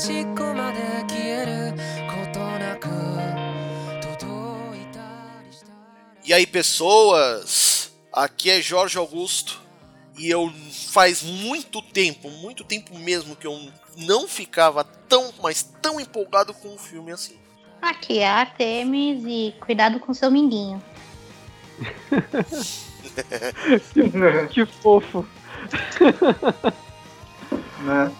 端っこまで消えることなく届いたりしたら E aí, pessoas? Aqui é Jorge Augusto e eu faz muito tempo, muito tempo mesmo que eu não ficava tão, mas tão empolgado com um filme assim. Aqui é a Artemis e cuidado com seu minguinho. Que fofo. né?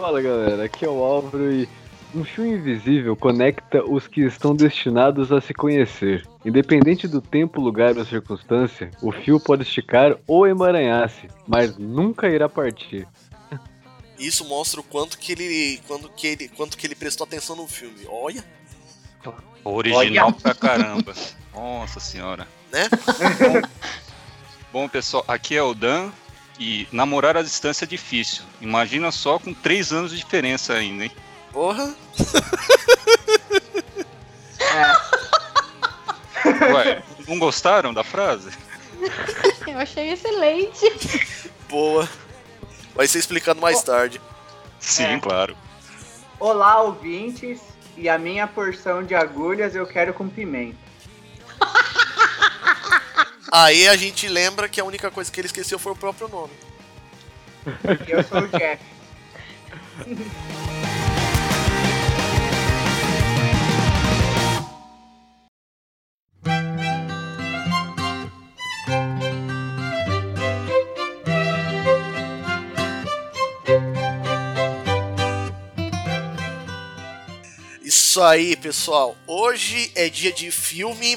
Fala galera, aqui é o Álvaro e um fio invisível conecta os que estão destinados a se conhecer. Independente do tempo, lugar ou circunstância, o fio pode esticar ou emaranhar-se, mas nunca irá partir. Isso mostra o quanto que ele, quanto que ele, quanto que ele prestou atenção no filme. Olha, Original pra caramba. Nossa senhora. né? Bom, pessoal, aqui é o Dan e namorar à distância é difícil. Imagina só com três anos de diferença ainda, hein? Porra. Ué, não gostaram da frase? Eu achei excelente. Boa. Vai ser explicado mais tarde. Sim, É. claro. Olá, ouvintes, e a minha porção de agulhas eu quero com pimenta. Aí a gente lembra que a única coisa que ele esqueceu foi o próprio nome. Eu sou o Jeff. Isso aí, pessoal. Hoje é dia de filme,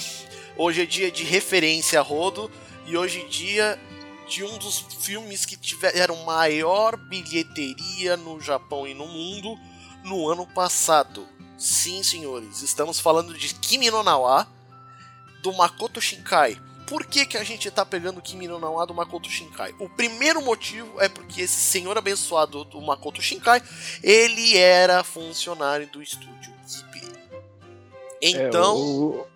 hoje é dia de referência a rodo e hoje é dia de um dos filmes que tiveram maior bilheteria no Japão e no mundo no ano passado. Sim, senhores, estamos falando de Kimi no Nawa do Makoto Shinkai. Por que, que a gente tá pegando Kimi no Nawa do Makoto Shinkai? O primeiro motivo é porque esse senhor abençoado do Makoto Shinkai, ele era funcionário do estúdio Ghibli. Então, É, o...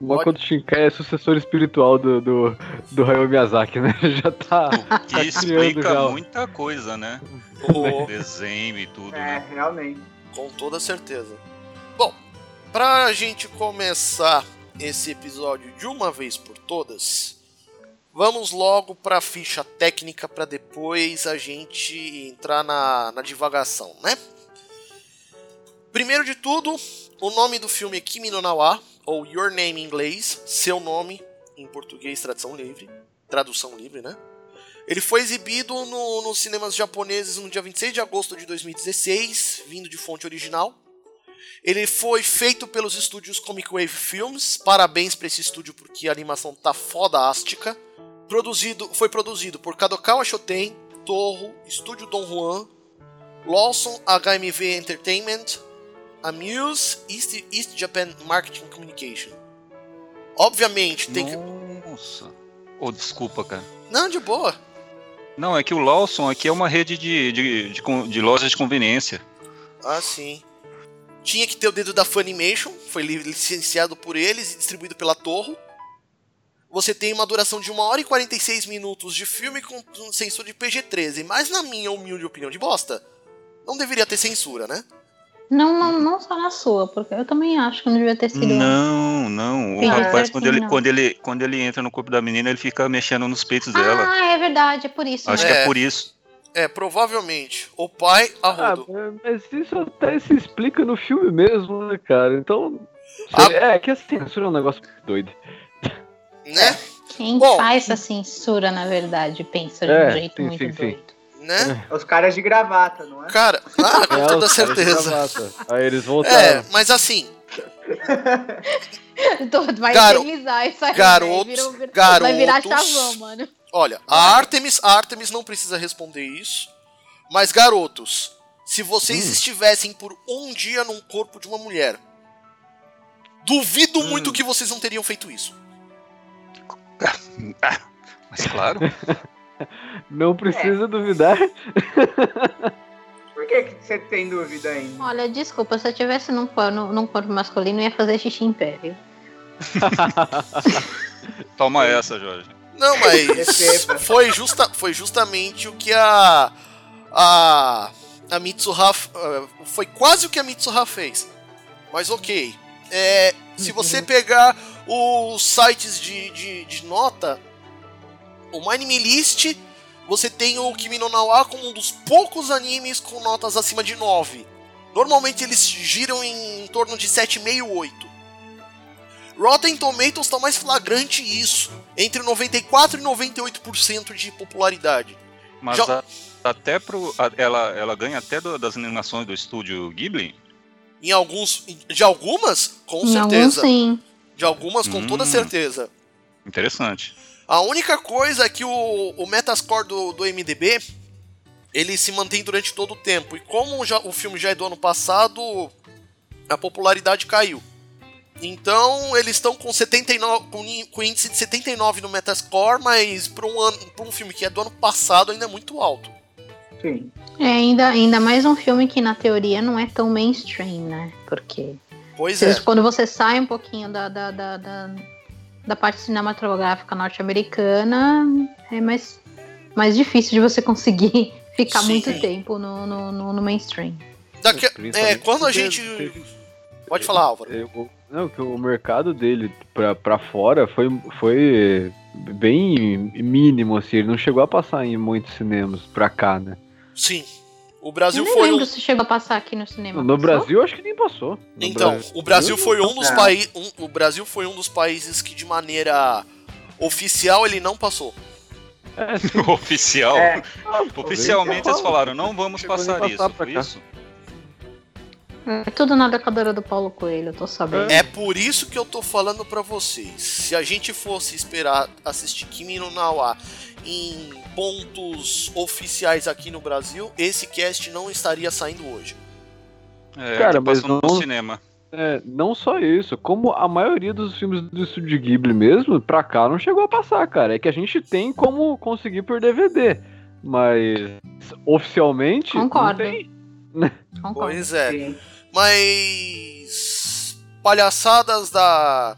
o Makoto Shinkai é sucessor espiritual do, do, do Hayao Miyazaki, né? Já tá. Que criando explica já. muita coisa, né? o- Desenho e tudo, É, né? realmente. com toda certeza. Bom, pra gente começar esse episódio de uma vez por todas, vamos logo pra ficha técnica para depois a gente entrar na, na divagação, né? Primeiro de tudo, o nome do filme é Kimi no Nawa, ou Your Name em inglês, seu nome em português, tradução livre, tradução livre, né? Ele foi exibido no- nos cinemas japoneses no dia 26 de agosto de 2016, vindo de fonte original. Ele foi feito pelos estúdios Comic Wave Films. Parabéns para esse estúdio porque a animação tá fodástica. Produzido, foi produzido por Kadokawa Shoten, Torro, Estúdio Don Juan, Lawson HMV Entertainment, Amuse, East, East Japan Marketing Communication. Obviamente, tem que. Nossa. Oh, desculpa, cara. Não, de boa. Não, é que o Lawson aqui é uma rede de, de, de, de lojas de conveniência. Ah, sim. Tinha que ter o dedo da Funimation, foi li- licenciado por eles e distribuído pela Torro. Você tem uma duração de 1 hora e 46 minutos de filme com um censura de PG-13, mas na minha humilde opinião de bosta, não deveria ter censura, né? Não, não, não só na sua, porque eu também acho que não devia ter sido. Não, não. O rapaz, quando ele, não. quando, ele, quando ele entra no corpo da menina, ele fica mexendo nos peitos dela. Ah, é verdade, é por isso. Acho né? que é É. por isso. É, provavelmente. O pai a Ah, mas isso até se explica no filme mesmo, né, cara? Então. Ah. É que a censura é um negócio doido. né? Quem Bom. faz essa censura, na verdade, pensa de É, um jeito sim, muito sim, sim. Né? Os caras de gravata, não é? Cara, ah, com É, toda os caras de certeza. gravata. Aí eles voltaram. É, mas assim, Então, vai Garo- eternizar isso aí. garotos- velho. Virou- garotos- Vai virar chavão, mano. olha, a Artemis, a Artemis não precisa responder isso, mas garotos, se vocês estivessem por um dia num corpo de uma mulher, duvido muito que vocês não teriam feito isso. Mas claro. Não precisa duvidar. Por que, que você tem dúvida ainda? Olha, desculpa, se eu tivesse num, num, num corpo masculino, eu ia fazer xixi em pé, viu? Toma essa, Jorge. Não, mas foi, justa, foi justamente o que a, a a Mitsuha uh, foi quase o que a Mitsuha fez. Mas ok. É, se você pegar os sites de, de, de nota, o Anime List, você tem o Kimi no Nawa como um dos poucos animes com notas acima de 9. Normalmente eles giram em, em torno de 7,5 e 8. Rotten Tomatoes está mais flagrante isso, entre 94 e 98% de popularidade. Mas Já- a- até pro. a- ela, ela ganha até do- das animações do estúdio Ghibli? Em alguns, de algumas, com Em alguns, certeza. sim. De algumas, com toda Hum. certeza. Interessante. A única coisa é que o, o Metascore do, do MDB ele se mantém durante todo o tempo. E como já, o filme já é do ano passado, a popularidade caiu. Então eles estão com 79 com, índice de 79 no Metascore, mas para um, ano- pra um filme que é do ano passado ainda é muito alto. Sim. É ainda, ainda mais um filme que na teoria não é tão mainstream, né? Porque Pois é. Quando você sai um pouquinho da, da, da, da, da parte cinematográfica norte-americana, é mais, mais difícil de você conseguir ficar Sim. muito tempo no, no, no, no mainstream. Daqui, é, quando a gente. Pode falar, Álvaro. O- Não, que o mercado dele pra, pra fora foi, foi bem mínimo, assim. Ele não chegou a passar em muitos cinemas pra cá, né? Sim. O Brasil Eu nem foi lembro um. se chegou a passar aqui no cinema. No passou? Brasil, acho que nem passou. No Então, o Brasil foi um dos países. o Brasil foi um dos países que de maneira oficial ele não passou. É. Oficial. É, Oficialmente eles falaram, não vamos Chegou passar passar isso. Foi isso? É tudo na decadora do Paulo Coelho, eu tô sabendo. É por isso que eu tô falando pra vocês. Se a gente fosse esperar assistir Kimi no Nawa em pontos oficiais aqui no Brasil, esse cast não estaria saindo hoje. É, Cara, que mas não- no cinema. É, não só isso, como a maioria dos filmes do estúdio Ghibli mesmo, pra cá não chegou a passar, cara. É que a gente tem como conseguir por DVD, mas oficialmente Concordo. não tem. Concordo. Pois é. sim. Mas palhaçadas da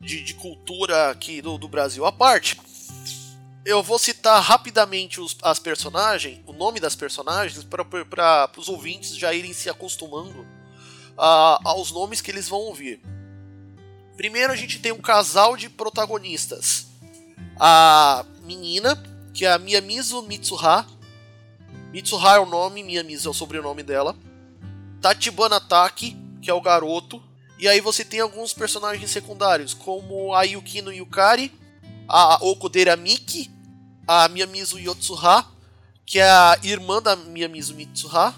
de, de cultura aqui do, do Brasil à parte. Eu vou citar rapidamente os, as personagens, o nome das personagens, para os ouvintes já irem se acostumando a- aos nomes que eles vão ouvir. Primeiro a gente tem um casal de protagonistas. A menina, que é a Miyamizu Mitsuha. Mitsuha é o nome, Miyamizu é o sobrenome dela. Tachibana Taki, que é o garoto. E aí você tem alguns personagens secundários, como a Yukino Yukari, a Okudera Miki, a Miyamizu Yotsuha, que é a irmã da Miyamizu Mitsuha,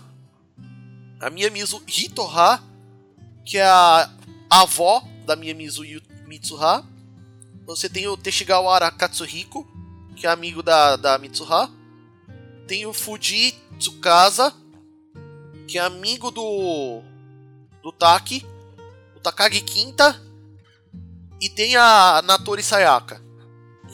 a Miyamizu Hitoha, que é a avó da Miyamizu Mitsuha. Você tem o Teshigawara Katsuhiko, que é amigo da, da Mitsuha. Tem o Fuji Tsukasa, que é amigo do do Taki, o Takagi Quinta e tem a Natori Sayaka,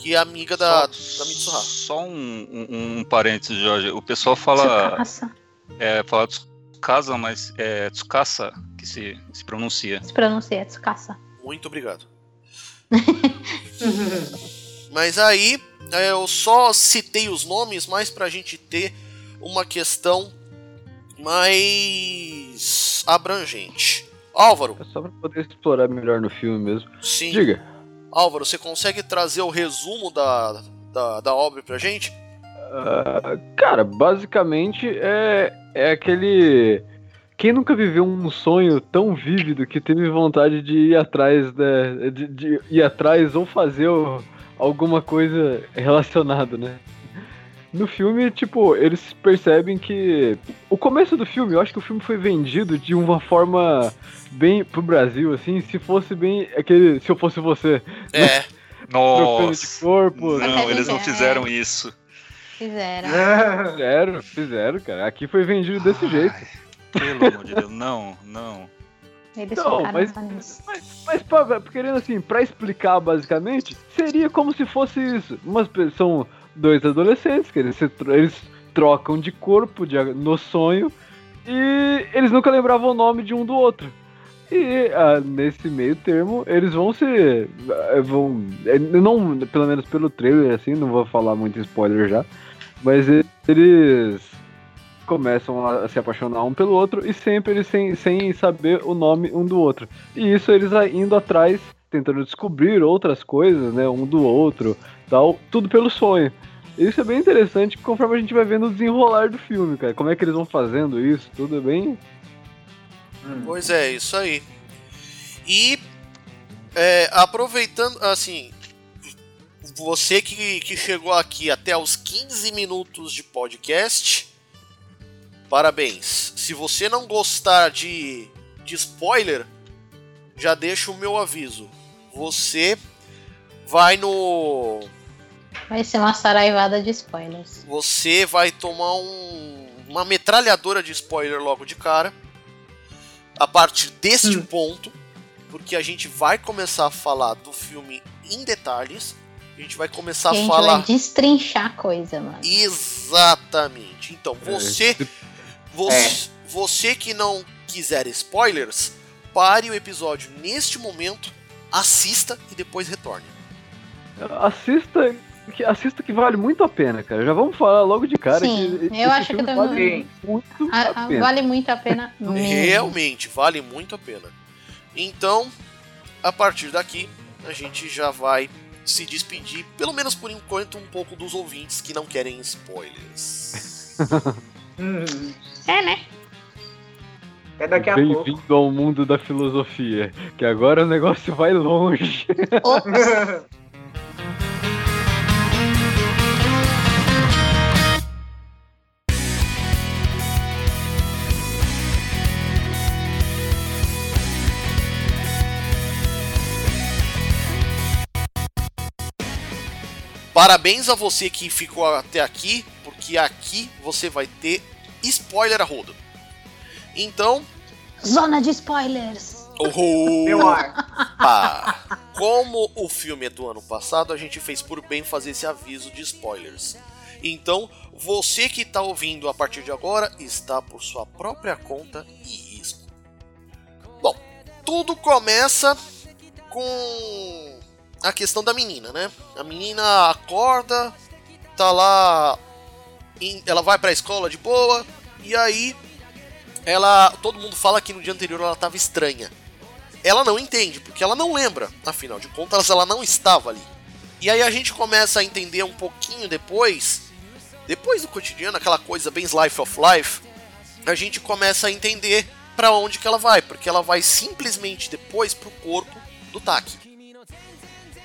que é amiga da, só, da Mitsuha. Só um, um, um parênteses, Jorge. O pessoal fala, Tsukasa. é, fala Tsukasa, mas é Tsukasa que se, se pronuncia. Se pronuncia Tsukasa. Muito obrigado. Mas aí é, eu só citei os nomes mais pra gente ter uma questão mais abrangente. Álvaro, É só pra poder explorar melhor no filme mesmo. sim. Diga. Álvaro, você consegue trazer o resumo da, da, da obra pra gente? Ah, cara, basicamente é, é aquele. Quem nunca viveu um sonho tão vívido que teve vontade de ir atrás, né, de, de ir atrás ou fazer alguma coisa relacionada, né? No filme, tipo, eles percebem que. O começo do filme, eu acho que o filme foi vendido de uma forma bem pro Brasil, assim, se fosse bem aquele. Se eu fosse você. É, Trocando de Nossa! corpo. Não, eles não É. fizeram isso. Fizeram. Fizeram, fizeram, cara. Aqui foi vendido desse jeito. Pelo amor de Deus, não, não. Eles Não, mas- nisso. Mas, pra, querendo assim, pra explicar basicamente, seria como se fosse isso. Umas, pe- são dois adolescentes que eles, se eles trocam de corpo de, no sonho e eles nunca lembravam o nome de um do outro. E ah, nesse meio termo, eles vão se. eh, vão. eh, Não, pelo menos pelo trailer, assim, não vou falar muito spoiler já. Mas eles começam a se apaixonar um pelo outro e sempre eles sem, sem saber o nome um do outro. E isso eles indo atrás, tentando descobrir outras coisas, né, um do outro, tal, tudo pelo sonho. Isso é bem interessante conforme a gente vai vendo o desenrolar do filme, cara. Como é que eles vão fazendo isso, tudo é bem. Hum. Pois é, isso aí. E é, aproveitando, assim, você que, que chegou aqui até os 15 minutos de podcast, parabéns. Se você não gostar de, de spoiler, já deixa o meu aviso. Você vai no. Vai ser uma saraivada de spoilers. Você vai tomar um- uma metralhadora de spoiler logo de cara. A partir deste Hum. ponto, porque a gente vai começar a falar do filme em detalhes. A gente vai começar a a falar vai destrinchar a coisa, mano. exatamente. Então, você, É, você, você que não quiser spoilers, pare o episódio neste momento, assista e depois retorne. Assista, que, assista que vale muito a pena, cara. Já vamos falar logo de cara Sim, que eu acho que vale muito A- a a- pena. vale muito a pena mesmo. Realmente, vale muito a pena. Então, a partir daqui, a gente já vai se despedir, pelo menos por enquanto, um pouco dos ouvintes que não querem spoilers. É, né? Até daqui a pouco. Bem-vindo ao mundo da filosofia, que agora o negócio vai longe. Parabéns a você que ficou até aqui, porque aqui você vai ter spoiler a rodo. Então, Zona de spoilers. Opa! Como o filme é do ano passado, a gente fez por bem fazer esse aviso de spoilers. Então, você que está ouvindo a partir de agora está por sua própria conta e risco. Bom, tudo começa com a questão da menina, né? A menina acorda, tá lá, em- ela vai pra escola de boa e aí ela, todo mundo fala que no dia anterior ela tava estranha. Ela não entende, porque ela não lembra, afinal de contas ela não estava ali. E aí a gente começa a entender um pouquinho depois, depois do cotidiano, aquela coisa bem slice of life, a gente começa a entender pra onde que ela vai, porque ela vai simplesmente depois pro corpo do Taki.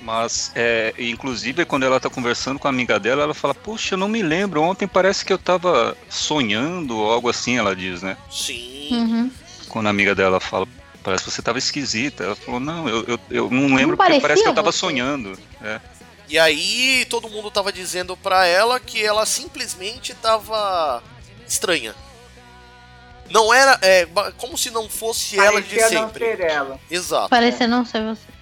Mas, é, inclusive, quando ela tá conversando com a amiga dela, ela fala: Puxa, eu não me lembro. Ontem parece que eu tava sonhando, ou algo assim, ela diz, né? Sim. Uhum. Quando a amiga dela fala: Parece que você tava esquisita. Ela falou: Não, eu, eu, eu não lembro porque parecia parece que eu tava você. sonhando. É. E aí todo mundo tava dizendo pra ela que ela simplesmente tava estranha. Não era. É, como se não fosse ela de Parecia não sempre. ser ela. Exato. Parecendo não ser você.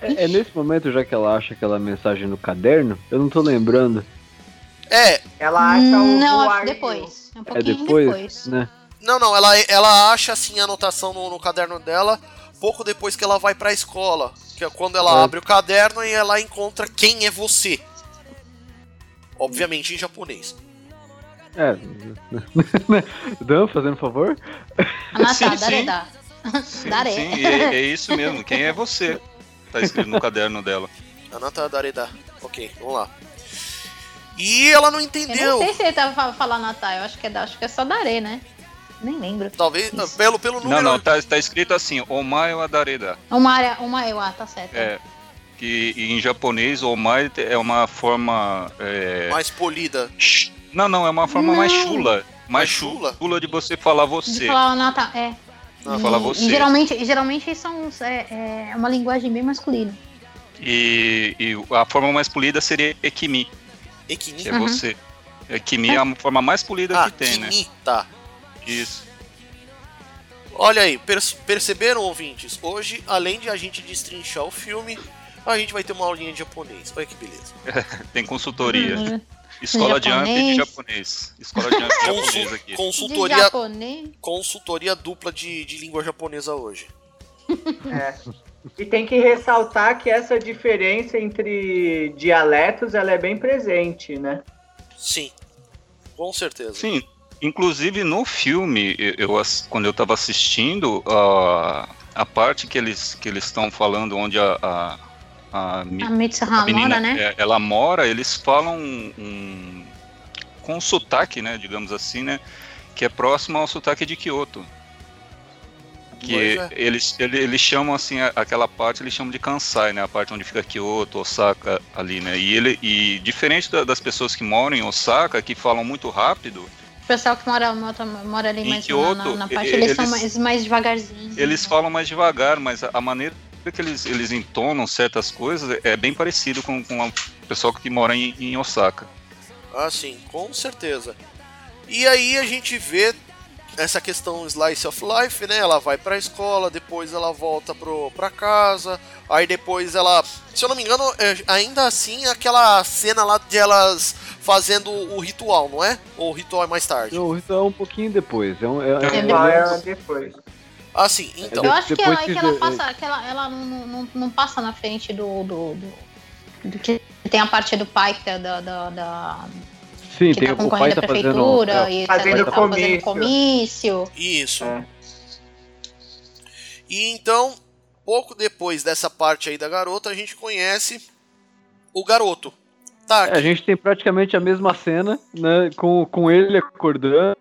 É, é nesse momento, já que ela acha aquela mensagem no caderno, eu não tô lembrando. É, Ela acha o Não, o acho depois. É um É pouquinho depois, depois. né? não, não, ela, ela acha assim a anotação no, no caderno dela pouco depois que ela vai pra escola. Que é quando ela É. abre o caderno e ela encontra quem é você. Obviamente em japonês. É. Dan, fazendo favor? Anatá, Sim, sim. Daredá. Sim, sim, e é, é isso mesmo. Quem é você? Tá escrito no caderno dela. Anata Dareda. Ok, vamos lá. E ela não Eu entendeu. nem sei se ele tava fa- falando Natal, eu acho que é, da- acho que é só Daré, né? Nem lembro. Talvez, Isso. pelo, pelo número. Não, não, tá, tá escrito assim: Omae wa Dareda. Eu, ah, tá certo. É. Que em japonês, Omae é uma forma. é, mais polida. Não, não, é uma forma mais Não. chula. Mais Mais chula? chula? de você falar De você. falar Natal, é. Falar você. E geralmente, geralmente são, é, é uma linguagem bem masculina. E, e a forma mais polida seria Ekimi, Ekini. que é Uhum. você. Ekimi é a forma mais polida Ah, que tem, né? Kimi, tá. Isso. Olha aí, per- perceberam, ouvintes? Hoje, além de a gente destrinchar o filme, a gente vai ter uma aulinha de japonês. Olha que beleza. Tem consultoria. Escola de Amp de japonês. Escola de Amp de japonês aqui. Consultoria, japonês. consultoria dupla de, de língua japonesa hoje. É. E tem que ressaltar que essa diferença entre dialetos ela é bem presente, né? Sim, com certeza. Sim, Inclusive no filme, eu, eu quando eu tava assistindo, a, a parte que eles que eles estão falando onde a, a, a, mi- A Mitsuha a menina mora, né? é, ela mora, eles falam um, com um sotaque, né, digamos assim, né, que é próximo ao sotaque de Kyoto. Que é. eles, ele- eles chamam assim aquela parte, eles chamam de Kansai, né, a parte onde fica Kyoto, Osaka ali, né? E ele e diferente da- das pessoas que moram em Osaka, que falam muito rápido, O pessoal que mora, mora, mora ali Em mais na, Kyoto, na, na parte, e- eles, são eles- mais, mais devagarzinhos. eles né? falam mais devagar, mas a, a maneira que eles, eles entonam certas coisas é bem parecido com, com o pessoal que mora em, em Osaka. Ah, sim, com certeza. E aí a gente vê essa questão slice of life, né? Ela vai pra escola, depois ela volta pro, pra casa, aí depois ela. Se eu não me engano, é, ainda assim aquela cena lá de elas fazendo o ritual, não é? Ou o ritual é mais tarde? Não, o ritual é um pouquinho depois. É um, é, É é- depois. É depois. Ah, sim, então. Eu acho que Depois ela, que ela passa, que ela, ela não, não, não passa na frente do, do, do, do que tem a parte do pai que, é da, da, da, Sim, que tem tá o pai concorrendo tá à prefeitura fazendo. é, e Fazendo tá fazendo comício. comício. Isso. É. E então, pouco depois dessa parte aí da garota, a gente conhece o garoto. Tá, É, a gente tem praticamente a mesma cena, né? Com, com ele acordando,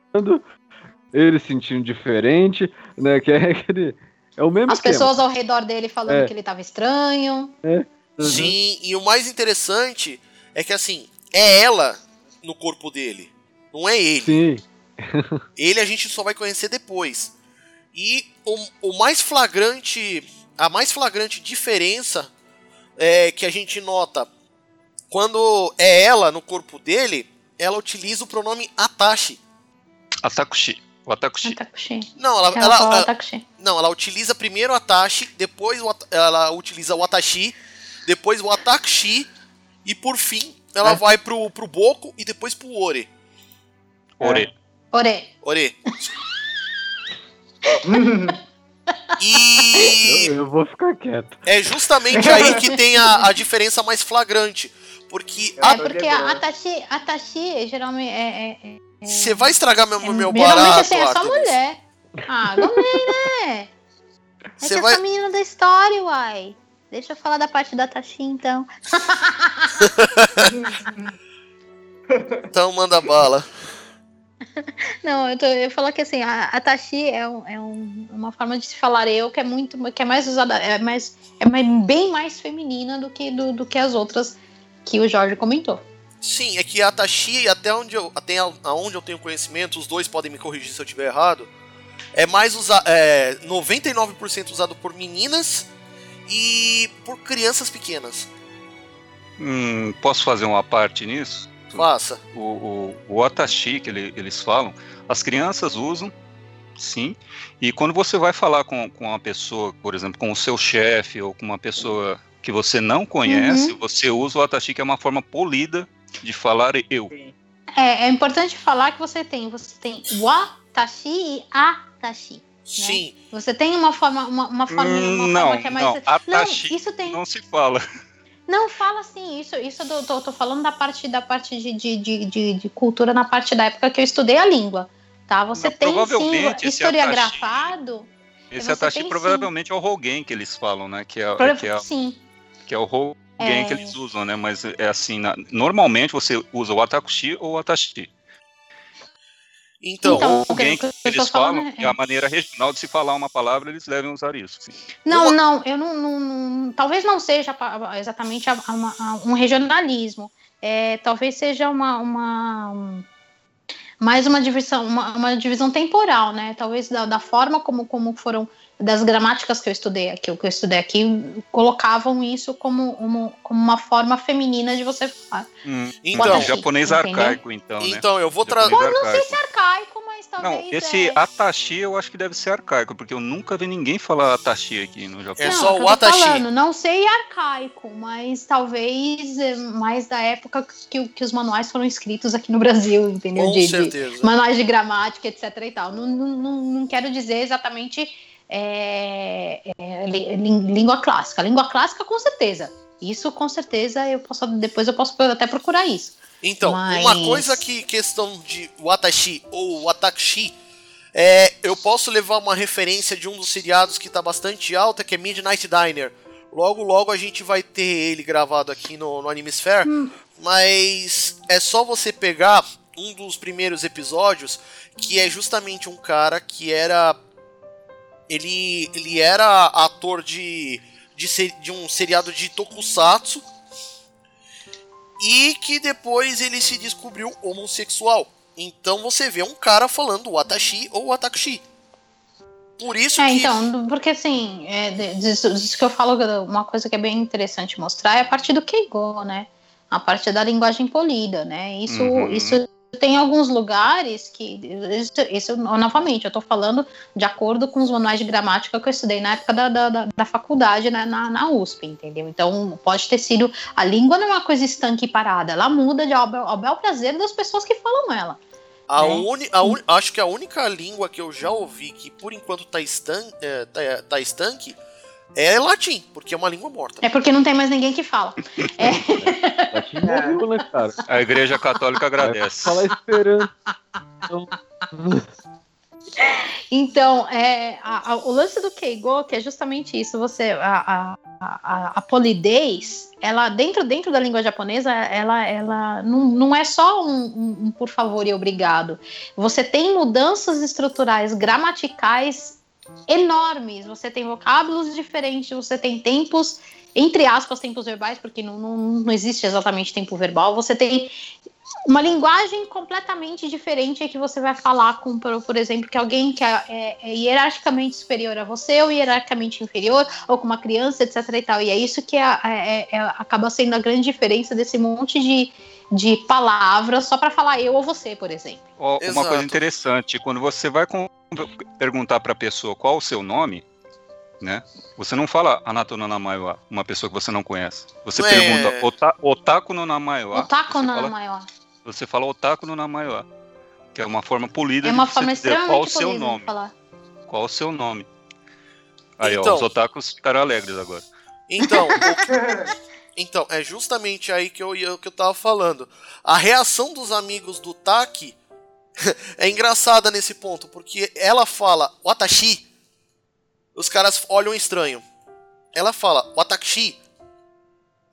ele se sentindo diferente, né? Que é aquele. É o mesmo As esquema. pessoas ao redor dele falando É. que ele tava estranho. Uhum. Sim, e o mais interessante é que assim, é ela no corpo dele, não é ele. Sim. Ele a gente só vai conhecer depois. E o, o mais flagrante, a mais flagrante diferença é que a gente nota quando é ela no corpo dele, ela utiliza o pronome Atashi. Atakushi. O Atakushi. Atakushi. Não, ela, Ela, ela- ela- Atakushi. não, ela utiliza primeiro o Atashi, depois o ela utiliza o Atashi, depois o Atakushi e por fim ela É. vai pro, pro Boku e depois pro Ore. Ore. Ore. Ore. E Eu, eu vou ficar quieto. é justamente aí que tem a, a diferença mais flagrante. Porque É tô porque a Atashi, Atashi geralmente é. Você vai estragar meu, é- meu geralmente barato, assim, é só mulher. Ah, gostei, né? É que vai- sou menina da história, uai. Deixa eu falar da parte da Tashi, então. Então manda bala. Não, eu, tô, eu falo que assim, a, a Tashi é, um- é um- uma forma de se falar eu que é muito, que é mais usada, é mais, é mais- bem mais feminina do que, do, do que as outras que o Jorge comentou. Sim, é que a Tashi, até onde eu, até aonde eu tenho conhecimento, os dois podem me corrigir se eu estiver errado, é mais usa, é 99% usado por meninas e por crianças pequenas. Hum, posso fazer uma parte nisso? Faça. O, o, o Atashi, que ele- eles falam, as crianças usam, sim. E quando você vai falar com, com uma pessoa, por exemplo, com o seu chefe ou com uma pessoa que você não conhece, você usa o Atashi, que é uma forma polida de falar eu. Sim. É, é importante falar que você tem, você tem o Atashi e a Tashi. Sim. Você tem uma forma, uma, uma forma, Hum, uma não, forma que é mais. não, Atashi isso tem. Não se fala. Não, fala assim, isso, isso eu tô, tô falando da parte da parte de, de, de, de, de cultura na parte da época que eu estudei a língua. Tá? Você Não, tem sim provavelmente esse historiografado. Esse Você Atashi tem, sim. provavelmente é o Rogen que eles falam, né? Que é, Prova- que é, Sim. que é o Rogen É. que eles usam, né? Mas é assim, na- normalmente você usa o Atakushi ou o Atashi. Então, Então, o o que- o que eles falando falam, é- que é a maneira regional de se falar uma palavra, eles devem usar isso. sim. Não, não, eu não, não- não- Talvez não seja exatamente a- a- um regionalismo. É, talvez seja uma. uma- mais uma divisão, uma, uma divisão temporal, né? Talvez da, da forma como, como foram. Das gramáticas que eu estudei aqui, o que eu estudei aqui, colocavam isso como, uma- como uma forma feminina de você falar. Hum, Então, um japonês entendeu? arcaico, então, né? então eu vou trazer. arcaico. Arcaico, mas talvez. Não, esse é... Atashi eu acho que deve ser arcaico, porque eu nunca vi ninguém falar Atashi aqui no Japão. É não, só que o eu tô Atashi. Falando, não sei arcaico, mas talvez é, mais da época que, que os manuais foram escritos aqui no Brasil, entendeu? Com De- de, certeza. manuais de gramática, etc. e tal. Não, não, não, não quero dizer exatamente é, é, língua clássica. Língua clássica, com certeza. Isso, com certeza, eu posso depois eu posso até procurar isso. Então, Mas- uma coisa que questão de Watashi ou Watashi é, eu posso levar uma referência de um dos seriados que tá bastante alta, que é Midnight Diner. Logo, logo a gente vai ter ele gravado aqui no, no Animesphere, mas é só você pegar um dos primeiros episódios, que é justamente um cara que era ele, ele era ator de, de, se- de um seriado de Tokusatsu e que depois ele se descobriu homossexual. Então você vê um cara falando Watashi ou Watakushi. Por isso É, que. então, porque assim, é, disso, disso que eu falo, uma coisa que é bem interessante mostrar é a parte do Keigo, né? A parte da linguagem polida, né? Isso, Uhum. isso tem alguns lugares que. Isso, isso, novamente, eu tô falando de acordo com os manuais de gramática que eu estudei na época da, da, da- da faculdade né, na, na USP, entendeu? Então, pode ter sido. A língua não é uma coisa estanque e parada, ela muda de ao, bel- ao bel prazer das pessoas que falam ela. A né? uni, a uni- acho que a única língua que eu já ouvi que por enquanto tá, estan, é, tá, tá estanque é latim, porque é uma língua morta. É porque não tem mais ninguém que fala. É. Latim morreu, né, cara? A Igreja Católica Vai agradece. falar esperando. Então, Então, é, a- a- o lance do Keigo, que é justamente isso, você a, a, a, a polidez, ela dentro dentro da língua japonesa, ela ela não, não é só um, um- um por favor e obrigado. Você tem mudanças estruturais gramaticais enormes. Você tem vocábulos diferentes, você tem tempos entre aspas tempos verbais, porque não, não, não existe exatamente tempo verbal. Você tem uma linguagem completamente diferente que você vai falar com, por, por exemplo, que alguém que é, é- é hierarquicamente superior a você ou hierarquicamente inferior, ou com uma criança, etc e tal. E é isso que é, é- é- acaba sendo a grande diferença desse monte de, de palavras só para falar eu ou você, por exemplo. Uma Exato. coisa interessante, quando você vai com- perguntar para a pessoa qual o seu nome, né? Você não fala Anato no Namaiwa, uma pessoa que você não conhece. Você É. pergunta Ota, Otaku no Namaiwa. Otaku você na fala, maior. Você fala Otaku no Namaiwa, que é uma forma polida É uma de forma você dizer qual o extremamente seu nome. falar. Qual o seu nome? Aí, ó, Então. os otakus ficaram alegres agora. Então, o que- então, é justamente aí que eu, ia- que eu tava falando. A reação dos amigos do Taki é engraçada nesse ponto, porque ela fala Watashi, os caras olham estranho. Ela fala Watashi,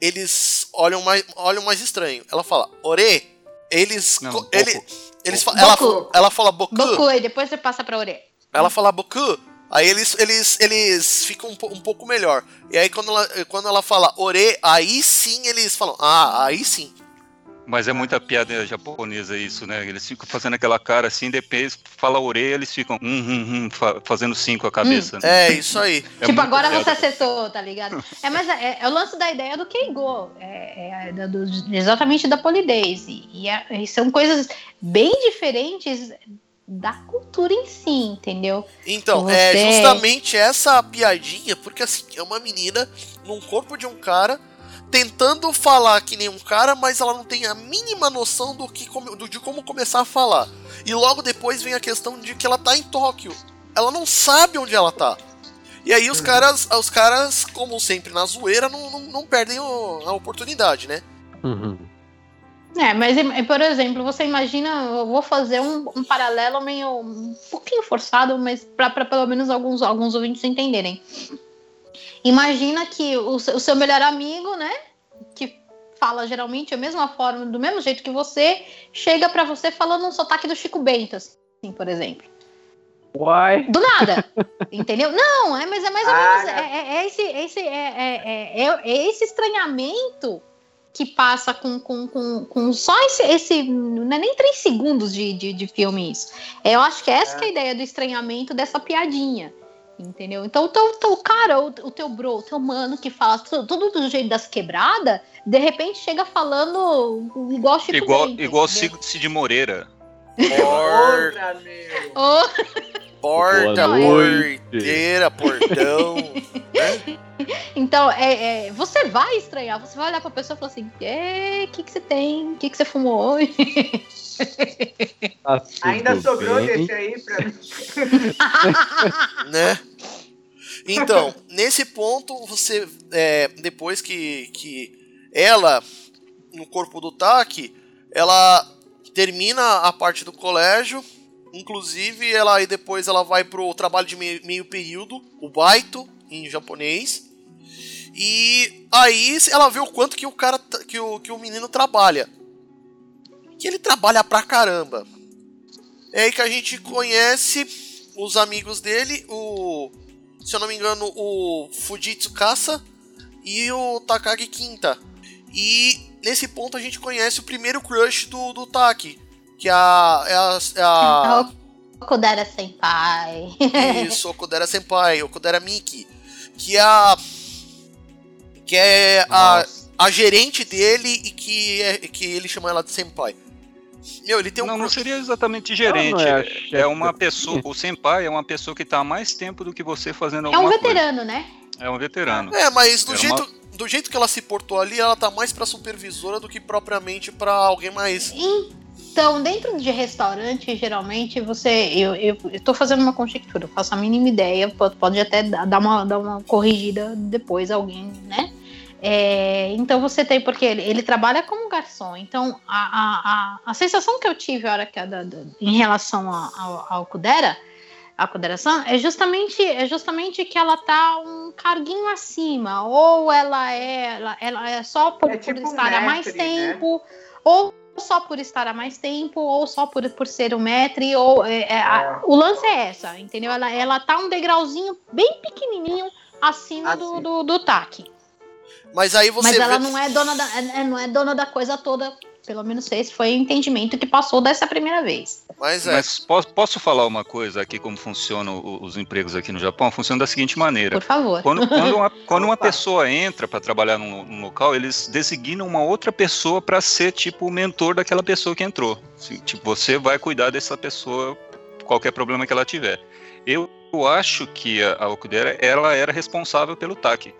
eles olham mais, olham mais estranho. Ela fala Ore, eles. Não, Boku. ele, eles fa- ela, Boku. ela fala Boku, Boku, e depois você passa pra orelha. ela fala Boku, aí eles, eles, eles ficam um, um pouco melhor. E aí quando ela, quando ela fala Ore, aí sim eles falam, ah, aí sim. Mas é muita piada japonesa isso, né? Eles ficam fazendo aquela cara assim, depois fala orelha, eles ficam hum, hum, hum, fa- fazendo cinco com a cabeça. né? É, isso aí. É tipo, agora piada. você acertou, tá ligado? É, mas é, é o lance da ideia do Keigo, é, é da- do- exatamente da polidez. E, e é- e são coisas bem diferentes da cultura em si, entendeu? Então, Você- é justamente essa piadinha, porque assim, é uma menina num corpo de um cara tentando falar que nem um cara, mas ela não tem a mínima noção do que do- de como começar a falar. E logo depois vem a questão de que ela tá em Tóquio. Ela não sabe onde ela tá. E aí os caras, os caras, como sempre na zoeira, não, não, não perdem o- a oportunidade, né? Uhum. É, mas e- por exemplo, você imagina, eu vou fazer um, um paralelo meio um pouquinho forçado, mas para pelo menos alguns, alguns ouvintes entenderem. Imagina que o, seu- o seu melhor amigo, né, que fala geralmente a mesma forma, do mesmo jeito que você, chega para você falando um sotaque do Chico Bento, assim, por exemplo. Uai. Do nada. entendeu? Não, é, mas é mais ou Ah, menos. É, é- é esse, é esse, é, é- é- é- esse estranhamento que passa com, com, com, com só esse, esse. Não é nem três segundos de, de, de filme isso. Eu acho que essa É. que é a ideia do estranhamento dessa piadinha. Entendeu? Então, o teu, teu cara, o, o teu bro, o teu mano que fala tu- tudo do jeito das quebradas, de repente chega falando igual Chico Igual, Bento, igual entendeu? Cid Cid Moreira. Por, Outra, meu. Ô, porta, porteira, portão. Então, é, é, você vai estranhar, você vai olhar pra pessoa e falar assim: o que, que você tem? O que, que você fumou hoje? Tudo Ainda sobrou bem. desse aí pra mim. né? Então, nesse ponto, você, é, depois que, que ela, no corpo do Taki, ela termina a parte do colégio, inclusive ela aí depois ela vai pro trabalho de meio, meio período, o baito em japonês. E aí ela vê o quanto que o cara que o, que o menino trabalha. Que ele trabalha pra caramba. É aí que a gente conhece os amigos dele, o se eu não me engano, o Fujitsu Kasa e o Takagi Quinta. E nesse ponto a gente conhece o primeiro crush do, do Taki, que é a, é a, é a Okudera Senpai. isso, Okudera Senpai, Okudera Miki, que é a que é a, Nossa. a gerente dele e que é, que ele chama ela de Senpai. Meu, ele tem um Não, não seria exatamente gerente. não é a É, chefe uma pessoa. O senpai é uma pessoa que tá há mais tempo do que você fazendo É um alguma coisa. veterano, né? É um veterano. É, mas do Era jeito, do jeito que ela se portou ali, ela tá mais pra supervisora do que propriamente pra alguém mais. Então, dentro de restaurante, geralmente você. Eu, eu, eu tô fazendo uma conjectura, eu faço a mínima ideia, pode, pode até dar dar uma, dar uma corrigida depois, alguém, né? É, então você tem, porque ele, ele trabalha como garçom. Então, a, a, a, a sensação que eu tive hora que, da- da- em relação ao, ao Kudera, a Kudera-san, é justamente, é justamente que ela tá um carguinho acima. Ou ela é, ela, ela é só por, É por tipo um estar há mais né? tempo, ou só por estar há mais tempo, ou só por, por ser o maître, ou é, é, a- o lance é essa, entendeu? Ela, ela tá um degrauzinho bem pequenininho acima do, Assim. do, do TAC. Mas aí você Mas ela vê- não é dona da, é- é- não é dona da coisa toda. Pelo menos esse foi o entendimento que passou dessa primeira vez. Mas é. Mas posso, posso falar uma coisa aqui, como funcionam os empregos aqui no Japão? Funciona da seguinte maneira. Por favor. Quando, quando uma, quando uma pessoa entra para trabalhar num, num local, eles designam uma outra pessoa para ser tipo o mentor daquela pessoa que entrou. Tipo, você vai cuidar dessa pessoa, qualquer problema que ela tiver. Eu, eu acho que a, a Okudera, ela era responsável pelo TAC.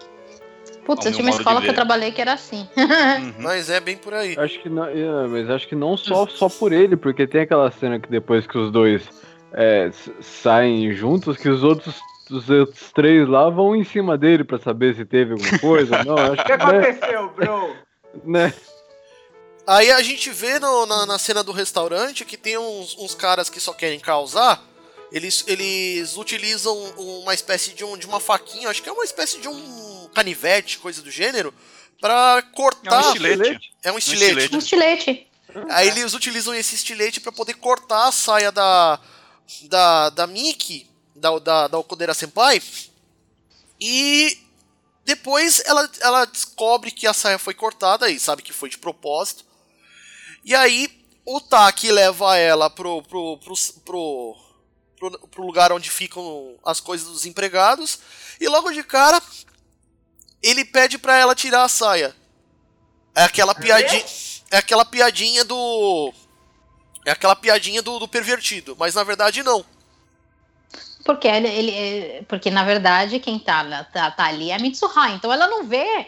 Putz, eu tinha uma escola que eu trabalhei que era assim. Uhum. Mas é bem por aí. Acho que não, é, mas acho que não só, só por ele, porque tem aquela cena que depois que os dois é, saem juntos, que os outros, os outros três lá vão em cima dele pra saber se teve alguma coisa. Não, acho O que que né, aconteceu, bro? né? Aí a gente vê no- na, na cena do restaurante que tem uns, uns caras que só querem causar. Eles, eles utilizam uma espécie de, um, de uma faquinha, acho que é uma espécie de um canivete, coisa do gênero, pra É um cortar. estilete. É um estilete. Um estilete. Aí eles utilizam esse estilete pra poder cortar a saia da da, da Miki, da, da, da Okudera Senpai. E depois ela, ela descobre que a saia foi cortada e sabe que foi de propósito. E aí o Taki leva ela pro, pro, pro, pro, pro, lugar onde ficam as coisas dos empregados. E logo de cara ele pede pra ela tirar a saia. É aquela piadinha. É aquela piadinha do. É aquela piadinha do, do pervertido, mas na verdade não. Porque ele, ele- porque na verdade quem tá, tá, tá ali é a Mitsuha, então ela não vê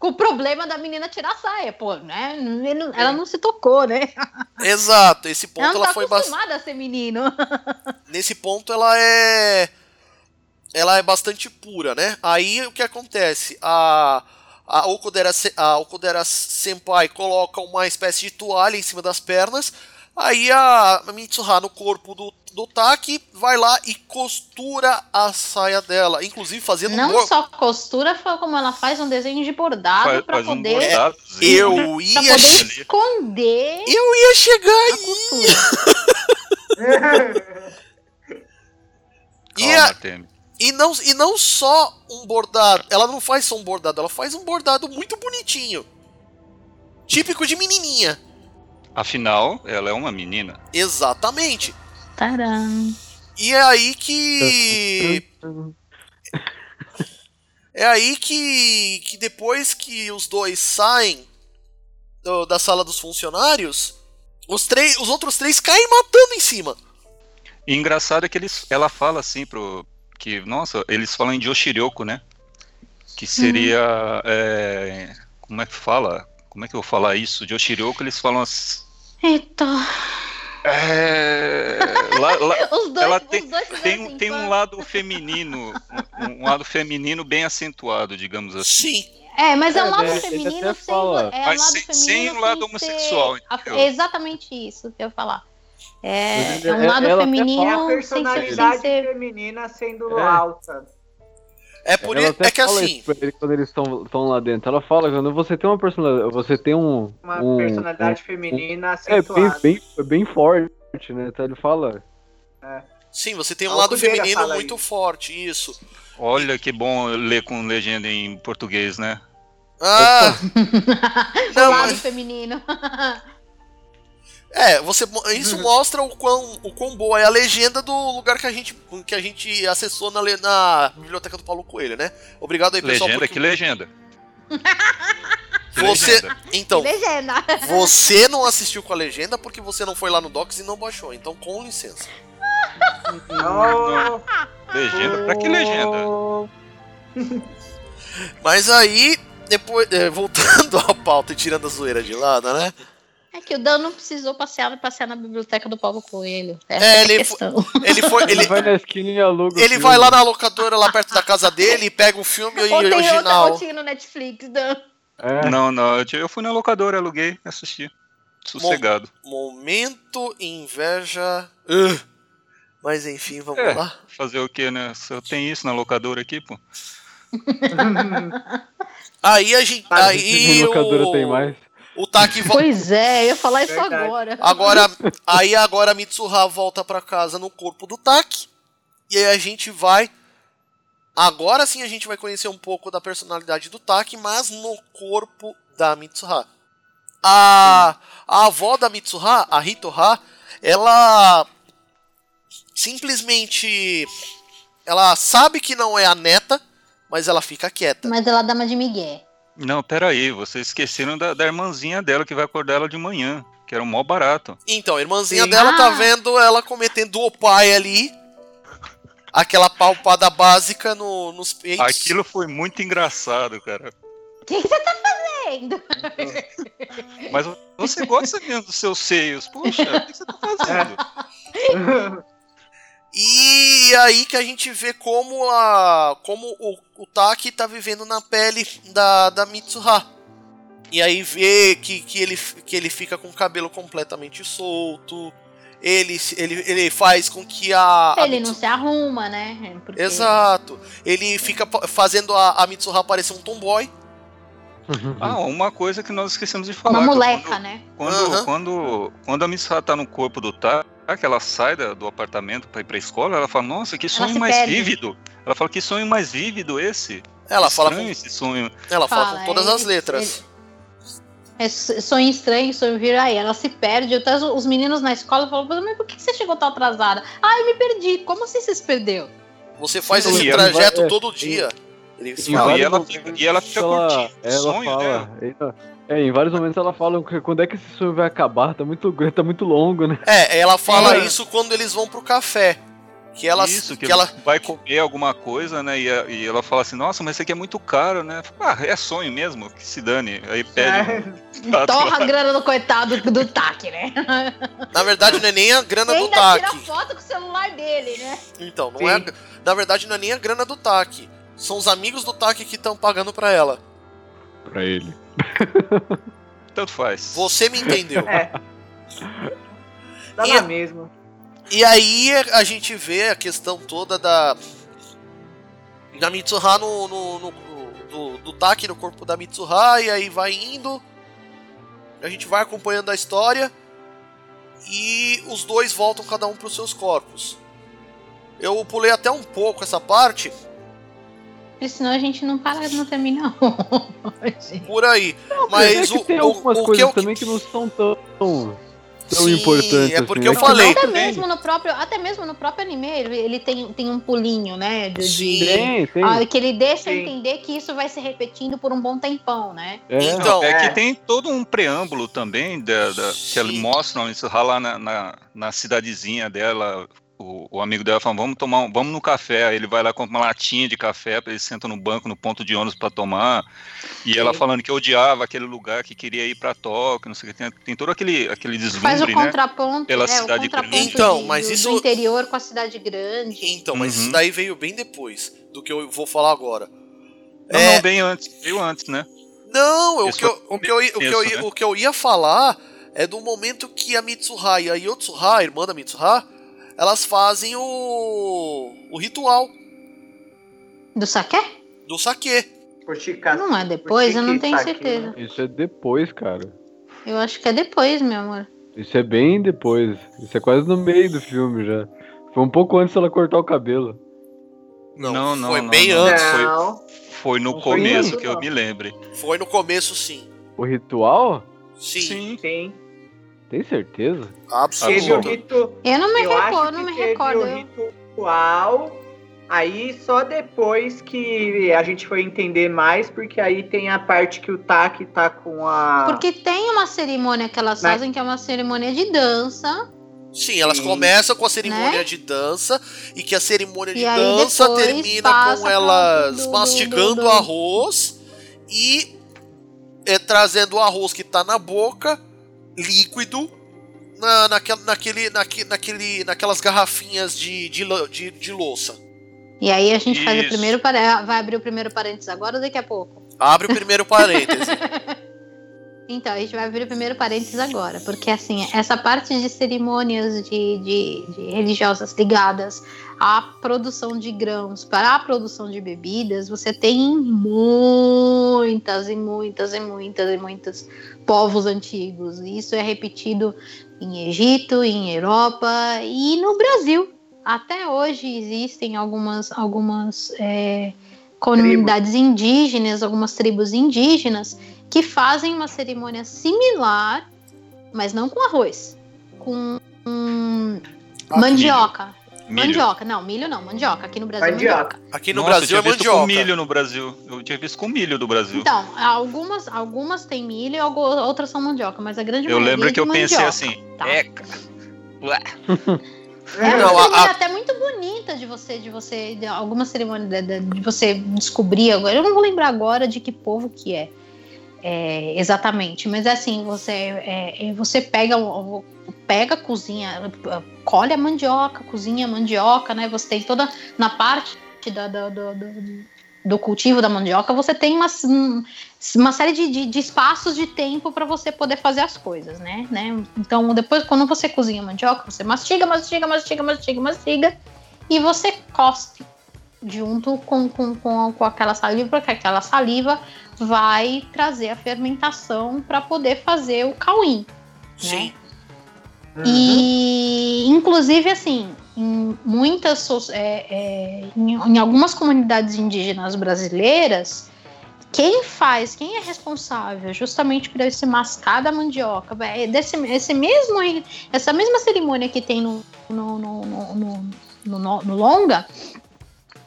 o problema da menina tirar a saia, pô, né? Ela não se tocou, né? Exato, esse ponto Ela ela tá foi acostumada a ser menino. Nesse ponto ela é. Ela é bastante pura, né? Aí o que acontece? A. A Okudera, a Okudera Senpai coloca uma espécie de toalha em cima das pernas. Aí a Mitsuha no corpo do, do Taki vai lá e costura a saia dela. Inclusive fazendo Não bor- só costura, foi como ela faz um desenho de bordado Faz, pra faz um poder, bordadozinho, né? Eu pra ia, poder che- esconder eu ia chegar aí. E, a- e, não, e não só um bordado. Ela não faz só um bordado, ela faz um bordado muito bonitinho. Típico de menininha. Afinal, ela é uma menina. Exatamente. Taram. E é aí que. É aí que, que depois que os dois saem do- da sala dos funcionários, os, três, os outros três caem matando em cima. E engraçado é que eles, ela fala assim pro. Que, nossa, eles falam em Yoshiryoku, né? Que seria. é, como é que fala? Como é que eu vou falar isso? De Yoshiryoku, eles falam assim. Eita. É, lá- lá- Os dois, Ela os tem- tem, assim, tem um lado feminino, um, um lado feminino bem acentuado, digamos assim. Sim. É, mas é um É, lado ele feminino sem. É um Mas lado sem- feminino sem o lado ser homossexual, a- entendeu? É exatamente isso que eu ia falar. É, é um ele- lado feminino É a sem ser, sem personalidade ser. feminina sendo É. alta. É por Ela isso. até É que fala assim. ele quando eles estão lá dentro. Ela fala quando você tem uma personalidade, você tem um Uma um- personalidade feminina um- é bem, acentuada. bem, bem forte, né? Então ele fala. Sim, você tem um A lado Alcudeira feminino muito isso. forte, isso. Olha que bom ler com legenda em português, né? Ah! Não, lado mas- feminino. É, você, isso mostra o quão, o quão boa é a legenda do lugar que a gente, que a gente acessou na, na biblioteca do Paulo Coelho, né? Obrigado aí, pessoal. Legenda, porque que legenda. Que você, legenda. então, Legenda. você não assistiu com a legenda porque você não foi lá no Docs e não baixou. Então, com licença. Legenda, pra que legenda? Mas aí, depois, é, voltando à pauta e tirando a zoeira de lado, né? É que o Dan não precisou passear, passear na biblioteca do Paulo Coelho. Essa É, é, ele a questão. Ele foi, Ele ele, vai na esquina e aluga. ele filme. vai lá na locadora lá perto da casa dele e pega o filme Ou tem outra original. rotina no Netflix, Dan. É. Não, não, eu eu fui na locadora, aluguei, assisti. Sossegado. Momento inveja. Ugh. Mas enfim, vamos É. lá. Fazer o que, né? Se eu tenho isso na locadora aqui, pô. Aí a gente. Ah, Aí Na locadora o, tem mais. O Taki vo- Pois é, eu ia falar isso Verdade. agora. Agora, aí agora a Mitsuha volta pra casa no corpo do Taki. E aí a gente vai. Agora sim a gente vai conhecer um pouco da personalidade do Taki, mas no corpo da Mitsuha. A, a avó da Mitsuha, a Hitoha, ela simplesmente ela sabe que não é a neta, mas ela fica quieta. Mas ela dá uma de migué. Não, peraí, vocês esqueceram da, da irmãzinha dela que vai acordar ela de manhã, que era um mó barato. Então, a irmãzinha Sim. dela tá Ah. vendo ela cometendo o pai ali. Aquela palpada básica no, nos peitos. Aquilo foi muito engraçado, cara. O que que você tá fazendo? Mas você gosta mesmo dos seus seios. Poxa, o que você tá fazendo? E aí que a gente vê como a como o, o Taki tá vivendo na pele da, da Mitsuha. E aí vê que, que, ele, que ele fica com o cabelo completamente solto. Ele, se- ele, ele faz com que a. a Ele não Mitsu- se arruma, né? Porque Exato. Ele fica fazendo a, a Mitsuha parecer um tomboy. Ah, uma coisa que nós esquecemos de falar. Uma moleca, quando- né? Quando, Aham. quando, quando a Miss Ha tá no corpo do Tak, ela sai do apartamento pra ir pra escola, ela fala, nossa, que sonho mais perde. vívido. Ela fala, que sonho mais vívido esse. Ela fala com, esse sonho. ela fala Fala, com todas ele- as letras. É s- sonho estranho, sonho vir aí. Ela se perde. Até os- os meninos na escola falam, mas por que você chegou tão atrasada? Ah, eu me perdi. Como assim você se perdeu? Você faz Sim, esse trajeto vai- é, todo dia. Em Não, fala, e ela fica- e ela fica curtindo o ela sonho, fala, ela- É, em vários momentos ela fala que quando é que esse sonho vai acabar? Tá muito, tá muito longo, né? É, ela fala É. isso quando eles vão pro café. Que ela, Isso, que, que ela, vai comer alguma coisa, né? E, a- e ela fala assim, nossa, mas isso aqui é muito caro, né? Ah, é sonho mesmo, que se dane. Aí pede. um prato Torra a grana do coitado do TAC, né? na verdade, não é nem a grana E do ainda tira TAC. foto com o celular dele, né? Então, não Sim. é. a- Na verdade, não é nem a grana do TAC. São os amigos do TAC que estão pagando pra ela. Pra ele. Tanto faz. Você me entendeu. É. Dá E- na mesma. E aí a gente vê a questão toda da. Da Mitsuha no. no, no- do, do Taki no corpo da Mitsuha, e aí vai indo. A gente vai acompanhando a história. E os dois voltam cada um pros seus corpos. Eu pulei até um pouco essa parte, Porque senão a gente não para, não termina hoje. por aí. é Mas que o, tem o, algumas o que coisas eu. também que não são tão, tão Sim, importantes. é porque assim, eu né? falei. Até mesmo no próprio, até mesmo no próprio anime, ele, tem, tem um pulinho, né? De, de- Sim. Tem, tem. Ah, que ele deixa Sim. entender que isso vai se repetindo por um bom tempão, né? É. Então, é, É. que tem todo um preâmbulo também da, da- que ela Sim. mostra isso lá na, na, na cidadezinha dela, o, o amigo dela fala, vamos tomar, um- vamos no café. Aí ele vai lá compra uma latinha de café, ele senta no banco, no ponto de ônibus para tomar. E ela falando que odiava aquele lugar, que queria ir para Tóquio, não sei o que. Tem, tem todo aquele, aquele Faz o deslumbre, né? contraponto, Pela é, o cidade contraponto grande. Então, mas do, isso- do interior com a cidade grande. Então, mas Uhum. isso daí veio bem depois do que eu vou falar agora. Não, É. não, bem antes, veio antes, né? Não, o Esse que, eu, o, que eu, ia- o, que eu, tenso, ia- né? o que eu ia falar é do momento que a Mitsuha e a Yotsuha, a irmã da Mitsuha, elas fazem o, o ritual Do saque? do saque. Não é depois, eu não tenho Saki, certeza. né? Isso é depois, cara. Eu acho que é depois, meu amor. Isso é bem depois. Isso é quase no meio do filme já. Foi um pouco antes dela cortar o cabelo. Não, Não, não, foi não, bem não. antes. Foi- Não, Foi no foi começo isso, que eu me lembre. Foi no começo, sim. O ritual? Sim, sim. Tem certeza? O rito. Eu não me eu recordo, acho não que me teve recordo. o ritual. Aí só depois que a gente foi entender mais, porque aí tem a parte que o Taki tá com a. Porque tem uma cerimônia que elas Mas- fazem que é uma cerimônia de dança. Sim, elas Sim. começam com a cerimônia Né? de dança e que a cerimônia de E dança termina com elas do- do- mastigando do- do- arroz e é, trazendo o arroz que tá na boca, líquido, na, naquela, naquele, naque, naquele, naquelas garrafinhas de, de, de, de louça. E aí a gente faz o Isso. primeiro parênteses. Vai abrir o primeiro parênteses agora ou daqui a pouco? Abre o primeiro parêntese. Então, a gente vai abrir o primeiro parênteses agora, porque assim, essa parte de cerimônias de, de- de religiosas ligadas à produção de grãos para a produção de bebidas, você tem muitas e muitas e muitas e muitos povos antigos. E Isso é repetido em Egito, em Europa e no Brasil. Até hoje existem algumas, algumas é, comunidades indígenas, algumas tribos indígenas que fazem uma cerimônia similar, mas não com arroz, com hum, mandioca. Milho. Mandioca, não, milho não, mandioca. Aqui no Brasil é Mandioca. mandioca. Aqui no Nossa, Brasil eu é tinha visto mandioca. com milho no Brasil. Eu tinha visto com milho do Brasil. Então, algumas, algumas têm milho e outras são mandioca, mas a grande eu maioria lembro é que de eu pensei mandioca, assim, tá? eca. Ué. É Não, uma a- cerimônia a- até muito bonita de você, de você, de alguma cerimônia de, de- de você descobrir agora. Eu não vou lembrar agora de que povo que é, é, exatamente, mas assim você, é, é, você pega, pega, cozinha, colhe a mandioca, cozinha a mandioca, né? Você tem toda na parte da, da- do, do, do cultivo da mandioca, você tem uma, um- uma série de, de- de espaços de tempo para você poder fazer as coisas, né? né? Então, depois, quando você cozinha mandioca, você mastiga, mastiga, mastiga, mastiga, mastiga, e você cospe junto com, com, com, com aquela saliva, porque aquela saliva vai trazer a fermentação para poder fazer o cauim. Sim. Uhum. E, inclusive, assim, em muitas, é, é, em, em algumas comunidades indígenas brasileiras, quem faz, quem é responsável justamente por esse mascar da mandioca, é desse, esse mesmo, essa mesma cerimônia que tem no, no, no, no, longa,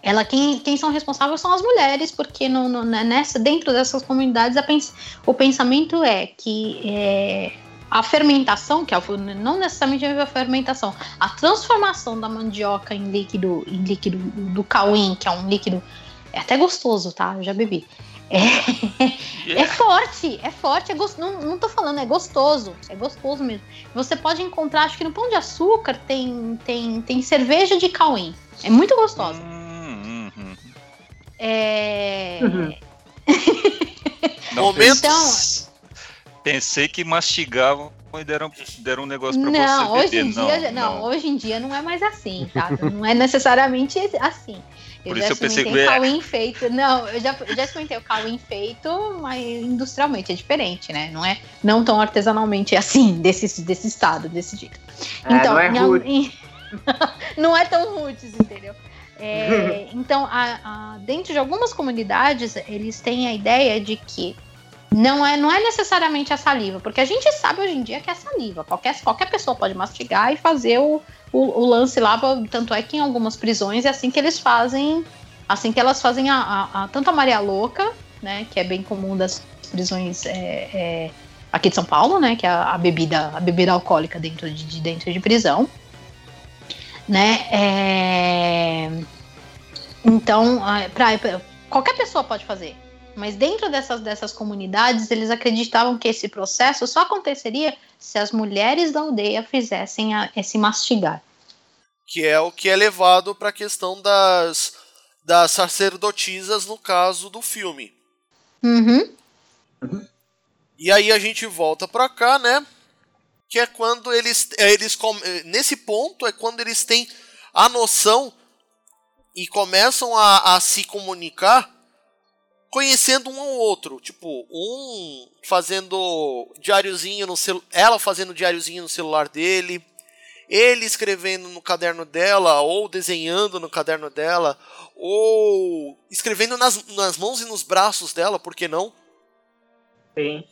ela quem, quem são responsáveis são as mulheres, porque no, no- nessa, dentro dessas comunidades pens- o pensamento é que é, a fermentação, que é o- não necessariamente a fermentação, a transformação da mandioca em líquido, em líquido do cauim, que é um líquido é até gostoso, tá? Eu já bebi. É, é forte, é forte, é não, não tô falando, é gostoso, é gostoso mesmo. Você pode encontrar, acho que no Pão de Açúcar tem, tem, tem cerveja de cauim. É muito gostosa. Hum, hum, hum. É... Uhum. Momentos. Pensei que mastigavam e deram, deram um negócio pra Não, você hoje beber. em dia, não, não. hoje em dia não é mais assim, tá? Não é necessariamente assim. Eu Por já isso eu pensei experimentei que- cauim feito. Não, eu já, eu já experimentei o cauim feito, mas industrialmente é diferente, né? Não é não tão artesanalmente assim, desse, desse estado, desse jeito. É, Então, não é em- rude. em- não é tão roots, entendeu? É, então, a- a- dentro de algumas comunidades, eles têm a ideia de que não é, não é necessariamente a saliva, porque a gente sabe hoje em dia que é saliva. Qualquer, qualquer pessoa pode mastigar e fazer o, o, o lance lá. Tanto é que em algumas prisões é assim que eles fazem, assim que elas fazem a, a- a- tanto a Maria Louca, né, que é bem comum das prisões é, é, aqui de São Paulo, né, que é a, a bebida, a bebida alcoólica dentro de, de dentro de prisão. né? É... Então, pra, pra- qualquer pessoa pode fazer. Mas dentro dessas, dessas comunidades, eles acreditavam que esse processo só aconteceria se as mulheres da aldeia fizessem a- esse mastigar. Que é o que é levado para a questão das, das sacerdotisas no caso do filme. Uhum. E aí a gente volta pra cá, né? Que é quando eles, é, eles é, nesse ponto é quando eles têm a noção e começam a, a se comunicar conhecendo um ao outro, tipo, um fazendo diáriozinho no celu ela fazendo diáriozinho no celular dele, ele escrevendo no caderno dela ou desenhando no caderno dela ou escrevendo nas, nas mãos e nos braços dela, por que não? Sim.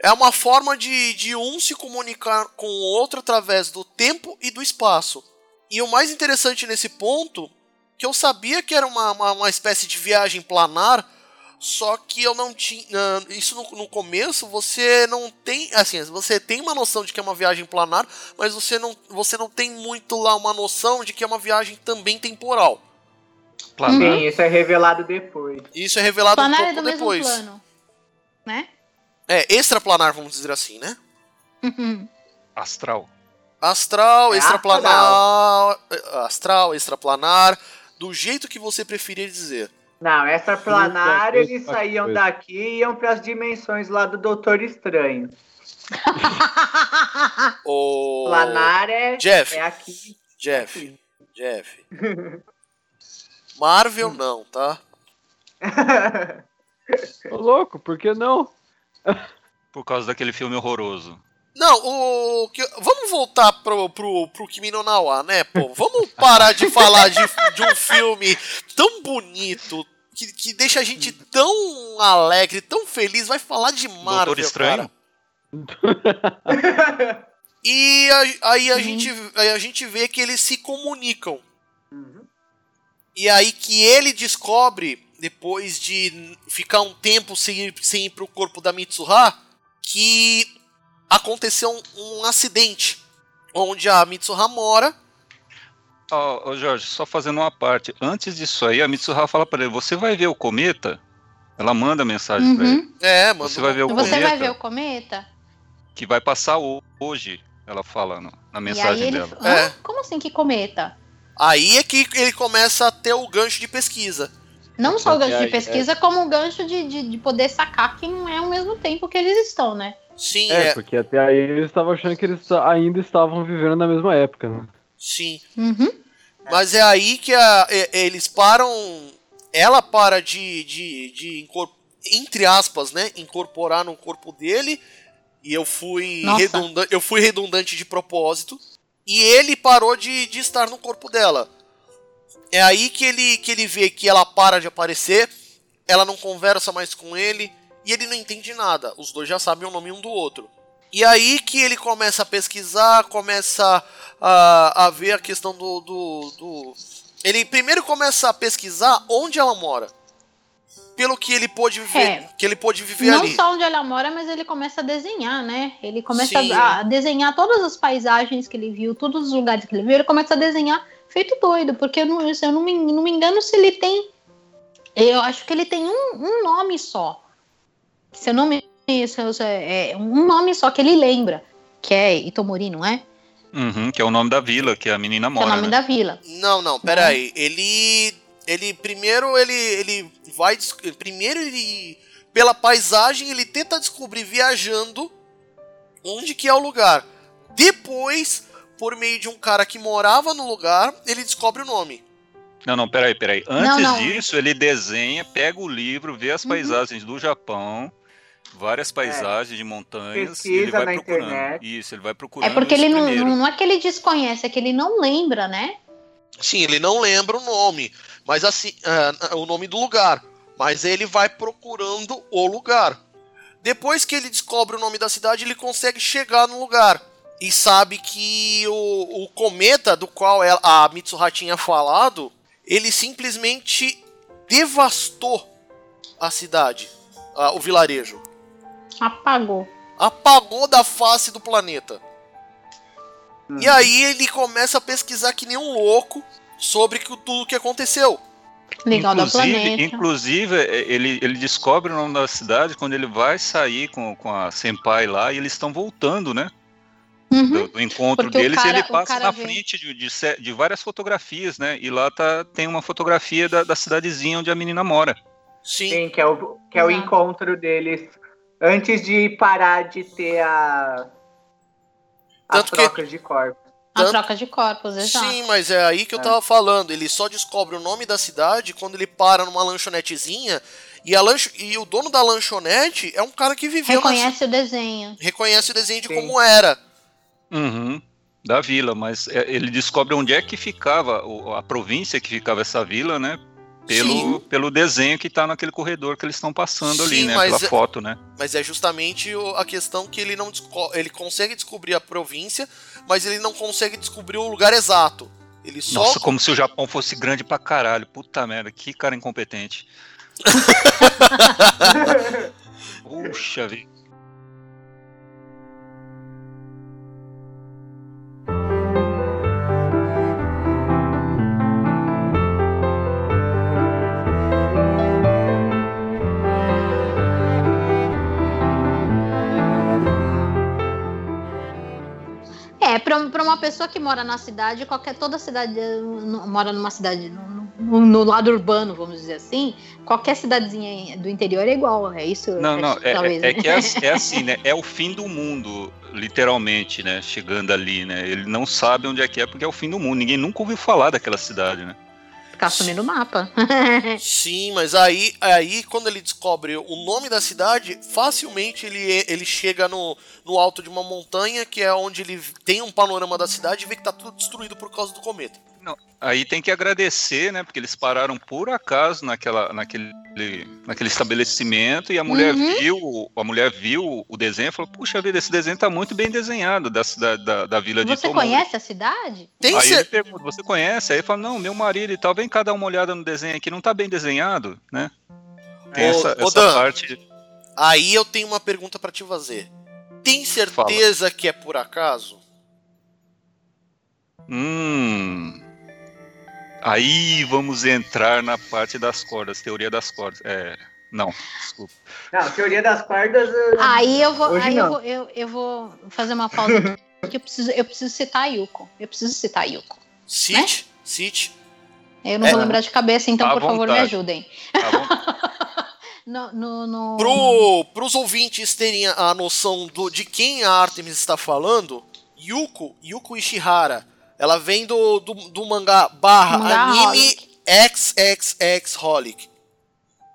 É uma forma de, de um se comunicar com o outro através do tempo e do espaço. E o mais interessante nesse ponto, que eu sabia que era uma, uma, uma espécie de viagem planar, só que eu não tinha. ah, Isso no, no começo você não tem. Assim, você tem uma noção de que é uma viagem planar, mas você não, você não tem muito lá uma noção de que é uma viagem também temporal. Planar. Sim, isso é revelado depois. Isso é revelado um Planar é pouco do mesmo depois. plano. Né? É, extraplanar, vamos dizer assim, né? Uhum. Astral. Astral, É extraplanar. Astral, extraplanar. Do jeito que você preferir dizer. Não, Outra coisa, eles saíam coisa. daqui e iam para as dimensões lá do Doutor Estranho. O... Planar é, Jeff. é aqui. Jeff. Jeff. Marvel não, tá? Ô, louco, por que não? Por causa daquele filme horroroso. Não, o. que- Vamos voltar pro, pro, pro Kimi no Nawa, né, pô? Vamos parar de falar de, de um filme tão bonito. Que, que deixa a gente tão alegre, tão feliz. Vai falar de Marvel, Doutor Estranho? cara. E a- aí, a Sim. gente, aí a gente vê que eles se comunicam. Uhum. E aí que ele descobre, depois de ficar um tempo sem ir, sem ir pro corpo da Mitsuha, que aconteceu um, um acidente. Onde a Mitsuha mora. Ó, ó, Jorge, só fazendo uma parte. Antes disso aí, a Mitsuha fala pra ele: Você vai ver o cometa? Ela manda mensagem pra ele. Uhum. É, mano. Você vai ver o Você cometa vai ver o cometa? que vai passar ho- hoje. Ela fala no- na e aí mensagem ele. dela. Hã? É. Como assim que cometa? Aí é que ele começa a ter o gancho de pesquisa. Não só o gancho de é. pesquisa, como o gancho de, de, de poder sacar quem não é ao mesmo tempo que eles estão, né? Sim, É, é. porque até aí eles estavam achando que eles ainda estavam vivendo na mesma época, né? Sim. Uhum. Mas é aí que a- e- eles param. Ela para de, de, de entre aspas, né? Incorporar no corpo dele. E eu fui, redundante, eu fui redundante de propósito. E ele parou de, de estar no corpo dela. É aí que ele, que ele vê que ela para de aparecer. Ela não conversa mais com ele. E ele não entende nada. Os dois já sabem o nome um do outro. E aí que ele começa a pesquisar, começa a, a ver a questão do, do, do- Ele primeiro começa a pesquisar onde ela mora. Pelo que ele pôde viver, É. que ele pôde viver Não ali. só onde ela mora, mas ele começa a desenhar, né? Ele começa Sim. a, desenhar todas as paisagens que ele viu, todos os lugares que ele viu. Ele começa a desenhar feito doido, porque eu não, eu não me, não me engano se ele tem. Eu acho que ele tem um, um nome só. Se eu não me. é um nome só que ele lembra, que é Itomori, não é? Uhum, que é o nome da vila que a menina Que é o mora. nome né? da vila. Não, não, pera aí. Ele. Ele primeiro ele, ele vai. Primeiro ele. Pela paisagem, ele tenta descobrir viajando onde que é o lugar. Depois, por meio de um cara que morava no lugar, ele descobre o nome. Não, não, peraí, peraí. Antes não. disso, ele desenha, pega o livro, vê as Uhum. paisagens do Japão, várias paisagens de montanhas, e Pesquisa ele vai na procurando. internet. Isso, ele vai procurando. É porque ele não, primeiro. não, é que ele desconhece, é que ele não lembra, né? Sim, ele não lembra o nome, mas assim, ah, o nome do lugar. Mas ele vai procurando o lugar. Depois que ele descobre o nome da cidade, ele consegue chegar no lugar. E sabe que o, o cometa do qual ela- a Mitsuha tinha falado, ele simplesmente devastou a cidade, ah, o vilarejo. Apagou. Apagou da face do planeta. Hum. E aí ele começa a pesquisar que nem um louco sobre que- tudo o que aconteceu. Legal da inclusive, planeta. inclusive é, ele, ele descobre o nome da cidade quando ele vai sair com, com a Senpai lá e eles estão voltando, né? Uhum. Do, do encontro Porque deles cara- e ele passa na vê. frente de, de, de várias fotografias, né? E lá tá, tem uma fotografia da, da cidadezinha onde a menina mora. Sim. Sim, que é o, que é o encontro deles antes de parar de ter a. As Tanto que- trocas de corpos. A Tanto- troca de corpos, exato. Sim, mas é aí que eu É. tava falando. Ele só descobre o nome da cidade quando ele para numa lanchonetezinha e, a lancho... e o dono da lanchonete é um cara que viveu na... Reconhece o desenho. reconhece o desenho de Sim. como era. Uhum, da vila, mas é, ele descobre onde é que ficava, a província que ficava essa vila, né? Pelo, Sim. pelo desenho que tá naquele corredor que eles estão passando ali, Sim, né? mas Pela é- foto, né? Mas é justamente a questão que ele não ele consegue descobrir a província, mas ele não consegue descobrir o lugar exato. Ele só Nossa, como se o Japão fosse grande pra caralho. Puta merda, que cara incompetente. Puxa vida. É, pra uma pessoa que mora na cidade, qualquer toda cidade mora numa cidade no, no- lado urbano, vamos dizer assim, qualquer cidadezinha do interior é igual, é isso? Não, não, é, talvez, é- é né? que é, as- é assim, né? É o fim do mundo, literalmente, né? Chegando ali, né? Ele não sabe onde é que é porque é o fim do mundo. Ninguém nunca ouviu falar daquela cidade, né? Ficar sumindo o mapa. Sim, mas aí, aí quando ele descobre o nome da cidade, facilmente ele, ele chega no, no alto de uma montanha, que é onde ele tem um panorama da cidade e vê que tá tudo destruído por causa do cometa. Aí tem que agradecer, né? Porque eles pararam por acaso naquela, naquele, naquele estabelecimento e a mulher Uhum. viu, a mulher viu o desenho e falou: Puxa vida, esse desenho tá muito bem desenhado da, cidade- da, da vila de Você conhece a cidade? Tem Aí cer- ele pergunta, você conhece? Aí ele fala, não, meu marido e tal, vem cá dar uma olhada no desenho aqui, não tá bem desenhado, né? Tem Ô, essa, ô, essa Dan. parte. Aí eu tenho uma pergunta pra te fazer. Tem certeza que é por acaso? Hum. Aí vamos entrar na parte das cordas, teoria das cordas. É. Não, desculpa. Não, teoria das cordas. Aí eu vou, Hoje aí eu vou, eu, eu vou fazer uma pausa porque eu preciso, eu preciso citar a Yuko. Eu preciso citar a Yuko. Cite, cite. Eu não É. vou lembrar de cabeça, então À por favor me vontade. ajudem. Tá bom? No, no, no- Pro, pros ouvintes terem a noção do, de quem a Artemis está falando, Yuko, Yuko Ishihara, ela vem do, do, do mangá barra Mangá anime. XXX Holic.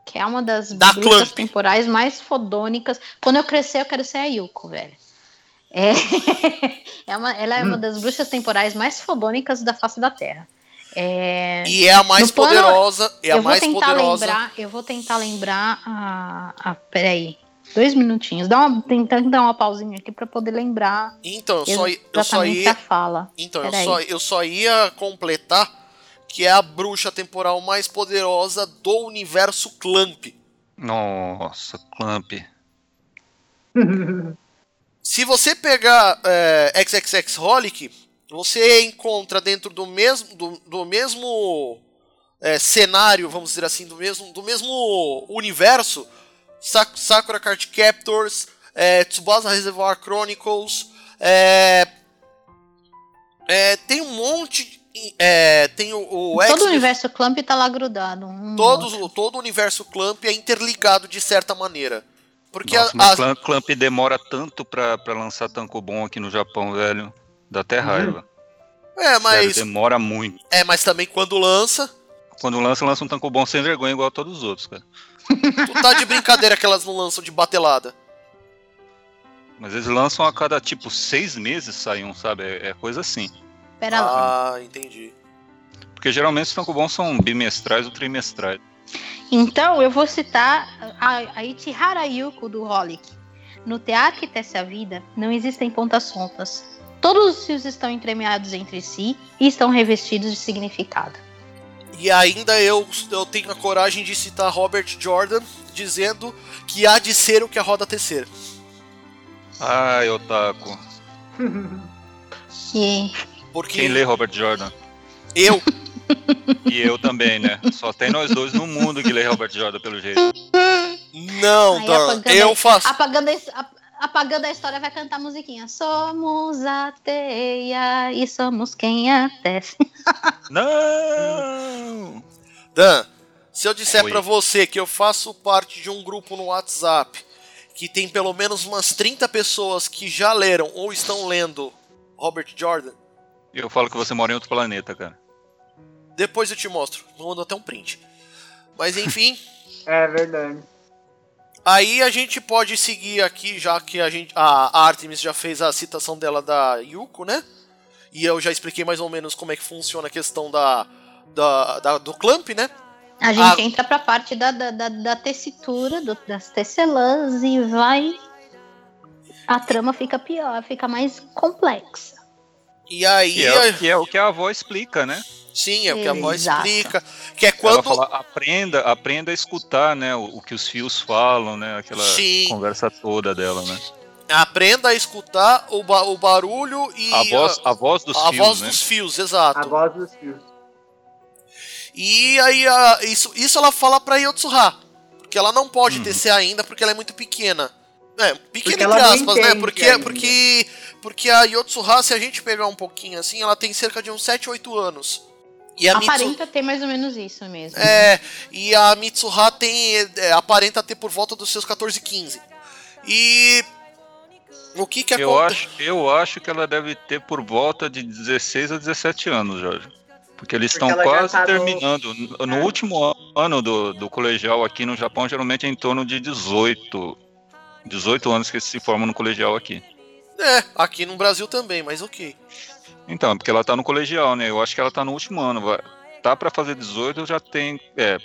Que é uma das Da bruxas Clamp. temporais mais fodônicas. Quando eu crescer, eu quero ser a Yuko, velho. É, é uma, ela é uma das bruxas temporais mais fodônicas da face da Terra. É, E é a mais No plano, poderosa, é a eu vou mais tentar poderosa. lembrar, eu vou tentar lembrar a, a peraí, dois minutinhos, dá uma, tentando dar uma pausinha aqui pra poder lembrar Então, eu só, eu só ia, fala. então eu, só, eu só ia completar que é a bruxa temporal mais poderosa do universo Clamp. Nossa, Clamp. Se você pegar é, XXX Holic, você encontra dentro do mesmo, do, do mesmo é, cenário, vamos dizer assim, do mesmo, do mesmo universo, Sa- Sakura Card Captors, é, Tsubasa Reservoir Chronicles, é, é, tem um monte, é, tem o, o Todo X- o universo Clamp tá lá grudado. um todos- outro. todo o universo Clamp é interligado de certa maneira. Porque Nossa, a- mas as- Clamp, Clamp demora tanto pra, pra lançar tanco bom aqui no Japão, velho. Dá até raiva. é, Sério, mas demora muito. é, mas também quando lança, Quando lança, lança um tanco bom sem vergonha, igual a todos os outros, cara. Tu tá de brincadeira que elas não lançam de batelada. Mas eles lançam a cada, tipo, seis meses sai um, sabe? É, é coisa assim. Pera lá. Ah, entendi. Porque geralmente os tanco bons são bimestrais ou trimestrais. Então, eu vou citar a, a Ichihara Yuko do Holic. No teatro que tece a vida, não existem pontas soltas. Todos os fios estão entremeados entre si e estão revestidos de significado. E ainda eu, eu tenho a coragem de citar Robert Jordan dizendo que há de ser o que a roda tecer. Ai, Otaku. Porque Quem lê Robert Jordan? eu, E eu também, né? Só tem nós dois no mundo que lê Robert Jordan, pelo jeito. não, Dan, apagando eu faço. apagando, ap- apagando a história, vai cantar a musiquinha. Somos a teia e somos quem a tece. Não! Dan, se eu disser pra você que eu faço parte de um grupo no WhatsApp que tem pelo menos umas 30 pessoas que já leram ou estão lendo Robert Jordan, Eu falo que você mora em outro planeta, cara. depois eu te mostro. Mando até um print. Mas enfim, É verdade. Aí a gente pode seguir aqui, já que a gente a Artemis já fez a citação dela da Yuko, né? E eu já expliquei mais ou menos como é que funciona a questão da, da, da- do clamp, né? A gente Ah. entra pra parte da, da, da, da tessitura, do- das tecelãs e vai. A trama fica pior, fica mais complexa. E aí, Que é, que é o que a avó explica, né? Sim, é o que a Exato. explica, que é Ela quando fala, aprenda, aprenda a escutar, né? O, o que os fios falam, né? Aquela Sim. conversa toda dela, né? aprenda a escutar o, ba- o barulho e A voz, a voz dos a fios, voz né? dos fios, A exato. voz dos fios. E aí a- isso, isso ela fala pra Yotsuha, porque ela não pode Uhum. descer ainda porque ela é muito pequena. É, pequena Porque entre aspas, né? Porque ainda. porque porque a Yotsuha, se a gente pegar um pouquinho assim, ela tem cerca de uns 7, 8 anos. E a Mitsu, Aparenta ter mais ou menos isso mesmo. é, e a Mitsuha tem é, aparenta ter por volta dos seus 14, 15. E o que que Eu acontece? acho, eu acho que ela deve ter por volta de 16 a 17 anos, Jorge. Porque eles Porque estão quase tá terminando. No, no É. último ano do, do colegial aqui no Japão, geralmente é em torno de 18. 18 anos que se formam no colegial aqui. É, aqui no Brasil também, mas ok. Então, porque ela tá no colegial, né? Eu acho que ela tá no último ano. Vai, tá pra fazer 18, já tem. É,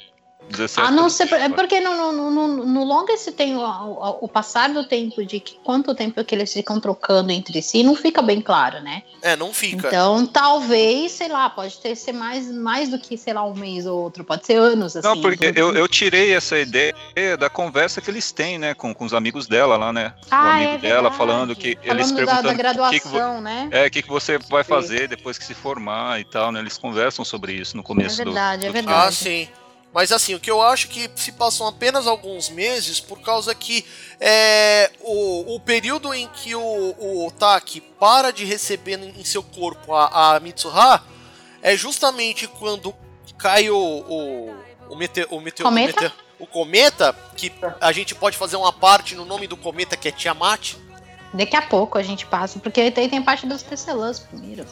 17. A não ser. pra- É porque no, no, no, no tem o, o, o passar do tempo de que, quanto tempo que eles ficam trocando entre si, não fica bem claro, né? É, não fica. Então, talvez, sei lá, pode ter ser mais, mais do que, sei lá, um mês ou outro, pode ser anos, assim. Não, porque do- eu, eu tirei essa ideia da conversa que eles têm, né, com, com os amigos dela lá, né? o Ah, amigo é dela verdade. falando que eles Falando da, perguntando da o que que, né? é, o que, que você vai fazer depois que se formar e tal, né? Eles conversam sobre isso no começo É do- verdade, é do, verdade. Ah, sim. Mas assim, o que eu acho que se passam apenas alguns meses, por causa que é, o, o período em que o, o Taki para de receber em seu corpo a, a Mitsuha é justamente quando cai o, o, o, mete, o, mete, Cometa? o, mete- o cometa, que a gente pode fazer uma parte no nome do cometa que é Tiamat. Daqui a pouco a gente passa, porque aí tem parte dos tecelãs primeiro.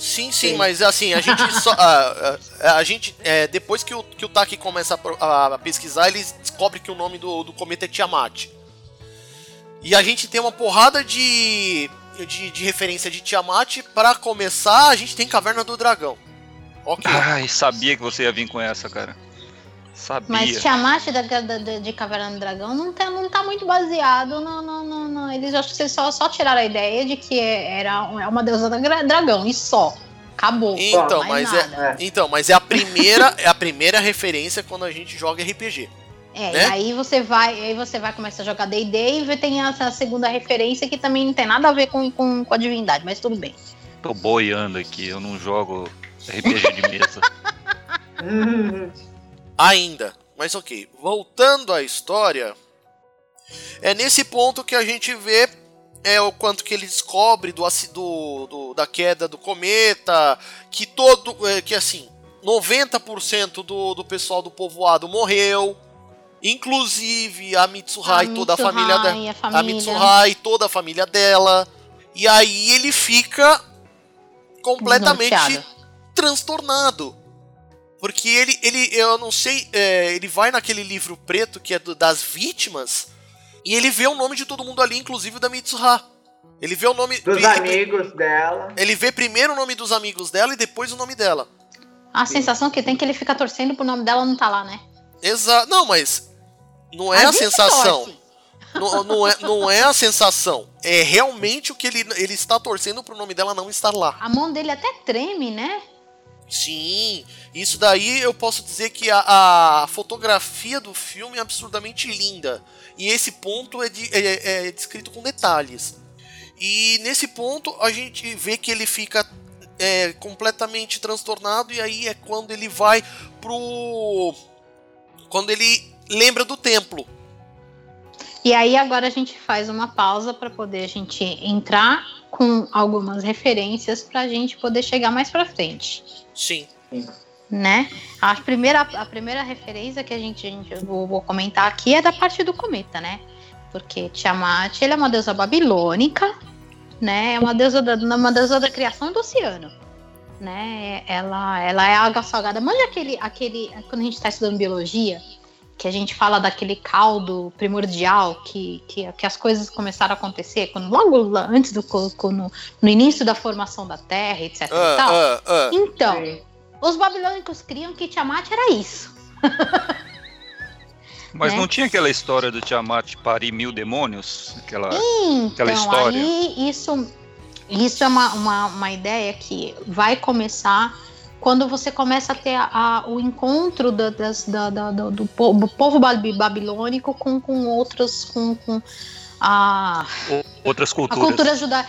Sim, sim, Sim. mas assim, a gente só. A, a, a gente. É, depois que o, que o Taki começa a a, pesquisar, ele descobre que o nome do, do cometa é Tiamat. E a gente tem uma porrada de. de, de referência de Tiamat. Pra começar, a gente tem Caverna do Dragão. Ok. Ai, sabia que você ia vir com essa, cara. Sabia. Mas Tiamat da, da- da- de Caverna do Dragão não tá, não tá muito baseado no. no, no, no- Eles acho que vocês só, só tiraram a ideia de que era é uma deusa dragão, e só. Acabou. Então, mais mas é, então, mas é a primeira, é a primeira referência quando a gente joga RPG. É, né? e aí você vai, aí você vai começar a jogar D&D e tem essa segunda referência que também não tem nada a ver com, com, com a divindade, mas tudo bem. Tô boiando aqui, eu não jogo RPG de mesa. ainda. Mas ok, voltando à história, é nesse ponto que a gente vê é o quanto que ele descobre do, do, do- da queda do cometa, que todo, é, que assim, 90% do, do pessoal do povoado morreu, inclusive a Mitsuha e toda a família dela. a família. Toda a família dela. E aí ele fica completamente transtornado. Porque ele, ele eu não sei, é, ele vai naquele livro preto que é do- das vítimas e ele vê o nome de todo mundo ali, inclusive o da Mitsuha. Ele vê o nome. Dos ele, amigos dela. ele vê primeiro o nome dos amigos dela e depois o nome dela. A sensação que tem é que ele fica torcendo pro nome dela não tá lá, né? Exato. Não, mas não é a, gente sensação. torce. Não, não é, não é a sensação. É realmente o que ele, ele está torcendo pro nome dela não estar lá. A mão dele até treme, né? Sim, isso daí eu posso dizer que a, a fotografia do filme é absurdamente linda. E esse ponto é, de- é- é descrito com detalhes. E nesse ponto a gente vê que ele fica é, completamente transtornado e aí é quando ele vai pro quando ele lembra do templo. E aí agora a gente faz uma pausa para poder a gente entrar com algumas referências para a gente poder chegar mais para frente. Sim. Né? A primeira, a primeira referência que a gente, a gente vou, vou comentar aqui é da parte do cometa, né? Porque Tiamat ele é uma deusa babilônica, né? É uma deusa da, uma deusa da criação do oceano. Né? Ela, ela é água salgada. Manja aquele, aquele. Quando a gente está estudando biologia, que a gente fala daquele caldo primordial que, que, que as coisas começaram a acontecer quando, logo antes do no, no início da formação da Terra, etc. Tal. ah, ah. Então, Sim. os babilônicos criam que Tiamat era isso. Mas né? não tinha aquela história do Tiamat parir mil demônios? Aquela... Então, Aquela história. aí isso, isso é uma, uma, uma ideia que vai começar quando você começa a ter a- a- o encontro da- das- da- da- do, do po- do povo babi- babilônico com, com outros, com, com a, Outras a culturas. cultura judaica,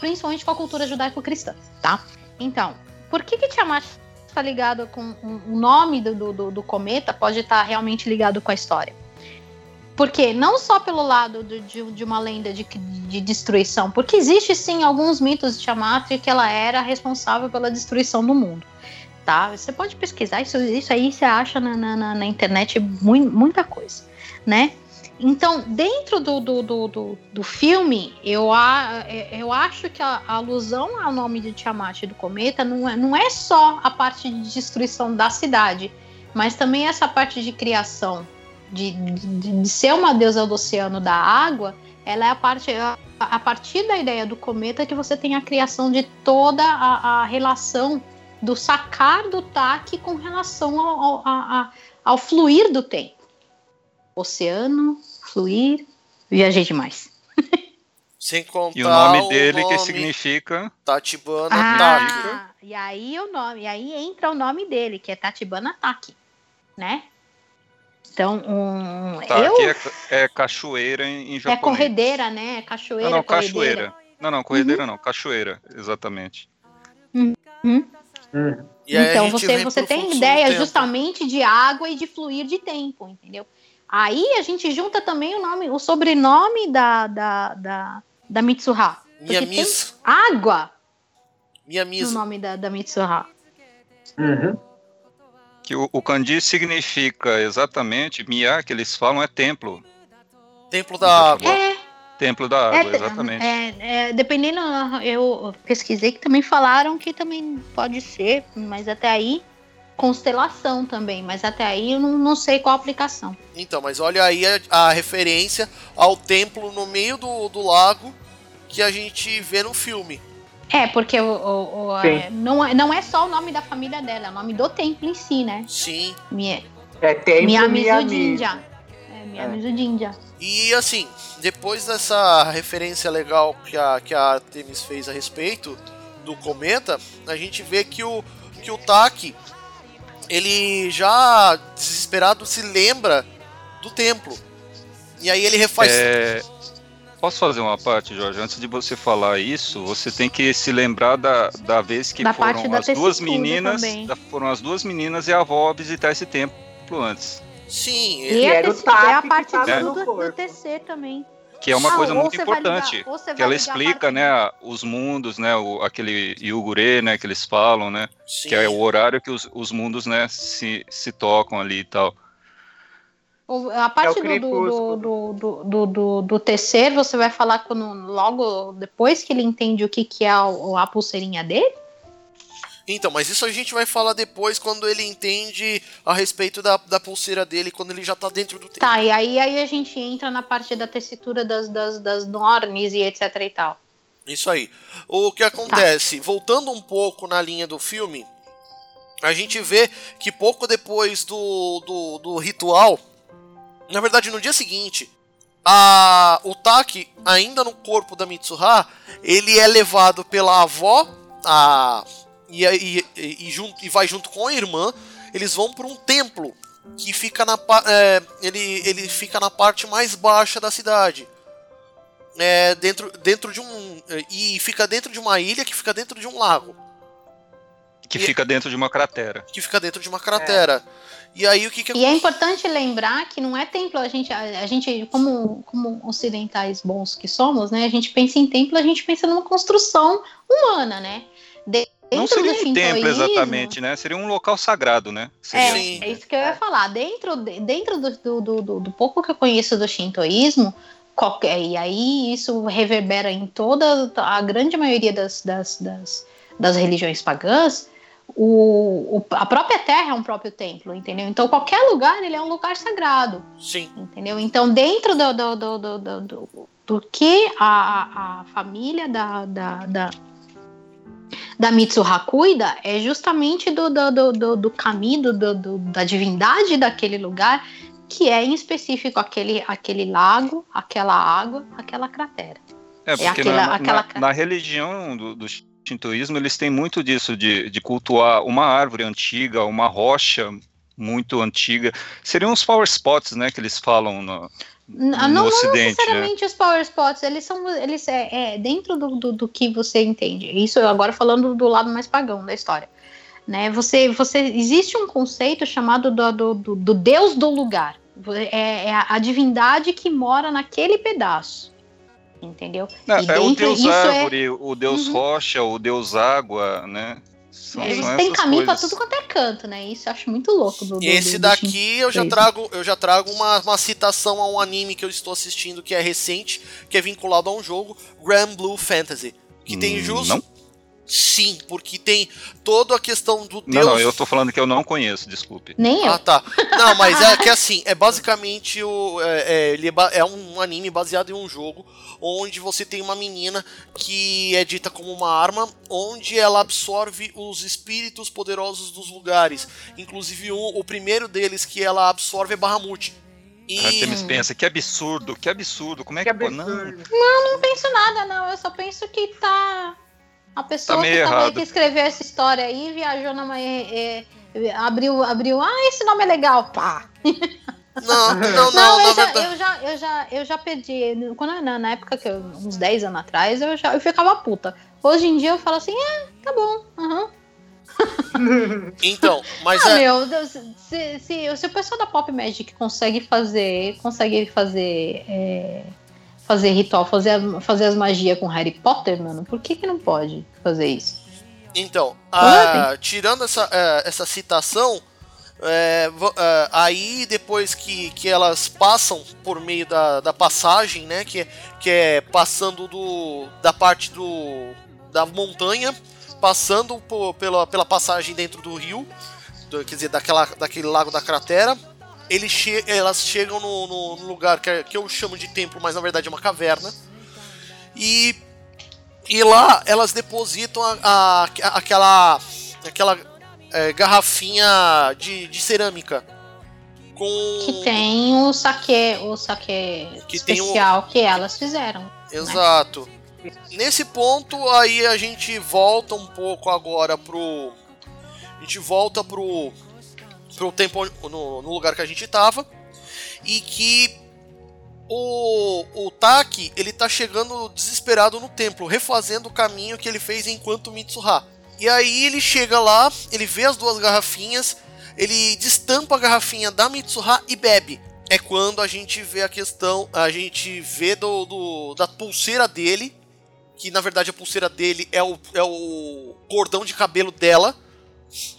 principalmente com a cultura judaico-cristã, tá? Então, por que que Tiamat está ligado com o nome do, do, do- do cometa pode estar realmente ligado com a história? Porque não só pelo lado do- de, de uma lenda de, de destruição, porque existe sim alguns mitos de Tiamat que ela era responsável pela destruição do mundo. Tá? Você pode pesquisar isso, isso aí você acha na, na, na- internet mui- muita coisa, né? Então, dentro do, do, do, do, do filme, eu, a, eu acho que a, a alusão ao nome de Tiamat e do cometa não é, não é só a parte de destruição da cidade, mas também essa parte de criação, de, de, de ser uma deusa do oceano da água, ela é a parte a, partir da ideia do cometa que você tem a criação de toda a, a relação do sacar do taque com relação ao, ao, a- a- ao fluir do tempo. Oceano, fluir, viajei demais. Sem contar E o nome dele nome que significa. Tatibana Ah, Taki. e aí o nome, e aí entra o nome dele, que é Tatibana Taki, né? Então, um, Tá, eu aqui é, é cachoeira em, em é japonês. corredeira, né? Cachoeira, Não, não, corredeira. cachoeira. Não, não, corredeira não, cachoeira, exatamente. Hum. E aí a então você, você tem ideia justamente de água e de fluir de tempo, entendeu? Aí a gente junta também o nome, o sobrenome da da, da, da Mitsuha. Minha Porque tem miss. água Minha no miss. nome da, da Mitsuha. Uhum. Que o, o kanji significa exatamente, Mia, que eles falam, é templo. Templo da água. É, Templo da água, É, exatamente. é, é, dependendo, eu pesquisei que também falaram que também pode ser, mas até aí constelação também, mas até aí eu não, não sei qual a aplicação. Então, mas olha aí a, a referência ao templo no meio do, do lago que a gente vê no filme. É, porque o, o- o- é, não, é- não é só o nome da família dela, é o nome do templo em si, né? Sim. Mi- É tempo Miyamizu. Jinja. É, Miyamizu Jinja. E assim, depois dessa referência legal que a, que a Artemis fez a respeito do cometa, a gente vê que o, que o Taki, ele já desesperado se lembra do templo. E aí ele refaz. É, Posso fazer uma parte, Jorge? Antes de você falar isso, você tem que se lembrar da, da vez que Da parte foram da as duas meninas, da- foram as duas meninas e a avó visitar esse templo antes. Sim, E ele, a, era o TAP é a que parte tava do, do. TC também. Que é uma Ah, coisa muito ligar- importante. você que ela ligar explica, né, a- os mundos, né, o, aquele Yugure, né, que eles falam, né, sim, que é o horário que os, os mundos, né, se, se tocam ali e tal. A parte do, do, do, do, do, do, do tecer, você vai falar quando, logo depois que ele entende o que, que é a, a pulseirinha dele? Então, mas isso a gente vai falar depois quando ele entende a respeito da, da pulseira dele, quando ele já tá dentro do templo. Tá, e aí, aí a gente entra na parte da tessitura das, das, das nornes e etc e tal. Isso aí. O que acontece, voltando um pouco na linha do filme, a gente vê que pouco depois do, do, do ritual, na verdade no dia seguinte, a, o Taki, ainda no corpo da Mitsuha, ele é levado pela avó a, e, e, e, junto, e vai junto com a irmã, eles vão para um templo que fica na, é, ele, ele fica na parte mais baixa da cidade. é, dentro, dentro de um. E fica dentro de uma ilha que fica dentro de um lago. Que E- fica dentro de uma cratera. Que fica dentro de uma cratera. E aí o que que E é importante lembrar que não é templo, a gente, a, a gente como, como ocidentais bons que somos, né? A gente pensa em templo, a gente pensa numa construção humana, né? De- Não dentro seria do um templo exatamente, né? Seria um local sagrado, né? É, Seria. Sim. é isso que eu ia falar. Dentro, de- dentro do, do, do- do- do pouco que eu conheço do shintoísmo, qualquer, e aí isso reverbera em toda a grande maioria das, das, das, das religiões pagãs, o, o- a própria terra é um próprio templo, entendeu? Então qualquer lugar ele é um lugar sagrado, Sim. entendeu? Então dentro do, do, do, do, do, do- do que a, a família da, da, da, da Mitsuha cuida é justamente do, do, do, do, caminho, do, do- da divindade daquele lugar, que é em específico aquele, aquele lago, aquela água, aquela cratera. É, porque aquela- na, na- aquela- na religião do, do shintoísmo eles têm muito disso, de, de cultuar uma árvore antiga, uma rocha muito antiga. Seriam os power spots, né, que eles falam no, no não, não ocidente, né? necessariamente os power spots, eles são eles é, é dentro do, do, do que você entende. Isso eu agora falando do lado mais pagão da história. Né? Você, você existe um conceito chamado do, do, do, do deus do lugar. É, é a, a divindade que mora naquele pedaço. Entendeu? Não, E é o dentro- deus é- árvore, o deus Uhum. rocha, o deus água, né? São, É, são essas caminho pra coisas. tudo quanto é canto, né? Isso eu acho muito louco. Do, do- esse do- do daqui eu já trago, eu já trago uma, uma citação a um anime que eu estou assistindo que é recente, que é vinculado a um jogo, Grand Blue Fantasy. Que tem Hum, justo. Não? Sim, porque tem toda a questão do Não, Deus. não, eu tô falando que eu não conheço, desculpe. Nem eu. Ah, tá. Não, mas é que assim, é basicamente o. É, é, ele é, ba- é um anime baseado em um jogo onde você tem uma menina que é dita como uma arma, onde ela absorve os espíritos poderosos dos lugares. Inclusive um, o primeiro deles que ela absorve é Bahamut. E Artemis pensa, que absurdo, que absurdo, como é Que que, pode? Não, absurdo. não penso nada, não. Eu só penso que tá. A pessoa Tá que, errado. que escreveu essa história aí viajou numa. é, é, abriu, abriu. Ah, esse nome é legal. Pá. não, não, não, Não, na eu, já, eu, já, eu, já, eu já perdi. Quando, na, na época, que eu, uns 10 anos atrás, eu, já, eu ficava puta. Hoje em dia eu falo assim, é, tá bom. aham. Então, mas Ah, é. meu, Deus, se, se, se o pessoal da Pop Magic consegue fazer. Consegue fazer. é, fazer ritual, fazer, fazer as magias com Harry Potter, mano, por que, que não pode fazer isso? Então, ah, tirando essa, eh, essa citação, é, é, aí depois que, que elas passam por meio da, da passagem, né? Que, é- que é passando do, da parte do, da montanha, passando por- pela, pela passagem dentro do rio, do- quer dizer, daquela, daquele lago da cratera. Eles che elas chegam no, no- no lugar que, é- que eu chamo de templo, mas na verdade é uma caverna. E e lá elas depositam a, a- aquela, aquela é, garrafinha de, de cerâmica. Com. Que tem o saque, o saque Que tem o- especial que elas fizeram. Exato. Nesse ponto, aí a gente volta um pouco agora pro. A gente volta pro. Pro tempo no, no lugar que a gente tava. E que o, o Taki, ele tá chegando desesperado no templo, refazendo o caminho que ele fez enquanto Mitsuha. E aí ele chega lá, ele vê as duas garrafinhas, ele destampa a garrafinha da Mitsuha e bebe. É quando a gente vê a questão, a gente vê do, do- da pulseira dele, que na verdade a pulseira dele é o, é o cordão de cabelo dela,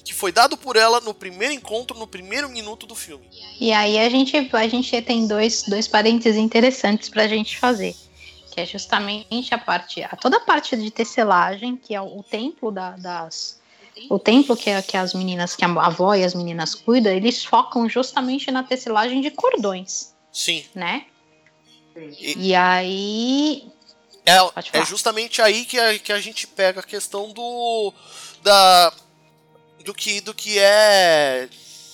que foi dado por ela no primeiro encontro, no primeiro minuto do filme. E aí a gente, a gente tem dois, dois parênteses interessantes pra gente fazer. Que é justamente a parte, a, toda a parte de tecelagem, que é o, o templo da- das. O templo que, é- que as meninas, que a avó e as meninas cuidam, eles focam justamente na tecelagem de cordões, Sim. né? E- E aí. É, é justamente aí que a, que a gente pega a questão do. Da, do, que, do que é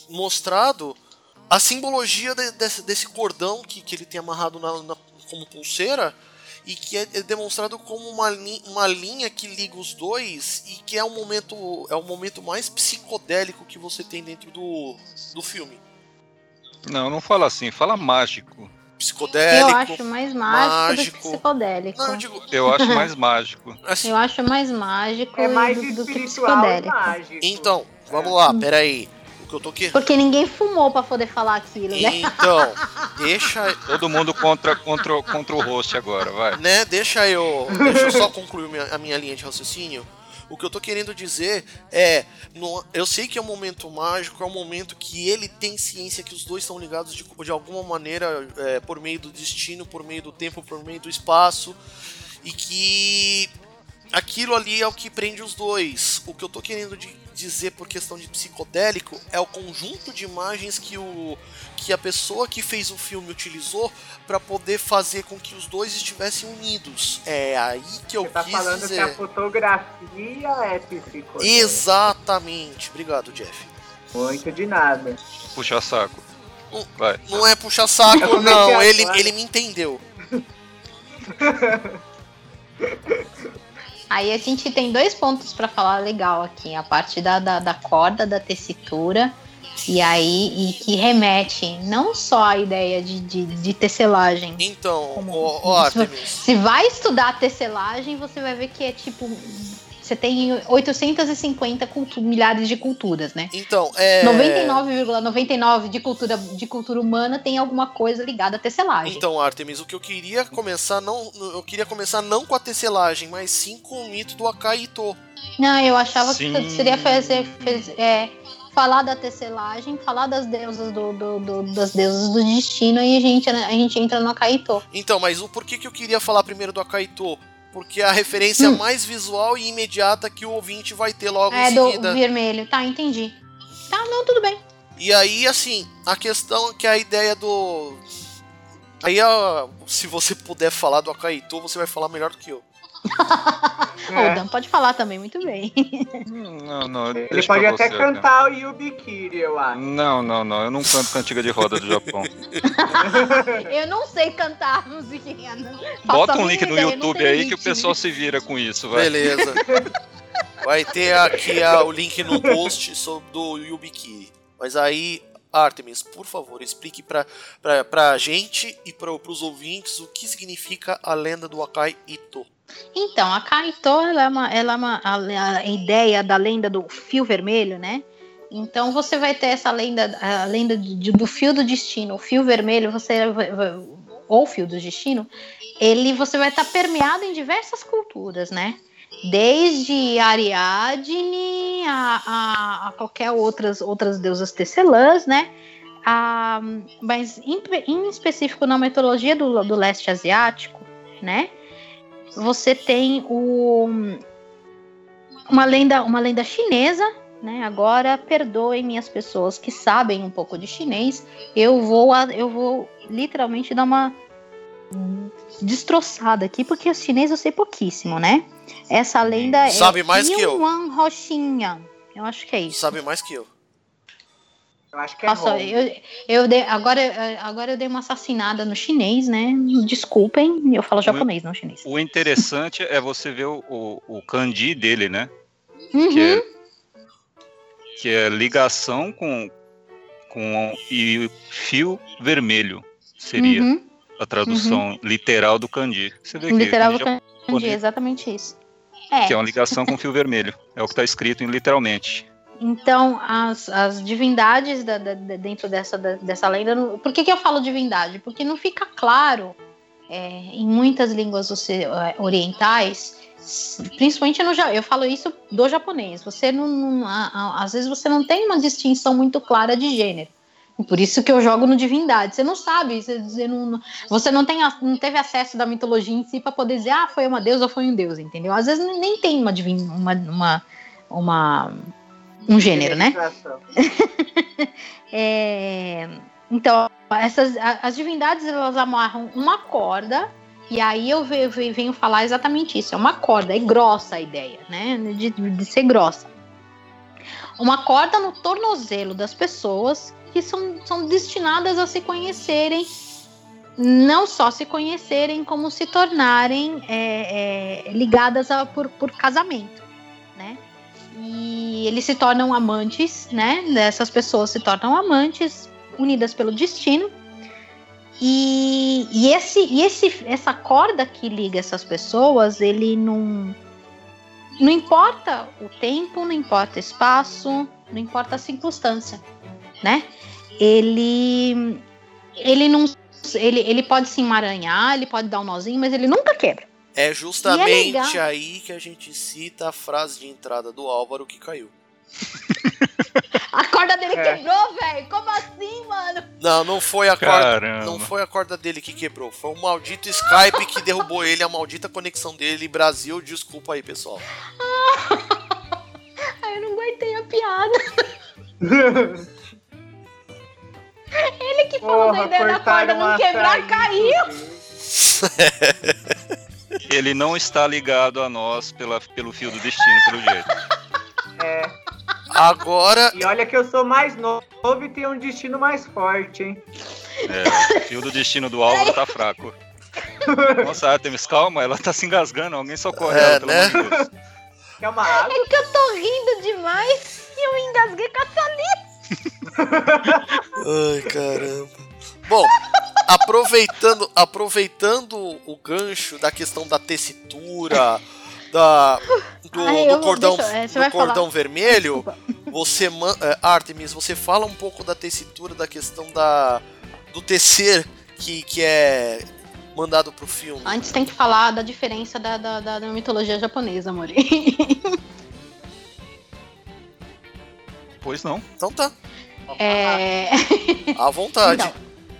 mostrado a simbologia de- desse, desse cordão que, que ele tem amarrado na, na- como pulseira e que é, é demonstrado como uma, li- uma linha que liga os dois e que é um momento é o momento mais psicodélico que você tem dentro do, do filme. Não, não fala assim, fala mágico. Psicodélico. Eu acho mais mágico, mágico. do que psicodélico. Não, eu digo, Eu acho mais mágico. assim, Eu acho mais mágico É mais do, do que psicodélico. mágico. então, vamos lá, peraí. O que eu tô querendo. Porque ninguém fumou pra poder falar aquilo, né? Então, deixa, Todo mundo contra, contra, contra o host agora, vai. né, deixa eu, deixa eu só concluir minha- a minha linha de raciocínio. O que eu tô querendo dizer é, no- eu sei que é um momento mágico, é um momento que ele tem ciência que os dois estão ligados de, de alguma maneira é, por meio do destino, por meio do tempo, por meio do espaço, e que aquilo ali é o que prende os dois. O que eu tô querendo di- dizer por questão de psicodélico é o conjunto de imagens que o que a pessoa que fez o filme utilizou para poder fazer com que os dois estivessem unidos. É aí que eu Você tá quis falando dizer. que a fotografia é psicodélica. Exatamente. Obrigado, Jeff. Muito de nada. Puxa saco. Vai. Não é puxar saco, não. Ele, ele me entendeu. Aí a gente tem dois pontos pra falar legal aqui. A parte da, da, da corda, da tessitura. E aí, e que remete não só à ideia de, de, de tecelagem. Então, Como- ó, ó, isso- Artemis. Se vai estudar a tecelagem, você vai ver que é tipo. Você tem 850 cultu- milhares de culturas, né? Então, é. 99,99 de cultura, de cultura humana tem alguma coisa ligada à tecelagem. Então, Artemis, o que eu queria começar não, eu queria começar não com a tecelagem, mas sim com o mito do Akaito. Não, eu achava Sim. que seria fazer, fez- é, falar da tecelagem, falar das deusas do, do- do- das deusas do destino e a gente, a gente entra no Akaito. Então, mas o porquê que eu queria falar primeiro do Akaito? Porque é a referência mais visual e imediata que o ouvinte vai ter logo É em do seguida. vermelho. Tá, entendi. Tá, não, tudo bem. E aí, assim, a questão é que a ideia do. Aí, se você puder falar do Akaito, você vai falar melhor do que eu. É. O Dan pode falar também, muito bem. Não, não. Ele pode até você, cantar o Yubikiri, eu acho. Não, não, não. Eu não canto cantiga de roda do Japão. eu não sei cantar musiquinha. não. Bota um link no YouTube aí que o pessoal se vira com isso, vai. Beleza. Vai ter aqui a- o link no post sobre do Yubikiri. Mas aí, Artemis, por favor, explique pra, pra, pra gente e pra, pros ouvintes o que significa a lenda do Akai Ito. Então, a Kaito, ela é uma, ela é uma a, a ideia da lenda do fio vermelho, né? Então você vai ter essa lenda, a lenda do fio do destino, o fio vermelho, você ou fio do destino, ele você vai estar permeado em diversas culturas, né? Desde Ariadne a, a, a qualquer outras outras deusas tecelãs, né? Ah, mas em, em específico na mitologia do, do leste asiático, né? Você tem o, uma lenda uma lenda chinesa né? Agora perdoem as pessoas que sabem um pouco de chinês. Eu vou eu vou literalmente dar uma destroçada aqui porque o chinês eu sei pouquíssimo né? Essa lenda Sabe é mais que eu. Roxinha. Eu acho que é isso. Sabe mais que eu. Eu acho que é nossa, eu, eu dei, agora, agora eu dei uma assassinada no chinês, né? Desculpem, eu falo japonês, não chinês. O interessante é você ver o, o, o kanji dele, né? Uhum. Que é, que é ligação com, com e fio vermelho. Seria Uhum. a tradução literal do kanji. Você vê que, Literal do kanji kanji, exatamente isso. É, que é uma ligação com fio vermelho. É o que está escrito em literalmente. Então as, as divindades da- da- dentro dessa, da- dessa lenda. Por que, que eu falo divindade? Porque não fica claro é, em muitas línguas eh, orientais, principalmente no eu falo isso do japonês. Você não, não- às vezes você não tem uma distinção muito clara de gênero. Por isso que eu jogo no divindade. Você não sabe, você, não, você não, tem, não teve acesso da mitologia em si para poder dizer, ah, foi uma deusa ou foi um deus, entendeu? Às vezes nem tem uma, divin, uma, uma, uma um gênero, né? É, então, essas, as divindades elas amarram uma corda, e aí eu ve- ve- venho falar exatamente isso: é uma corda, é grossa a ideia, né? De, de ser grossa. Uma corda no tornozelo das pessoas que são, são destinadas a se conhecerem, não só se conhecerem, como se tornarem é, é, ligadas a- por, por casamento? E eles se tornam amantes, né? Essas pessoas se tornam amantes, unidas pelo destino. E, e, esse, e esse, essa corda que liga essas pessoas, ele não. Não importa o tempo, não importa o espaço, não importa a circunstância, né? Ele. Ele não. Ele, ele pode se emaranhar, ele pode dar um nozinho, mas ele nunca quebra. É justamente legal. aí que a gente cita a frase de entrada do Álvaro que caiu. A corda dele É. quebrou, velho. Como assim, mano? Não, não foi a corda. Caramba. Não foi a corda dele que quebrou, foi o maldito Skype que derrubou ele, a maldita conexão dele. Brasil, desculpa aí, pessoal. Eu não aguentei a piada. Ele que falou da ideia da corda não quebrar, saída. caiu. Ele não está ligado a nós pela, pelo fio do destino, pelo jeito. É. Agora, E olha que eu sou mais novo e tenho um destino mais forte, hein? É, o fio do destino do Álvaro tá fraco. Nossa, Artemis, calma, ela tá se engasgando. Alguém socorre É, ela, pelo né? amor de Deus. Quer uma água? É que eu tô rindo demais e eu engasguei com a. Ai, caramba. Bom, aproveitando, aproveitando o gancho da questão da tessitura, da, do, Ai, do cordão, deixa- é, do falar. cordão vermelho, Desculpa. você, é, Artemis, você fala um pouco da tessitura, da questão da, do tecer que, que é mandado pro filme. Antes tem que falar da diferença da, da, da- da mitologia japonesa, amor. Pois não. Então tá, É... à vontade. Então,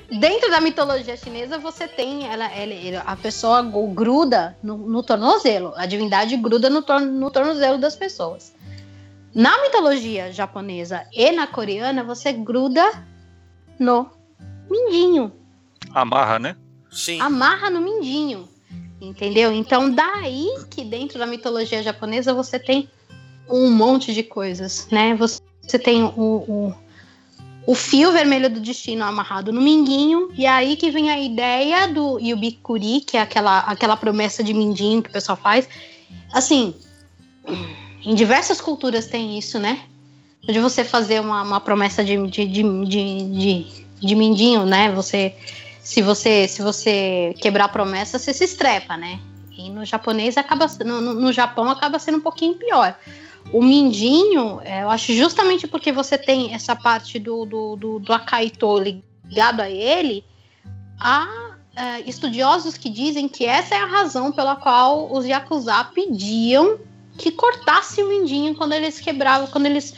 dentro da mitologia chinesa, você tem ela, ela- a pessoa gruda no, no tornozelo, a divindade gruda no, tor- no tornozelo das pessoas. Na mitologia japonesa e na coreana, você gruda no mindinho, Amarra, né? Sim. amarra no mindinho, entendeu? Então, daí que dentro da mitologia japonesa você tem um monte de coisas, né? Você, você tem o, o, o fio vermelho do destino amarrado no minguinho, e aí que vem a ideia do Yubikuri, que é aquela, aquela promessa de mindinho que o pessoal faz. Assim, em diversas culturas tem isso, né? De você fazer uma, uma promessa de, de, de, de, de, mindinho, né? Você se você se você quebrar a promessa, você se estrepa, né? E no japonês acaba no- no Japão acaba sendo um pouquinho pior. O mindinho, é, eu acho justamente porque você tem essa parte do, do, do, do Akaito ligado a ele, há é, estudiosos que dizem que essa é a razão pela qual os Yakuza pediam que cortasse o mindinho quando eles quebravam, quando eles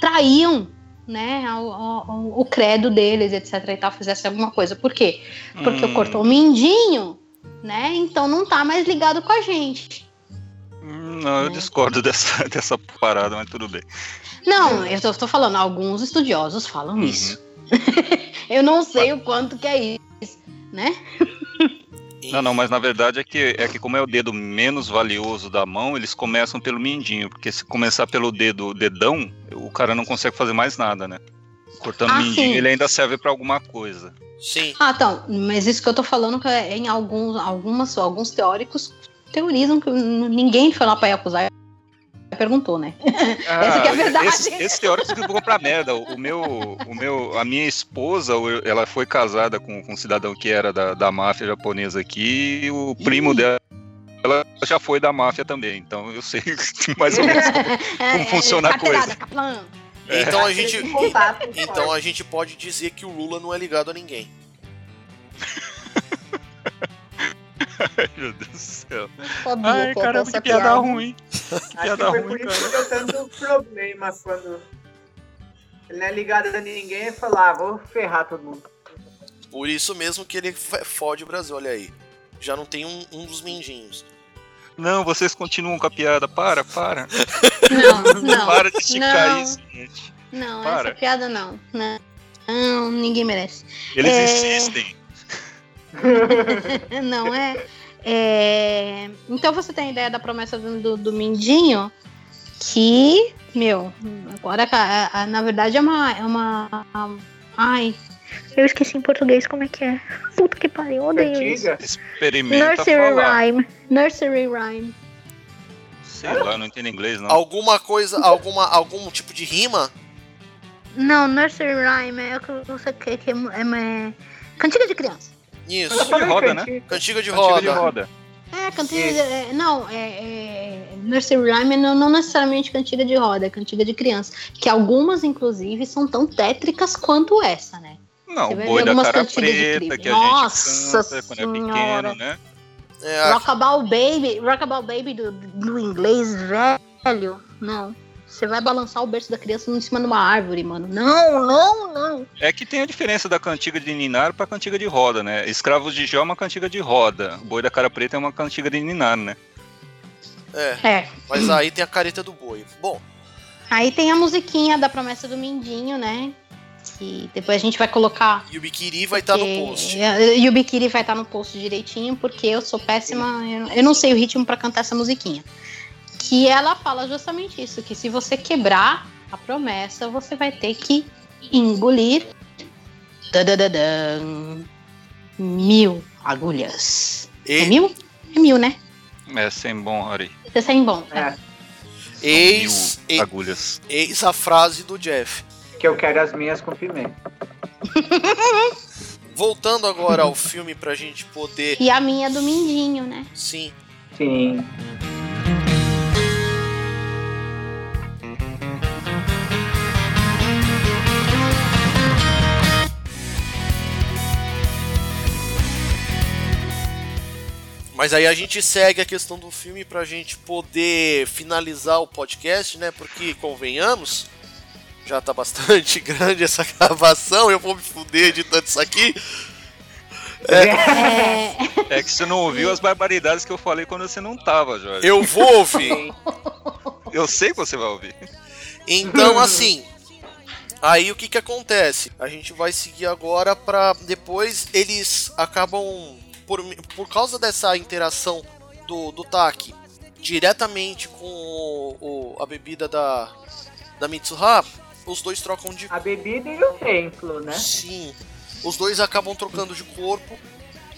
traíam né, o, o- o credo deles, etc. e tal, fizesse alguma coisa. Por quê? Porque Hum, cortou o mindinho, né? Então não tá mais ligado com a gente. Hum, Não, eu né? discordo dessa, dessa parada, mas tudo bem. Não, eu tô, tô falando, alguns estudiosos falam Uhum. isso. eu não sei o quanto que é isso, né? Não, não, mas na verdade é que, é que como é o dedo menos valioso da mão, eles começam pelo mindinho, porque se começar pelo dedo dedão, o cara não consegue fazer mais nada, né? Cortando o Ah, mindinho, sim. ele ainda serve pra alguma coisa. Sim. Ah, então, mas isso que eu tô falando que é em alguns, algumas, alguns teóricos teorizam que ninguém foi lá pra Yakuza e perguntou, né? Essa que é a verdade. Esse, esse teórico que pra merda. O meu, o meu, a minha esposa, ela foi casada com, com um cidadão que era da, da máfia japonesa aqui, e o primo dela ela já foi da máfia também, então eu sei mais ou menos É, funciona a carteirada, coisa? Kaplan. Então a gente. Então a gente pode dizer que o Lula não é ligado a ninguém. Ai, meu Deus do céu. Sabia Ai, caramba, essa que piada piada. ruim. Que Acho que piada foi ruim, por isso cara. que deu tanto problema quando ele não é ligado a ninguém e falar, ah, vou ferrar todo mundo. Por isso mesmo que ele fode o Brasil, olha aí. Já não tem um, um dos mindinhos. Não, vocês continuam com a piada. Para, para. Não, não. para de esticar não. isso, gente. Não, Para. essa piada não. Não, não ninguém merece. Eles É. insistem. Não é? É, Então você tem a ideia da promessa do, do, Mindinho, que, meu, agora a- a- na verdade é uma, é uma. Ai. Eu esqueci em português como é que é. Puta que pariu, eu odeio isso. Experimenta Nursery falar. Rhyme. Nursery Rhyme. Sei lá, não entendo inglês, não. Alguma coisa, alguma, algum tipo de rima? Não, Nursery Rhyme é o que você quer que é, é, Cantiga de criança. Isso. Eu falei roda, né? cantiga. Cantiga de Cantiga roda. de roda. É, cantiga. Isso. é, não, é, é. Nursery Rhyme não, não necessariamente cantiga de roda, é cantiga de criança. Que algumas, inclusive, são tão tétricas quanto essa, né? Não, o boi da algumas cara cantigas de preta, que a Nossa gente canta quando é pequeno, né? É, Rockaball Baby, Rockaball Baby do, do inglês velho. Não. Você vai balançar o berço da criança em cima de uma árvore, mano. Não, não, não. É que tem a diferença da cantiga de ninar pra cantiga de roda, né? Escravos de Jó é uma cantiga de roda. O boi da cara preta é uma cantiga de ninar, né? é, É. mas aí tem a careta do boi. Bom, Aí tem a musiquinha da promessa do Mindinho, né? Que depois a gente vai colocar. e o Biquiri vai estar no porque- post. E o Bikiri vai estar no post direitinho, porque eu sou péssima. eu- Eu não sei o ritmo pra cantar essa musiquinha. Que ela fala justamente isso: que se você quebrar a promessa, você vai ter que engolir. dadadadã, mil agulhas. É E, mil? É mil, né? É sem bom, Ari. Você sem bom. É, eis, Mil agulhas. eis a frase do Jeff. que eu quero as minhas com pimenta. Voltando agora ao filme pra gente poder. E a minha do Mindinho, né? Sim. Sim. Mas aí a gente segue a questão do filme pra gente poder finalizar o podcast, né? Porque, convenhamos, já tá bastante grande essa gravação, eu vou me fuder editando isso aqui. É, É que você não ouviu as barbaridades que eu falei quando você não tava, Jorge. Eu vou ouvir. Eu sei que você vai ouvir. Então, assim, aí o que que acontece? A gente vai seguir agora pra depois eles acabam por, por causa dessa interação do, do Taki diretamente com o, o- a bebida da da Mitsuha, os dois trocam de A bebida e o templo, né? Sim. Os dois acabam trocando de corpo.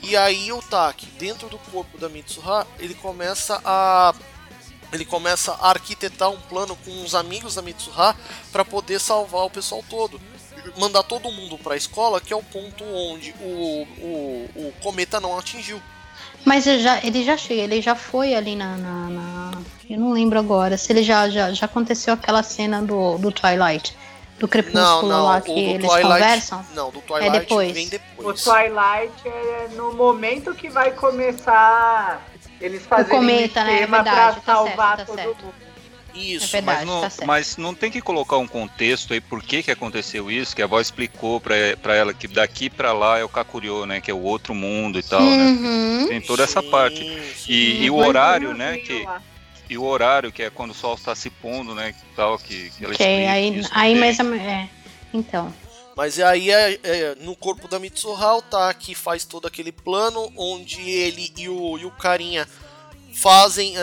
E aí o Taki, dentro do corpo da Mitsuha, ele começa a. Ele começa a arquitetar um plano com os amigos da Mitsuha para poder salvar o pessoal todo. Mandar todo mundo para a escola, que é o ponto onde o, o, o cometa não atingiu. Mas ele já, ele já chega, ele já foi ali na, na- na- Eu não lembro agora se ele já, já, já aconteceu aquela cena do, do Twilight, do Não, crepúsculo não. lá o que eles Twilight. conversam. Não, do Twilight depois. vem O depois. Twilight é no momento que vai começar eles fazerem cometa, um né? É verdade, pra tá salvar certo, tá todo certo. mundo. Isso. É verdade. Mas não, tá mas não tem que colocar um contexto aí por que, que aconteceu isso, que a avó explicou pra, pra ela que daqui pra lá é o Kakuryo, né? Que é o outro mundo e tal, né? Uhum. Tem toda essa Sim, parte. sim. E, e o Mas horário, né? Que, e o horário, que é quando o sol está se pondo, né? Que tal, que, que ela Ok, explica aí, isso aí ou menos. É. Então. Mas aí é, é, no corpo da Mitsuha, o Taki faz todo aquele plano onde ele e o, e o carinha fazem.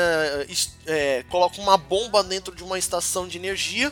es- é, colocam uma bomba dentro de uma estação de energia.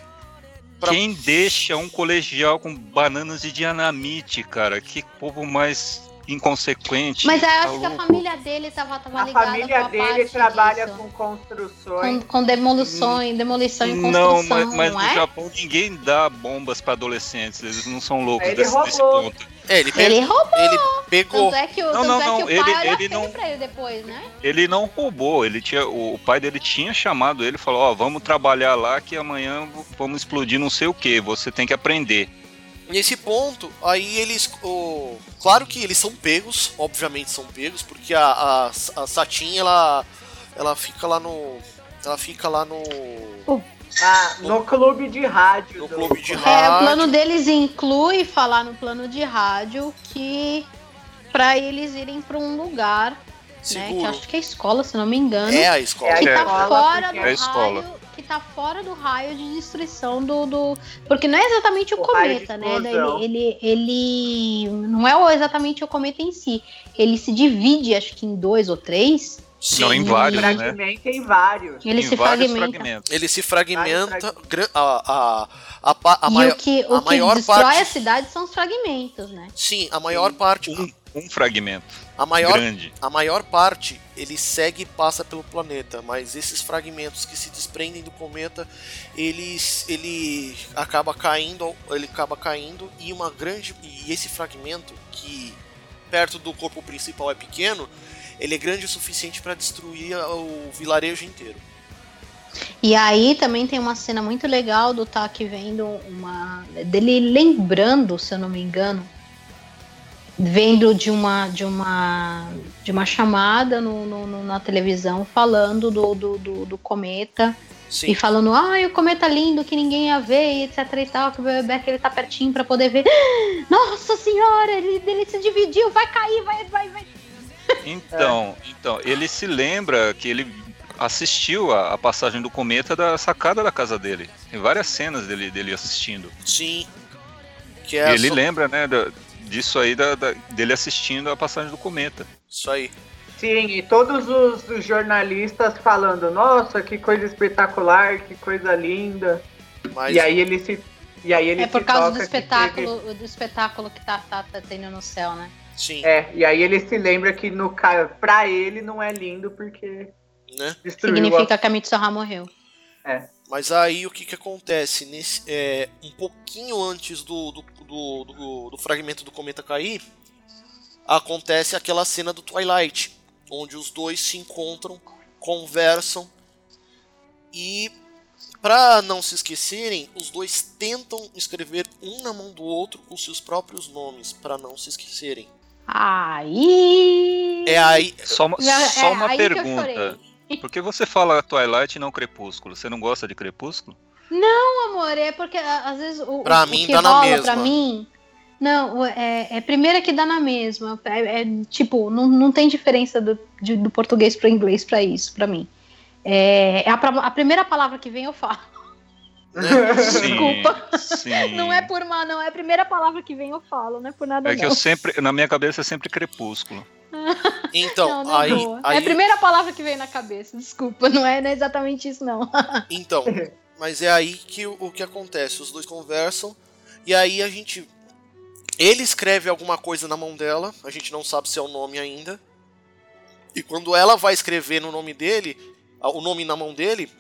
pra- Quem deixa um colegial com bananas de dinamite, cara? Que povo mais inconsequente. Mas eu tá acho que a família dele tava, tava A ligada família com a dele parte trabalha disso. com construções. com, com demolições, demolição e Não, construção, mas, mas não no é? Japão ninguém dá bombas pra adolescentes, eles não são loucos Ele desse, desse roubou. ponto. É, ele, pe- Ele roubou, ele pegou. tanto é que, o- Não, tanto não, é não, que o pai ele- ele não- pra ele depois, né? Ele não roubou, ele tinha, o, o pai dele tinha chamado ele e falou, ó, vamos trabalhar lá que amanhã vamos explodir não sei o que, você tem que aprender. Nesse ponto, aí eles. O... Claro que eles são pegos, obviamente são pegos, porque a, a, a Satin ela, ela fica lá no. Ela fica lá no. Ah, no clube de rádio. No do- clube de É, o rádio. plano deles inclui falar no plano de rádio que pra eles irem pra um lugar, né? Que acho que é escola, se não me engano. É a escola. É a que tá escola, fora do é a escola. raio, que tá fora do raio de destruição do, do- porque não é exatamente o, O cometa, né? Ele, ele ele não é exatamente o cometa em si. Ele se divide, acho que em dois ou três. Sim, Não, em vários, né? Fragmenta em vários. Ele Em se vários fragmenta. fragmentos. ele se fragmenta. A, a, a, pa- a e maior, o que, a o que maior destrói parte- a cidade são os fragmentos, né? sim, a maior parte. Um, um fragmento A maior, grande. a maior parte ele segue e passa pelo planeta, mas esses fragmentos que se desprendem do cometa, eles ele acaba caindo, ele acaba caindo e uma grande e esse fragmento que perto do corpo principal é pequeno, ele é grande o suficiente para destruir o vilarejo inteiro. E aí também tem uma cena muito legal do Taki vendo uma. dele lembrando, se eu não me engano, vendo de uma de uma de uma chamada no, no- no- na televisão falando do, do, do, do cometa Sim. e falando, ai, o cometa lindo que ninguém ia ver, e etc e tal, que o Beck ele tá pertinho pra poder ver. Nossa senhora, ele, ele se dividiu, vai cair, vai, vai, vai. Então, então, ele se lembra que ele assistiu a, a passagem do cometa da sacada da casa dele. Tem várias cenas dele, dele assistindo. Sim. Que E é ele só- lembra, né, da- disso aí, da- da- dele assistindo a passagem do cometa. Isso aí. Sim, e todos os, os jornalistas falando, nossa, que coisa espetacular, que coisa linda. Mas E aí ele se. E aí ele É por se causa do espetáculo, do espetáculo que tá, tá, tá tendo no céu, né? sim, teve- É, e aí ele se lembra que no pra ele não é lindo porque né? destruiu Significa que a Mitsuha morreu. Mas aí o que que acontece? Nesse, é, um pouquinho antes do, do, do, do- do fragmento do cometa cair, acontece aquela cena do Twilight, onde os dois se encontram, conversam e para não se esquecerem, os dois tentam escrever um na mão do outro os seus próprios nomes para não se esquecerem. Aí. É aí, Só uma, É, só é uma aí que eu pergunta. Por que você fala Twilight e não Crepúsculo? Você não gosta de Crepúsculo? Não, amor, é porque às vezes o, Pra o mim, que dá na rola mesma. pra mim. Não, o- é, é primeiro que dá na mesma. É, é, tipo, não, não tem diferença do, de- do português pro inglês pra isso, pra mim. É, é a, a primeira palavra que vem eu falo. né? Desculpa. Sim. Não é por mal, não. É a primeira palavra que vem eu falo, não é por nada É que não. eu sempre, na minha cabeça é sempre Crepúsculo. Então, não, não é aí, aí É a primeira palavra que vem na cabeça, desculpa. Não é, não é exatamente isso, não. Então, mas é aí que o, o que acontece? Os dois conversam e aí a gente. Ele escreve alguma coisa na mão dela, a gente não sabe se é o nome ainda. E quando ela vai escrever no nome dele, o nome na mão dele,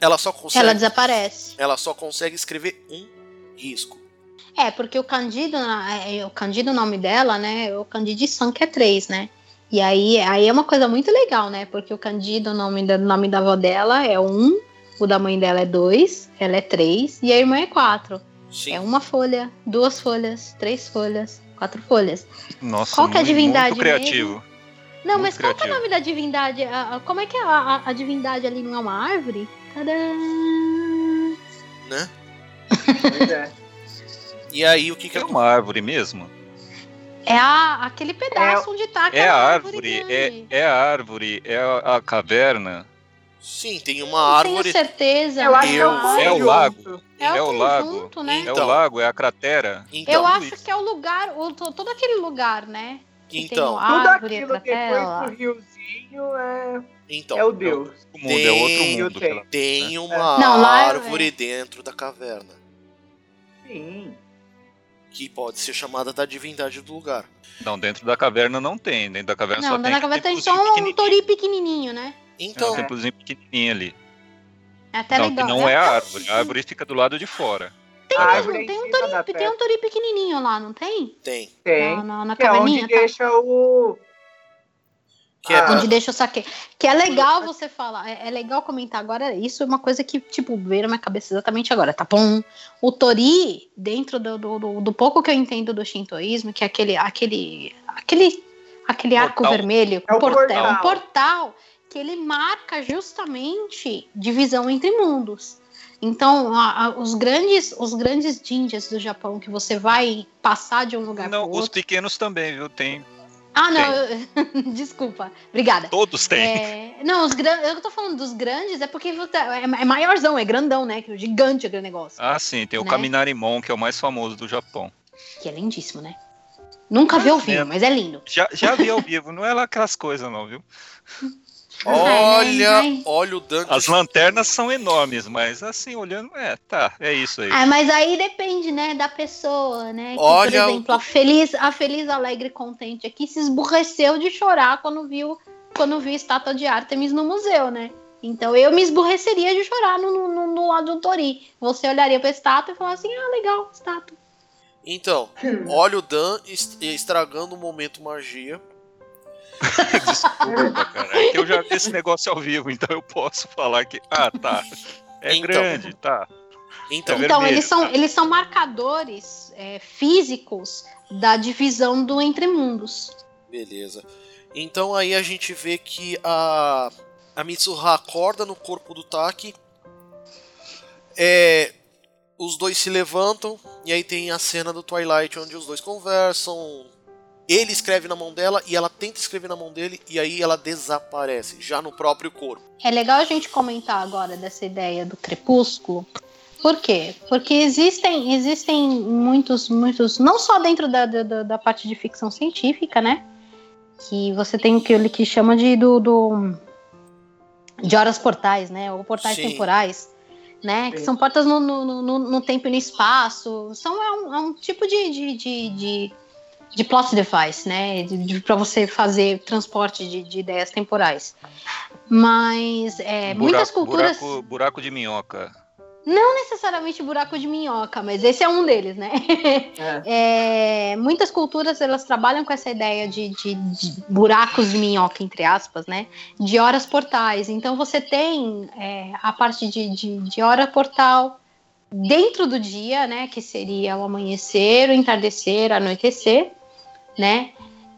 ela só consegue. Ela desaparece. ela só consegue escrever um risco. É, porque o Candido, é, o Candido, o nome dela, né? O Candidição, que é três, né? E aí, aí é uma coisa muito legal, né? Porque o Candido, o nome, da, nome da avó dela é um, o da mãe dela é dois, ela é três e a irmã é quatro. Sim. É uma folha, duas folhas, três folhas, quatro folhas. Nossa, Qual que é a divindade Muito criativo. Não, Muito mas qual que é o criativo. nome da divindade? Como é que é a, a- a divindade ali não é uma árvore? Tadã! Né? Pois é. E aí o que que É acontece? uma árvore mesmo? É a, aquele pedaço onde tá É aquela a árvore. árvore, é, é a árvore, é a, a caverna, Sim, tem uma tenho árvore. certeza. Eu acho que é Eu- o é o conjunto. lago. É o é o lago. conjunto, né? é Então. o lago, é a cratera. Então, Eu acho isso. que é o lugar, o, to- todo aquele lugar, né? Que então, tem Tudo árvore, aquilo cratera. depois do riozinho é, então é o Deus. O mundo é outro mundo. tem. tem uma Não, lá é- árvore dentro da caverna. Sim. Que pode ser chamada da divindade do lugar. Não, dentro da caverna não tem. Dentro da caverna Não, só tem caverna tem só um tori pequenininho, né? É um Então, templozinho pequenininho ali. É até não, legal. que não é a até- árvore. A árvore fica do lado de fora. Tem, A mesmo, é tem um da tori, tem um tori pequenininho lá, não tem? tem. Tem. Na, na, na Que é caverninha, onde tá? deixa o. Que é Ah, Onde deixa o saque. Que é legal você falar, é, é legal comentar agora. Isso é uma coisa que, tipo, veio na minha cabeça exatamente agora, tá bom? O Tori, dentro do, do, do- do pouco que eu entendo do shintoísmo, que é aquele, aquele, aquele, aquele arco Portal. vermelho, É o portal, portal. um portal que ele marca justamente divisão entre mundos. Então, a- a- os grandes, os grandes ninjas do Japão que você vai passar de um lugar Não, para os outro. pequenos também, viu? Tem. Ah, não, desculpa. Obrigada. Todos têm. É, não, os grandes. Eu tô falando dos grandes, é porque é, é maiorzão, é grandão, né? Que o gigante é aquele negócio. Ah, sim, tem o Né? Kaminarimon, que é o mais famoso do Japão. Que é lindíssimo, né? Nunca vi ao vivo, É. mas é lindo. Já, já vi ao vivo, não é lá aquelas coisas, não, viu? Olha, Ai. olha o Dante. As lanternas são enormes, mas assim, olhando, é, tá, é isso aí. Ah, mas aí depende, né, da pessoa, né? Que, Olha por exemplo, o- a feliz, a feliz, alegre, contente aqui se esburreceu de chorar quando viu, quando viu a estátua de Artemis no museu, né? Então eu me esburreceria de chorar no, no, no lado do Tori. Você olharia pra estátua e falaria assim, ah, legal, estátua. Então, olha o Dan est- estragando o momento magia. Desculpa, cara. É que eu já vi esse negócio ao vivo, então eu posso falar que. Ah, tá. É Então. grande, tá. Então, É Então, eles são, tá? eles são marcadores é, físicos da divisão do Entremundos. beleza. Então aí a gente vê que a, a Mitsuha acorda no corpo do Taki. É, os dois se levantam e aí tem a cena do Twilight onde os dois conversam. Ele escreve na mão dela e ela tenta escrever na mão dele e aí ela desaparece, já no próprio corpo. É legal a gente comentar agora dessa ideia do crepúsculo. Por quê? Porque existem, existem muitos, muitos, não só dentro da, da, da parte de ficção científica, né? Que você tem o que ele que chama de do, do- de horas portais, né? Ou portais Sim. temporais, né? Que Sim. são portas no, no, no, no tempo e no espaço. São é um, é um tipo de, de, de, de, de plot device, né? Para você fazer transporte de, de ideias temporais. Mas é, muitas Buraco- culturas. Buraco, buraco de minhoca. Não necessariamente buraco de minhoca, mas esse é um deles, né? É. É, muitas culturas elas trabalham com essa ideia de, de- de buracos de minhoca, entre aspas, né? De horas portais. Então você tem é, a parte de, de, de hora portal dentro do dia, né? Que seria o amanhecer, o entardecer, o anoitecer, né?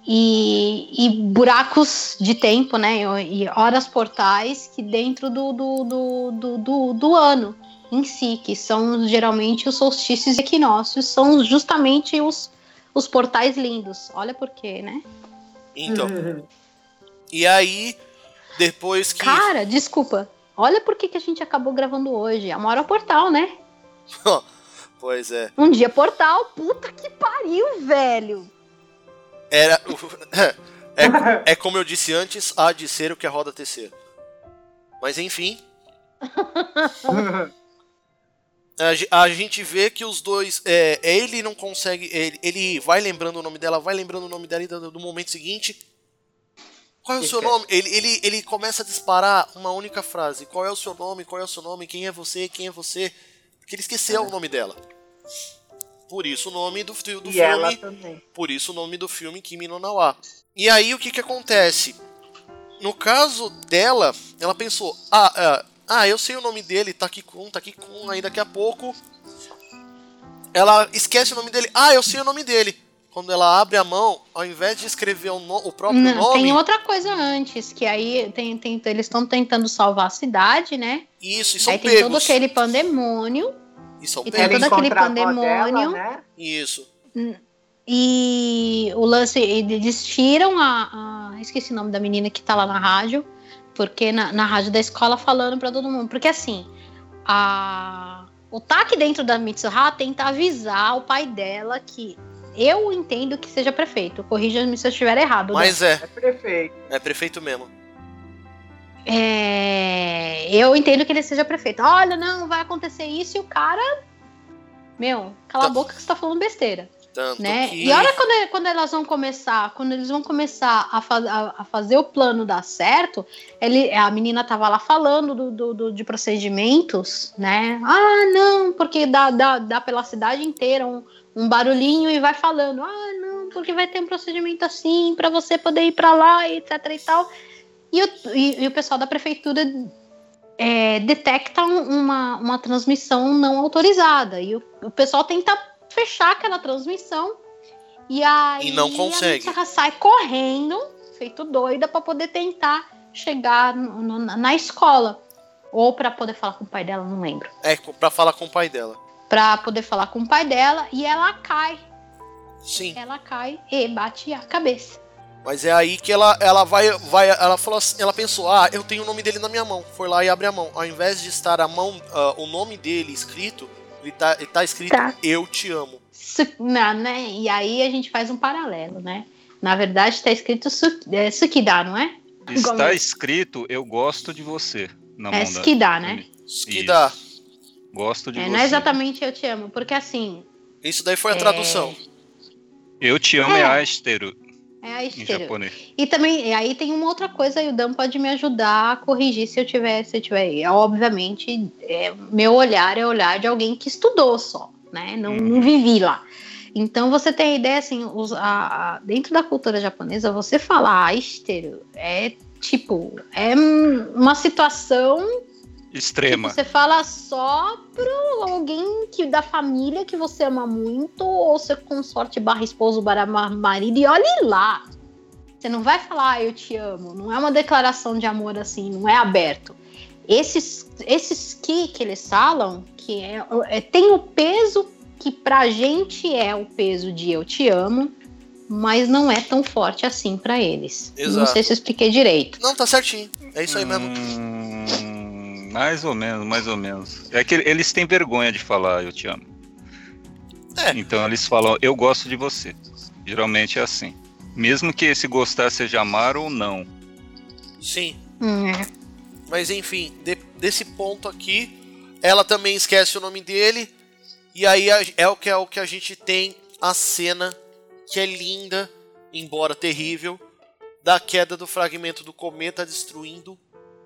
E, e buracos de tempo, né? E horas portais que dentro do, do, do, do, do, do ano em si, que são geralmente os solstícios e equinócios, são justamente os, os portais lindos. Olha por quê, né? Então, e aí depois que Cara, desculpa. Olha por que, que a gente acabou gravando hoje. A maior portal, né? Pois é. Um dia portal, puta que pariu, velho. Era. É, é como eu disse antes, há de ser o que a roda tecer. Mas enfim, a, a gente vê que os dois. É, ele não consegue. Ele, ele vai lembrando o nome dela, vai lembrando o nome dela e do, do momento seguinte. Qual é o seu nome? Ele, ele, ele começa a disparar uma única frase. Qual é o seu nome? Qual é o seu nome? Quem é você? Quem é você? Porque ele esqueceu o nome dela. Por isso o nome do, do e filme. ela também. Por isso o nome do filme Kimi no Nawa. E aí o que que acontece? No caso dela, ela pensou: ah, ah, ah, eu sei o nome dele, Takikun, Takikun, aí daqui a pouco. Ela esquece o nome dele. Ah, eu sei o nome dele. Quando ela abre a mão, ao invés de escrever o, no- o próprio Não, nome, tem outra coisa antes, que aí tem, tem, eles estão tentando salvar a cidade, né? isso, e são aí tem todo pegos. aquele pandemônio. E são e tem Ela pegos. todo aquele pandemônio. dela, né? Isso. E o lance, eles tiram a, a- Esqueci o nome da menina que tá lá na rádio, porque na, na rádio da escola falando pra todo mundo. Porque assim, a, o TAC dentro da Mitsuha tenta avisar o pai dela que eu entendo que seja prefeito. Corrija-me se eu estiver errado. né? Mas é, É prefeito. é prefeito mesmo. É, eu entendo que ele seja prefeito. Olha, não, vai acontecer isso e o cara. Meu, cala a Tá. boca que você tá falando besteira. Tanto né? que. E olha quando, quando elas vão começar, quando eles vão começar a, a- a fazer o plano dar certo, ele, a menina tava lá falando do, do- do- de procedimentos, né? Ah, não, porque dá, dá, dá pela cidade inteira um, um barulhinho e vai falando, ah, não, porque vai ter um procedimento assim para você poder ir para lá, e etc e tal. E o, e, e o pessoal da prefeitura é, detecta um- uma, uma transmissão não autorizada. E o, o pessoal tenta fechar aquela transmissão. E aí E não consegue. a sai correndo, feito doida, para poder tentar chegar no- no- na escola. Ou para poder falar com o pai dela, não lembro. É, pra falar com o pai dela. Para poder falar com o pai dela. E ela cai. Sim. Ela cai e bate a cabeça. Mas é aí que ela, ela vai, vai. Ela falou assim, ela pensou, ah, eu tenho o nome dele na minha mão. Foi lá e abre a mão. Ao invés de estar a mão, ah, o nome dele escrito, ele tá, ele tá escrito Tá. Eu te amo. Su- na- né? E aí a gente faz um paralelo, né? Na verdade, está escrito su, é, Sukida, não é? Está escrito Eu gosto de você na É Sukida, né? Isso que Isso. dá. Gosto de É, você. não é exatamente eu te amo, porque assim, Isso daí foi a É. tradução. Eu te amo É. é, Asteru é a esteira. E também, aí tem uma outra coisa, e o Dan pode me ajudar a corrigir se eu tiver, se eu tiver. aí. Obviamente, é, meu olhar é olhar de alguém que estudou só, né? Não, Uhum. não vivi lá. Então você tem a ideia assim, os, a, a, dentro da cultura japonesa, você falar aistero é tipo, é uma situação extrema. Você fala só pro alguém que da família que você ama muito, ou seu consorte barra esposo barra marido, e olhe lá. Você não vai falar, ah, eu te amo. Não é uma declaração de amor assim, não é aberto. Esses, esses que que eles falam, que é, é tem o peso que pra gente é o peso de eu te amo, mas não é tão forte assim para eles. Exato. Não sei se eu expliquei direito. Não, tá certinho. É isso aí mesmo. Mais ou menos, mais ou menos. É que eles têm vergonha de falar eu te amo. É. Então eles falam eu gosto de você. Geralmente é assim. Mesmo que esse gostar seja amar ou não. Sim. Hum. Mas enfim, de, desse ponto aqui, ela também esquece o nome dele. E aí é o que é o que a gente tem a cena que é linda, embora terrível, da queda do fragmento do cometa destruindo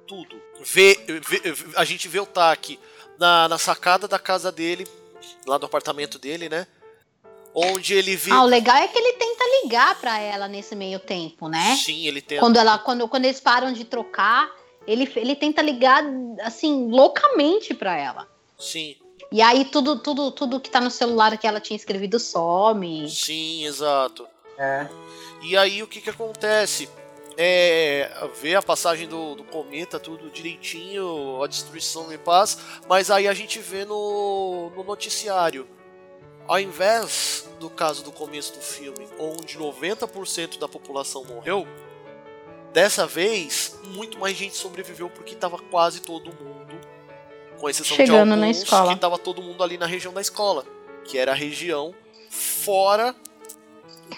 tudo. Vê, vê, a gente vê o Taki na, na sacada da casa dele, lá do apartamento dele, né? Onde ele vê. Ah, o legal é que ele tenta ligar para ela nesse meio tempo, né? Sim, ele tenta. Quando, ela, quando, quando eles param de trocar, ele, ele tenta ligar, assim, loucamente para ela. Sim. E aí tudo, tudo, tudo que tá no celular que ela tinha escrevido some. Sim, exato. É. E aí o que que acontece? É, ver a passagem do, do, cometa, tudo direitinho, a destruição em paz, mas aí a gente vê no, no noticiário. Ao invés do caso do começo do filme, onde 90% da população morreu, dessa vez muito mais gente sobreviveu porque estava quase todo mundo com exceção Chegando de na escola. que estava todo mundo ali na região da escola, que era a região fora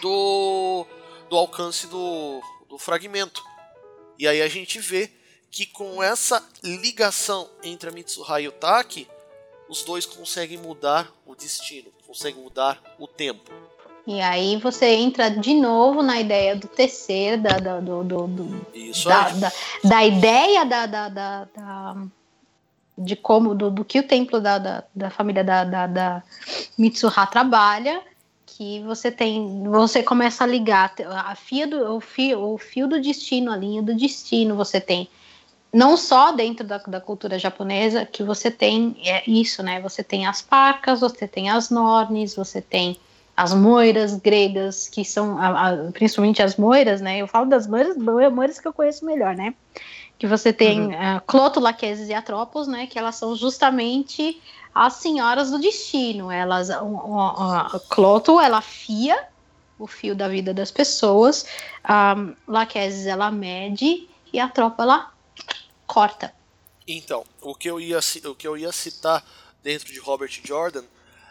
do, do alcance do, do fragmento. E aí a gente vê que com essa ligação entre a Mitsuha e o Taki, os dois conseguem mudar o destino, conseguem mudar o tempo. E aí você entra de novo na ideia do terceiro, da, da do, do, do, Isso da, aí. da, da ideia da, da, da, da de como do, do, que o templo da, da, da família da, da, da Mitsuha trabalha, que você tem, você começa a ligar a fia do, o, fio, o fio do destino, a linha do destino, você tem não só dentro da, da cultura japonesa, que você tem é isso, né? Você tem as parcas, você tem as nornes, você tem as moiras gregas, que são a, a, principalmente as moiras, né? Eu falo das moiras, moiras que eu conheço melhor, né? que você tem uhum. uh, Cloto, Laqueses e Atropos, né, que elas são justamente as senhoras do destino. Elas, uh, uh, Cloto, ela fia o fio da vida das pessoas, um, Laqueses, ela mede e a tropa, ela corta. Então, o que eu ia, o que eu ia citar dentro de Robert Jordan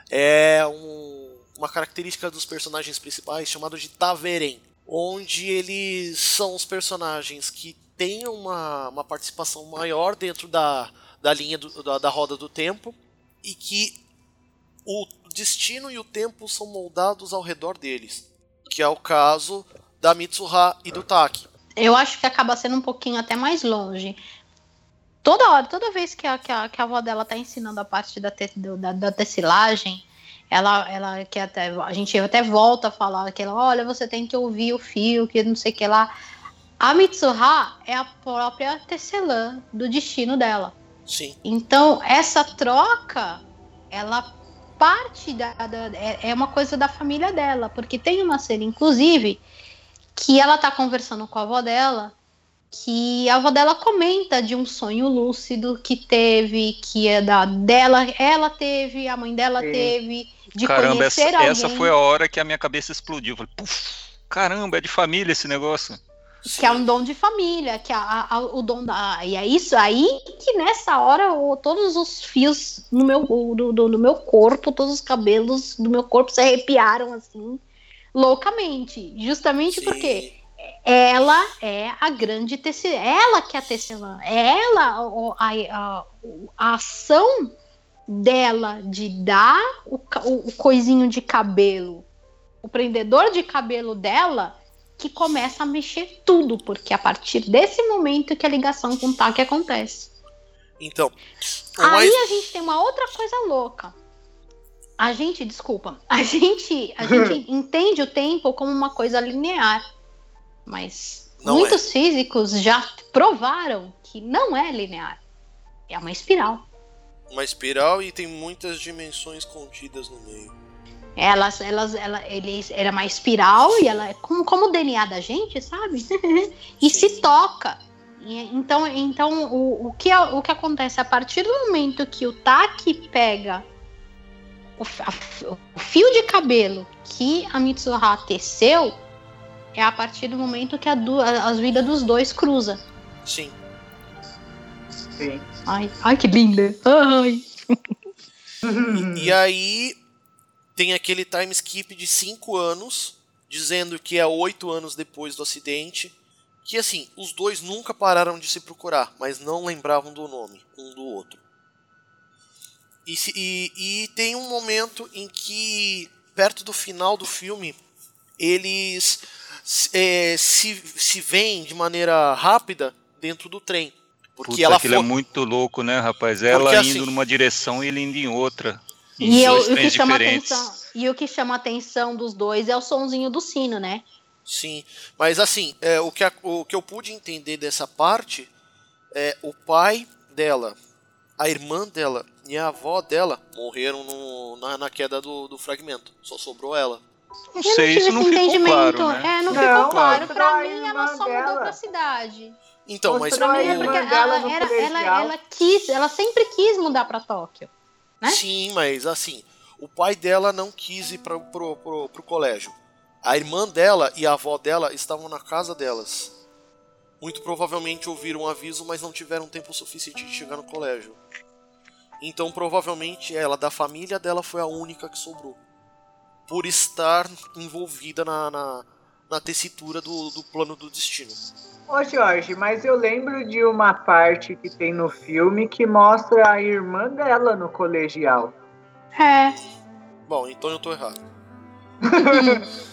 é um, uma característica dos personagens principais chamado de Taveren, onde eles são os personagens que tenha uma, uma participação maior dentro da, da linha do, da, da roda do tempo e que o destino e o tempo são moldados ao redor deles, que é o caso da Mitsuha e do Taki. Eu acho que acaba sendo um pouquinho até mais longe. Toda hora, toda vez que a, que a, que a avó dela tá ensinando a parte da, te, da, da tecilagem, ela, ela que até a gente até volta a falar que ela, olha, você tem que ouvir o fio, que não sei o que lá. A Mitsuha é a própria tecelã do destino dela. Sim. Então, essa troca, ela parte da, da é, é, uma coisa da família dela, porque tem uma cena, inclusive, que ela tá conversando com a avó dela, que a avó dela comenta de um sonho lúcido que teve, que é da dela, ela teve, a mãe dela Sim. teve, de Caramba, conhecer essa, alguém. essa foi a hora que a minha cabeça explodiu. Eu falei, Puf, caramba, é de família esse negócio. Que é um dom de família, que é a, a, o dom da. E é isso aí que nessa hora o, todos os fios no meu, do, do, do, meu corpo, todos os cabelos do meu corpo se arrepiaram assim, loucamente. Justamente Sim. porque ela é a grande tecelã, ela que é a tecelã, ela a, a, a, ação dela de dar o, o, o coisinho de cabelo, o prendedor de cabelo dela que começa a mexer tudo, porque é a partir desse momento que a ligação com o TAC acontece. Então. Aí mais... a gente tem uma outra coisa louca. a gente, desculpa, a gente, a gente entende o tempo como uma coisa linear, mas Não muitos físicos já provaram que não é linear, é uma espiral. Uma espiral e tem muitas dimensões contidas no meio. Elas, elas, ela, eles, era uma espiral e ela é como, como o DNA da gente, sabe? e se toca. E, então, então o, o, que, o que acontece a partir do momento que o Taki pega o, a- o fio de cabelo que a Mitsuha teceu, é a partir do momento que a du- a- as vidas dos dois cruza. Sim. Sim. Ai, ai que linda. Ai. E aí tem aquele time skip de 5 anos, dizendo que é 8 anos depois do acidente. Que assim, os dois nunca pararam de se procurar, mas não lembravam do nome um do outro. E, se- e- e tem um momento em que, perto do final do filme, eles eh, se, se veem de maneira rápida dentro do trem. Porque Puta, ela aquilo é foi. muito louco, né, rapaz? Ela Porque, indo assim- numa direção e ele indo em outra. E, eu- o que chama diferentes. atenção, e o que chama atenção dos dois é o sonzinho do sino, né? Sim, mas assim, é, o, que a- o que eu pude entender dessa parte é o pai dela, a irmã dela e a avó dela morreram no- na, na queda do, do fragmento. Só sobrou ela. Não Eu sei, não tive isso não esse ficou entendimento. claro, né? É, não, Não, ficou claro. Pra mim, ela só mudou dela. pra cidade. Então, mas Pra mim é porque ela, era, ela, ela quis, ela sempre quis mudar pra Tóquio. Né? Sim, mas assim, o pai dela não quis ir pra, pro, pro, pro colégio. A irmã dela e a avó dela estavam na casa delas. Muito provavelmente ouviram um aviso, mas não tiveram tempo suficiente de chegar no colégio. Então, provavelmente, ela da família dela foi a única que sobrou. Por estar envolvida na, na, na tessitura do, do plano do destino. Ô Jorge, mas eu lembro de uma parte que tem no filme que mostra a irmã dela no colegial. É. Bom, então eu tô errado.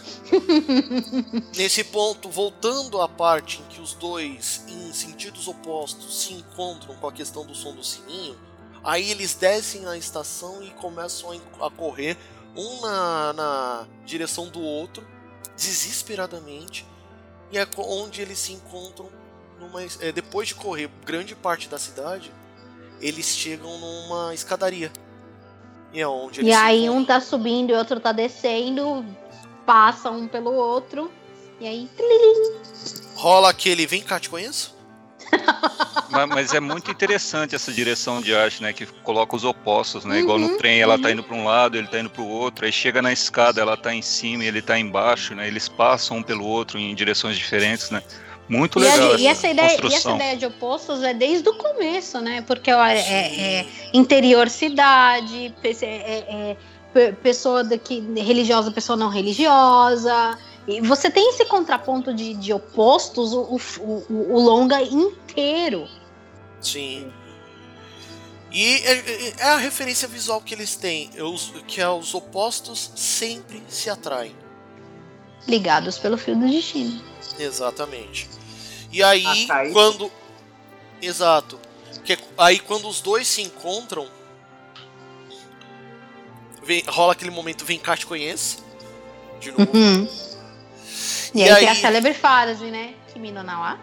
Nesse ponto, voltando à parte em que os dois, em sentidos opostos, se encontram com a questão do som do sininho, aí eles descem a estação e começam a- a correr, um na, na direção do outro, desesperadamente, e é onde eles se encontram numa, é, depois de correr grande parte da cidade, eles chegam numa escadaria. E é onde E aí encontram. um tá subindo e outro tá descendo, passa um pelo outro. E aí. rola aquele vem cá, te conheço? Mas, mas é muito interessante essa direção de arte, né? Que coloca os opostos, né? Igual Uhum, no trem, ela tá uhum. indo para um lado, ele tá indo para o outro. Aí chega na escada, ela tá em cima e ele tá embaixo, né? Eles passam um pelo outro em direções diferentes, né? Muito E, a- legal e essa ideia, e essa ideia de opostos é desde o começo, né? Porque ó, é, é- é interior cidade, é- é pe- pessoa daqui, religiosa, pessoa não religiosa. E você tem esse contraponto de, de opostos o, o, o- o longa inteiro. Sim. E é, é- é a referência visual que eles têm, é os- que é os opostos sempre se atraem. Ligados pelo fio do destino. Exatamente. E aí, isso- quando. Exato. Que é- aí, quando os dois se encontram, vem- rola aquele momento: vem cá, te conhece. De novo. Uhum. E, E aí, tem aí- a célebre frase, né? Kimi no Nawa.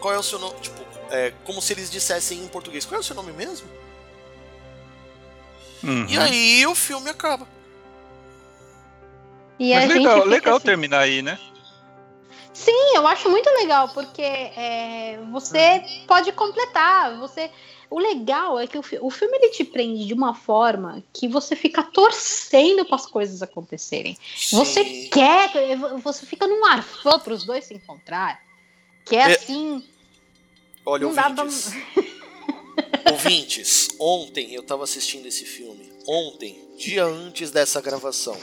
Qual é o seu nome? Tipo, é como se eles dissessem em português: qual é o seu nome mesmo? Uhum. E aí o filme acaba. E Mas legal, legal assim- terminar aí, né? Sim, eu acho muito legal, porque é, você pode completar. Você, o legal é que o, o filme ele te prende de uma forma que você fica torcendo para as coisas acontecerem. Você Sim. quer, você fica num arfã para os dois se encontrar. Que é, É, assim, Olha, dá pra... ouvintes. Ouvintes, ontem eu tava assistindo esse filme. Ontem, dia antes dessa gravação.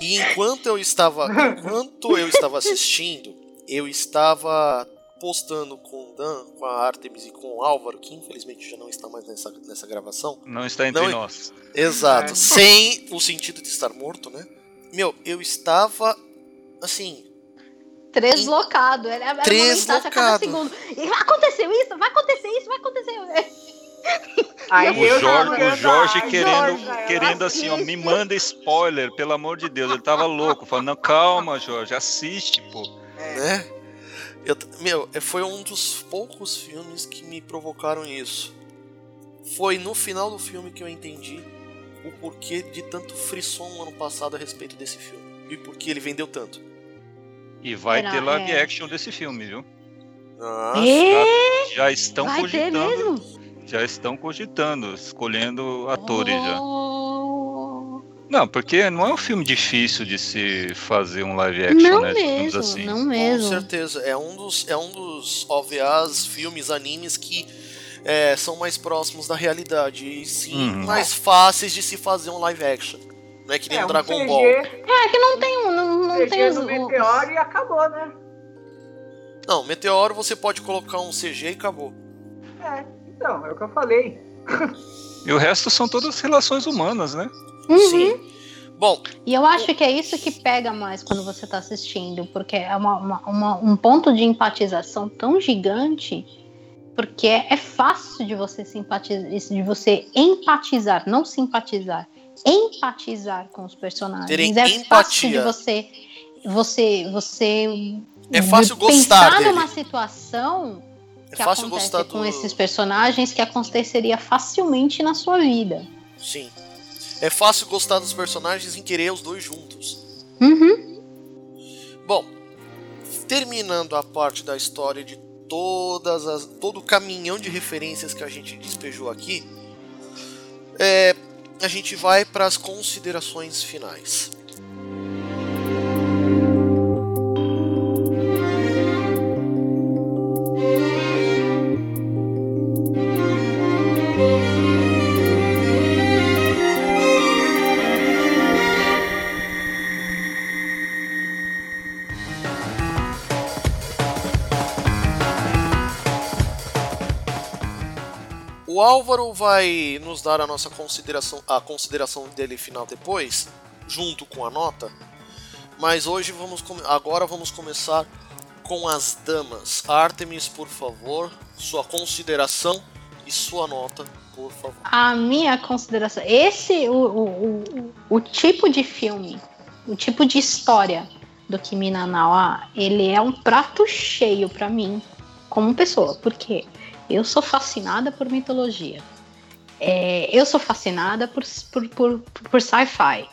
E enquanto eu estava, enquanto eu estava assistindo, eu estava postando com o Dan, com a Artemis e com o Álvaro, que infelizmente já não está mais nessa, nessa gravação. Não está entre Não, nós. Exato, É. sem o sentido de estar morto, né? Meu, eu estava assim, Treslocado. Era, era uma mensagem a cada Treslocado. segundo. E vai acontecer isso, vai acontecer isso, vai acontecer. Aí O Jorge, o Jorge a- querendo, Jorge, querendo assim, ó, me manda spoiler, pelo amor de Deus. Ele tava louco, falando, não, calma, Jorge, assiste, pô. né? Eu meu, é- foi um dos poucos filmes que me provocaram isso. Foi no final do filme que eu entendi o porquê de tanto frisson no ano passado a respeito desse filme. E por que ele vendeu tanto. E vai Era, ter live é. action desse filme, viu? Nossa, E... Já estão Vai ter cogitando. mesmo? Já estão cogitando, escolhendo atores já. Não, porque não é um filme difícil de se fazer um live action, Não né? mesmo, assim. não Com mesmo. certeza. É um dos, é um dos OVAs, filmes, animes que é, são mais próximos da realidade. E sim, Uhum. mais fáceis de se fazer um live action. Não é que nem É, um Dragon CG, Ball. É que não tem, não, não CG tem os, no os- Meteoro e acabou, né? Não, Meteoro você pode colocar um CG e acabou. É, então, é o que eu falei. E o resto são todas relações humanas, né? Uhum. Sim. Bom, E eu acho que é isso que pega mais quando você tá assistindo, porque é uma- uma- uma- um ponto de empatização tão gigante, porque é, é fácil de você simpatizar, de você empatizar, não simpatizar, empatizar com os personagens. Terem é fácil de empatia. você, você, você é fácil pensar gostar dele. numa situação É que fácil acontece gostar com do. esses personagens que aconteceria facilmente na sua vida. Sim. É fácil gostar dos personagens e querer os dois juntos. Uhum. Bom, terminando a parte da história de todas as todo o caminhão de referências que a gente despejou aqui, é, a gente vai para as considerações finais. O Álvaro vai nos dar a nossa consideração, a consideração dele final depois, junto com a nota. Mas hoje vamos agora vamos começar com as damas. Artemis, por favor, sua consideração e sua nota, por favor. A minha consideração. Esse, o, o, o, o tipo de filme, o tipo de história do Kimi na Nawa, ele é um prato cheio pra mim, como pessoa. Porque eu sou fascinada por mitologia. É, eu sou fascinada por, por, por, por sci-fi.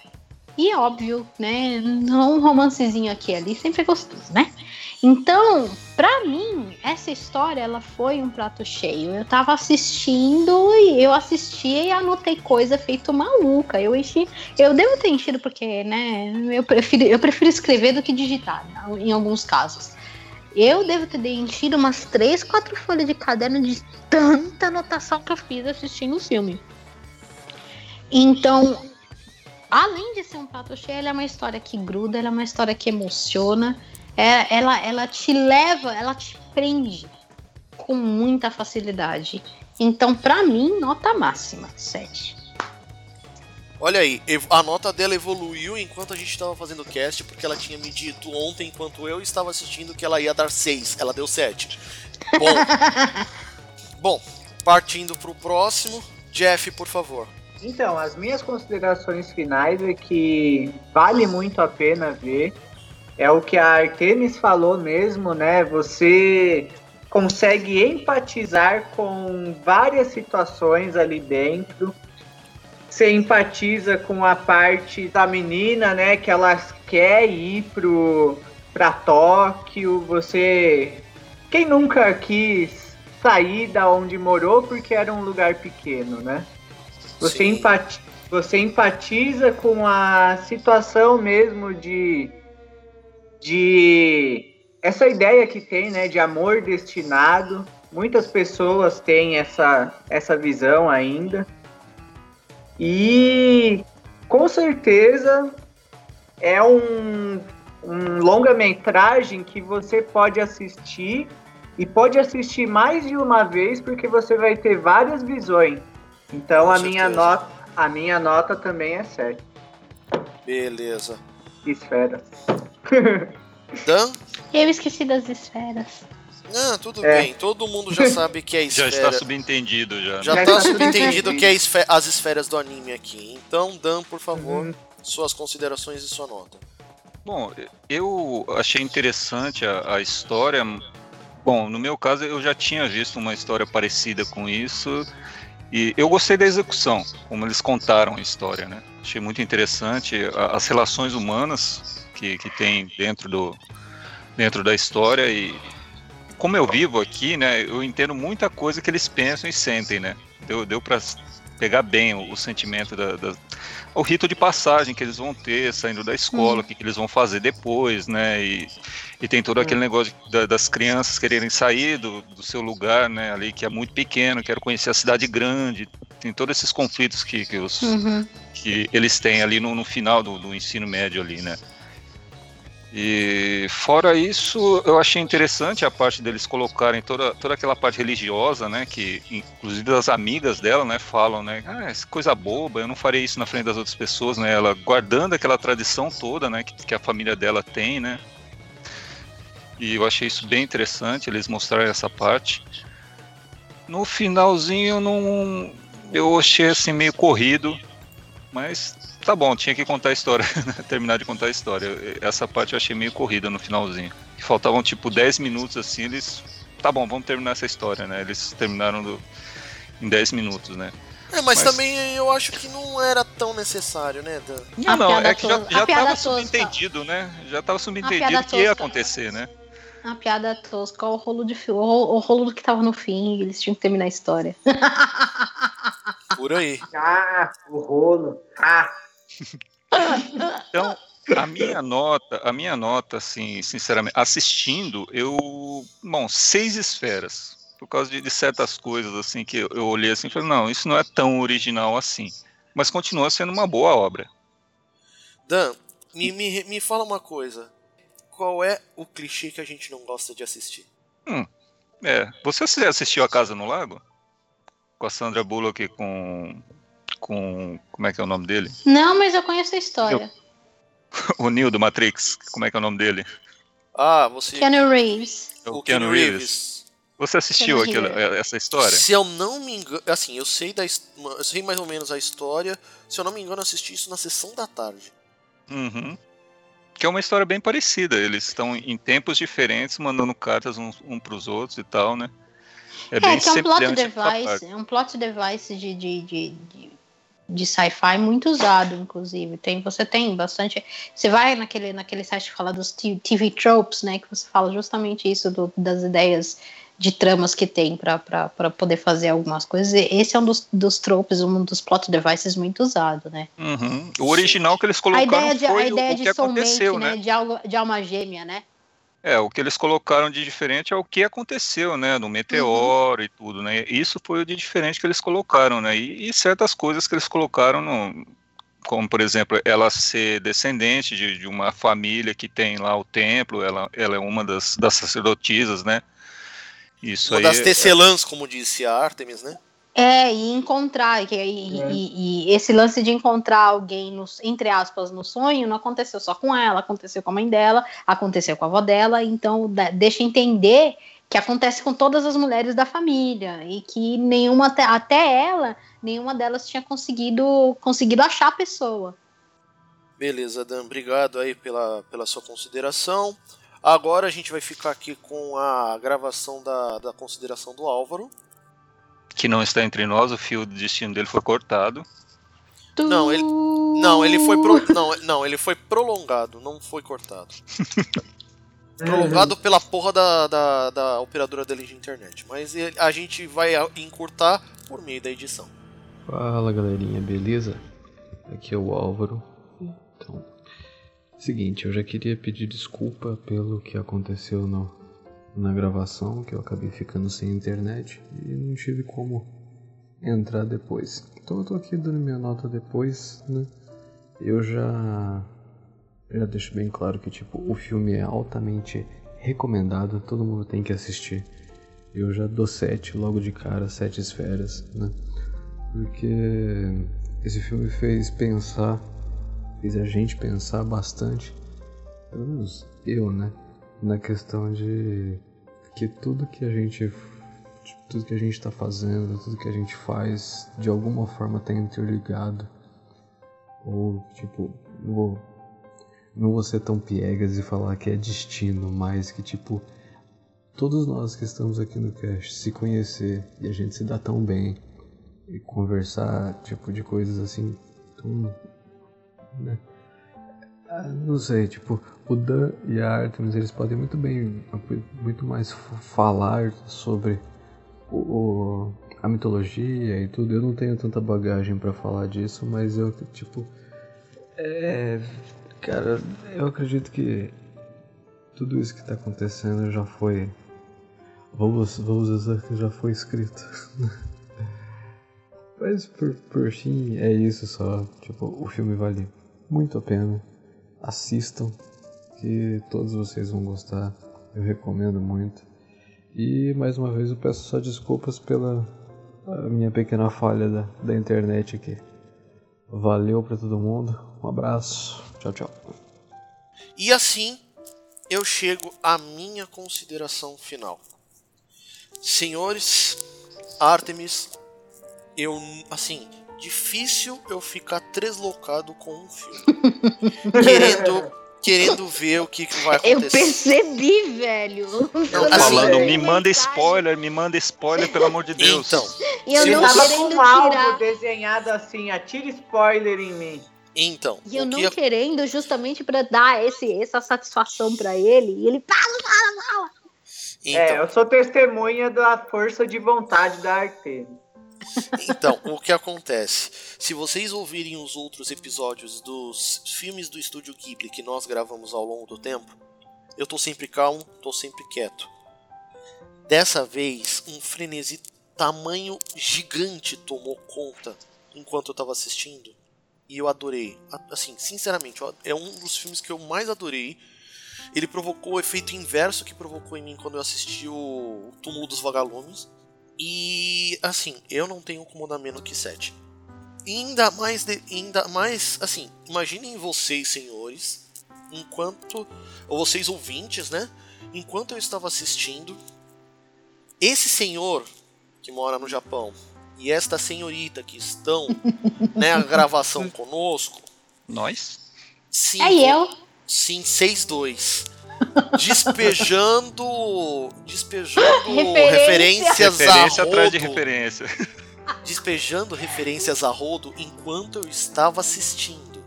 E é óbvio, né? Um romancezinho aqui e ali sempre é gostoso, né? Então, pra mim, essa história ela foi um prato cheio. Eu tava assistindo e eu assistia e anotei coisa feito maluca. Eu enchi, eu devo ter enchido porque, né, eu prefiro, eu prefiro escrever do que digitar, né, em alguns casos. Eu devo ter enchido umas três, quatro folhas de caderno de tanta anotação que eu fiz assistindo o filme. Então, além de ser um prato cheio, ela é uma história que gruda, ela é uma história que emociona. É, ela, ela te leva, ela te prende com muita facilidade. Então, pra mim, nota máxima, 7. Olha aí, a nota dela evoluiu enquanto a gente estava fazendo o cast, porque ela tinha me dito ontem, enquanto eu estava assistindo, que ela ia dar 6. Ela deu 7. Bom, bom partindo pro próximo, Jeff, por favor. Então, as minhas considerações finais é que vale muito a pena ver. É o que a Artemis falou mesmo, né? Você consegue empatizar com várias situações ali dentro. Você empatiza com a parte da menina, né? Que ela quer ir pro, pra Tóquio. Você. Quem nunca quis sair da onde morou porque era um lugar pequeno, né? Você, Sim. empati você empatiza com a situação mesmo de, de essa ideia que tem, né, de amor destinado. Muitas pessoas têm essa, essa visão ainda. E com certeza é um, um longa-metragem que você pode assistir e pode assistir mais de uma vez porque você vai ter várias visões. Então Com a minha, nota, a minha nota também é 7. Beleza. Esferas. Dan? Eu esqueci das esferas. Ah, tudo É. bem. Todo mundo já sabe que é Já esfera. está subentendido já. Já Já tá está subentendido subentendido. que é esfe- as esferas do anime aqui. Então, Dan, por favor, Uhum. suas considerações e sua nota. Bom, eu achei interessante a, a história. Bom, no meu caso, eu já tinha visto uma história parecida com isso. E eu gostei da execução, como eles contaram a história, né? Achei muito interessante a- as relações humanas que, que tem dentro, do, dentro da história. E como eu vivo aqui, né, eu entendo muita coisa que eles pensam e sentem, né? Deu, deu para pegar bem o, o sentimento da, da- o rito de passagem que eles vão ter saindo da escola, o que, que eles vão fazer depois, né? E, e tem todo aquele negócio da- das crianças quererem sair do, do seu lugar, né? Ali que é muito pequeno, quero conhecer a cidade grande. Tem todos esses conflitos que, que, os, Uhum. que eles têm ali no, no final do, do ensino médio ali, né? E fora isso, eu achei interessante a parte deles colocarem toda, toda aquela parte religiosa, né? Que inclusive as amigas dela, né, falam, né? Ah, coisa boba, eu não farei isso na frente das outras pessoas, né? Ela guardando aquela tradição toda, né? Que, que a família dela tem, né? E eu achei isso bem interessante, eles mostrarem essa parte. No finalzinho, não, eu achei assim meio corrido, mas tá bom, tinha que contar a história, né? terminar de contar a história. Essa parte eu achei meio corrida no finalzinho. Faltavam tipo 10 minutos assim, eles. Tá bom, vamos terminar essa história, né? Eles terminaram do- em 10 minutos, né? É, mas, Mas- também eu acho que não era tão necessário, né, Dan? A Não, não, piada é que já, já a piada tava tosca. subentendido, né? Já tava subentendido que ia tosca. acontecer, né? Uma piada tosca, o rolo de fio, o rolo, o rolo do que tava no fim, eles tinham que terminar a história. Por aí. Ah, o rolo. Ah, Então, a minha nota, a minha nota, assim, sinceramente, assistindo, eu. Bom, seis esferas. Por causa de, de certas coisas, assim, que eu, eu olhei assim e falei, não, isso não é tão original assim. Mas continua sendo uma boa obra. Dan, me, me, me fala uma coisa. Qual é o clichê que a gente não gosta de assistir? É. Você assi- assistiu A Casa no Lago? Com a Sandra Bullock com. Com. Como é que é o nome dele? Não, mas eu conheço a história. O Neo do Matrix. Como é que é o nome dele? Ah, você. Keanu Reeves. o Keanu Reeves. Você assistiu aquela, essa história? Se eu não me engano. Assim, eu sei, da, eu sei mais ou menos a história. Se eu não me engano, eu assisti isso na sessão da tarde. Uhum. Que é uma história bem parecida. Eles estão em tempos diferentes, mandando cartas uns um para os outros e tal, né? É, que é um plot device, é um plot device de, de, de, de, de sci-fi muito usado, inclusive. Tem, você tem bastante. Você vai naquele, naquele site que fala dos TV tropes, né? Que você fala justamente isso do- das ideias de tramas que tem para poder fazer algumas coisas. E Esse é um dos, dos tropes, um dos plot devices muito usado, né? Uhum. O original que eles A colocaram ideia de, foi a ideia o, o de que soulmate, aconteceu, né? né? De, algo, de alma gêmea, né? É, o que eles colocaram de diferente é o que aconteceu, né? No meteoro e tudo, né? Isso foi o de diferente que eles colocaram, né? E, e certas coisas que eles colocaram no. Como, por exemplo, ela ser descendente de, de uma família que tem lá o templo, ela, ela é uma das, das sacerdotisas, né? Isso Uma aí. das é- tecelãs, como disse a Artemis, né? É, e encontrar, e, É. e- e esse lance de encontrar alguém, no, entre aspas, no sonho, não aconteceu só com ela, aconteceu com a mãe dela, aconteceu com a avó dela, então da- deixa entender que acontece com todas as mulheres da família, e que nenhuma, até, até ela, nenhuma delas tinha conseguido, conseguido achar a pessoa. Beleza, Dan, obrigado aí pela, pela sua consideração. Agora a gente vai ficar aqui com a gravação da, da consideração do Álvaro. Que não está entre nós, o fio do destino dele foi cortado. Não, ele- Não, ele foi pro, não, não, ele foi prolongado, não foi cortado. Prolongado pela porra da, da, da operadora dele de internet. Mas ele- a gente vai encurtar por meio da edição. Fala galerinha, beleza? Aqui é o Álvaro. Então, seguinte, eu já queria pedir desculpa pelo que aconteceu no, na gravação, que eu acabei ficando sem internet e não tive como entrar depois. Então eu tô aqui dando minha nota depois, né? Eu já já deixo bem claro que tipo o filme é altamente recomendado, todo mundo tem que assistir. Eu já dou 7 logo de cara, 7 esferas, né? Porque esse filme fez pensar, fez a gente pensar bastante, pelo menos eu, né? Na questão de que tudo que a gente tudo que a gente está fazendo, tudo que a gente faz, de alguma forma está interligado. Ou tipo, não vou, não vou ser tão piegas e falar que é destino, mas que tipo todos nós que estamos aqui no cast se conhecer e a gente se dar tão bem e conversar tipo de coisas assim tão, né? Ah, não sei, tipo, o Dan e a Artemis eles podem muito bem, muito mais falar sobre o, a mitologia e tudo. Eu não tenho tanta bagagem para falar disso, mas eu, tipo, é, cara, eu acredito que tudo isso que tá acontecendo já foi, vamos, vamos dizer que já foi escrito. mas por, por fim é isso só, tipo, o filme vale muito a pena assistam, que todos vocês vão gostar. Eu recomendo muito. E mais uma vez eu peço só desculpas pela minha pequena falha da, da internet aqui. Valeu para todo mundo. Um abraço. Tchau, tchau. E assim eu chego à minha consideração final. Senhores, Artemis, eu assim, difícil eu ficar deslocado com um filme. querendo, querendo ver o que, que vai acontecer. Eu percebi, velho. Não, assim, falando, me manda spoiler, me manda spoiler, pelo amor de Deus. Então, e eu não tava querendo com algo tirar. desenhado assim, atira spoiler em mim. Então, E eu não que querendo justamente pra dar esse, essa satisfação pra ele. E ele fala, fala, fala. então, É, eu sou testemunha da força de vontade da Artemis. Então, o que acontece? Se vocês ouvirem os outros episódios dos filmes do estúdio Ghibli que nós gravamos ao longo do tempo, eu tô sempre calmo, tô sempre quieto. Dessa vez, um frenesi tamanho gigante tomou conta enquanto eu tava assistindo. E eu adorei. Assim, sinceramente, é um dos filmes que eu mais adorei. Ele provocou o efeito inverso que provocou em mim quando eu assisti o Túmulo dos Vagalumes. E assim, eu não tenho comodamento que 7. Ainda mais, de, ainda mais, assim, imaginem vocês, senhores, enquanto. Ou vocês ouvintes, né? Enquanto eu estava assistindo, esse senhor que mora no Japão e esta senhorita que estão na né, gravação conosco. Nós? Sim, É eu. Sim, 6-2 despejando despejando Referência. referências Referência a rodo, atrás de referência. despejando referências a rodo enquanto eu estava assistindo.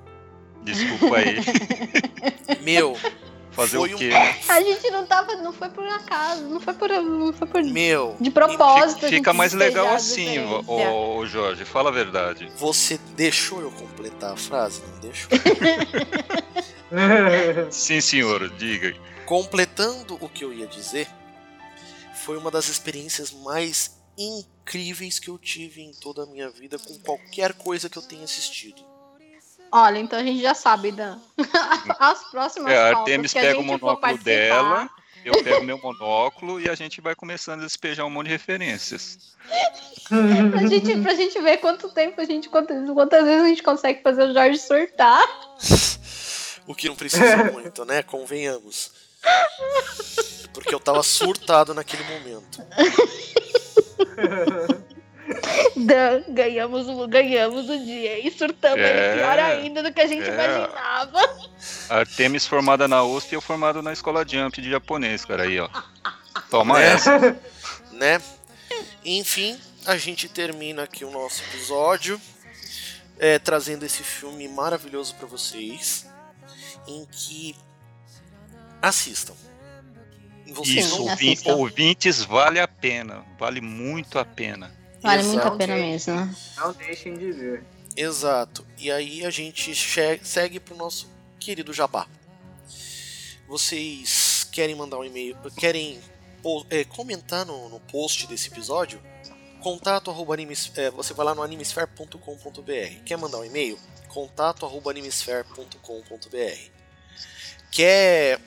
Desculpa aí. Meu, Fazer Foi o um- quê? A gente não tava, não foi por acaso, não foi por, não foi por meu, de propósito. Fica, mais legal assim, ô, ô, Jorge. Fala a verdade. você deixou eu completar a frase? Não deixou? Sim, senhor, diga. Completando o que eu ia dizer, foi uma das experiências mais incríveis que eu tive em toda a minha vida com qualquer coisa que eu tenha assistido. Olha, então a gente já sabe, Dan. As próximas É, a Artemis que a pega o monóculo dela, eu pego meu monóculo e a gente vai começando a despejar um monte de referências. Pra gente, pra gente ver quanto tempo a gente, quantas, quantas vezes a gente consegue fazer o Jorge surtar. O que não precisa muito, né? Convenhamos. Porque eu tava surtado naquele momento. Dan, ganhamos, o- ganhamos o dia e surtamos É, ele pior ainda do que a gente é. imaginava. Artemis formada na USP e eu formado na escola Jump de japonês, cara. Aí, ó. Toma É. essa. né? Enfim, a gente termina aqui o nosso episódio é, trazendo esse filme maravilhoso para vocês, em que assistam. Vocês Isso, assistam. ouvintes, vale a pena. Vale muito a pena. Vale muito a Exato. pena mesmo. Não deixem de ver. Exato. E aí a gente segue pro nosso querido Jabá. Vocês querem mandar um e-mail, querem é, comentar no, no post desse episódio? Contato arroba animes, é, você vai lá no animesphere.com.br. Quer mandar um e-mail? Contato arroba animesphere.com.br. Quer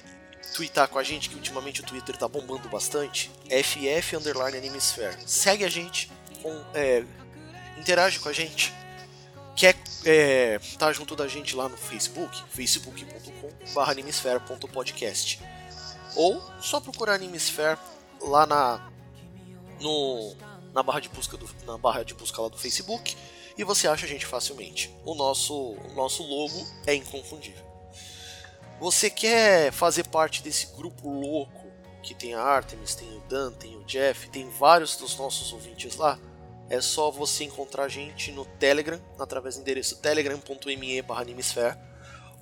twittar com a gente, que ultimamente o Twitter tá bombando bastante? FF underline Animesphere. Segue a gente, com, é, interage com a gente quer é, tá junto da gente lá no Facebook, facebook.com.br animesphere.podcast ou só procurar Animesphere lá na no na barra de busca do, na barra de busca lá do Facebook e você acha a gente facilmente. O nosso o nosso logo é inconfundível. Você quer fazer parte desse grupo louco que tem a Artemis, tem o Dan, tem o Jeff, tem vários dos nossos ouvintes lá? É só você encontrar a gente no Telegram, através do endereço telegram.me animesphere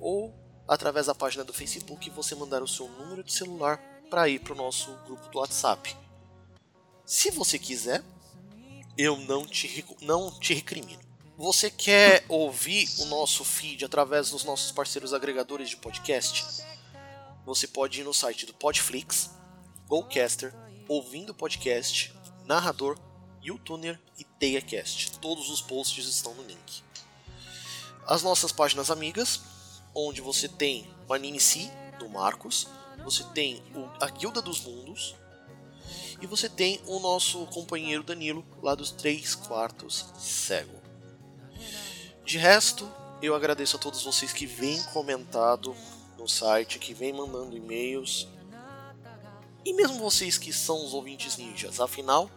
ou através da página do Facebook você mandar o seu número de celular para ir para o nosso grupo do WhatsApp. Se você quiser, eu não te, não te recrimino. Você quer ouvir o nosso feed através dos nossos parceiros agregadores de podcast? Você pode ir no site do Podflix, Gocaster, Ouvindo Podcast, Narrador, YouTuner e TeiaCast. Todos os posts estão no link. As nossas páginas amigas, onde você tem o Anime Si, do Marcos, você tem o, a Guilda dos Mundos, e você tem o nosso companheiro Danilo, lá dos 3 quartos cego. De resto, eu agradeço a todos vocês que vêm comentado no site, que vêm mandando e-mails. E mesmo vocês que são os ouvintes ninjas, afinal,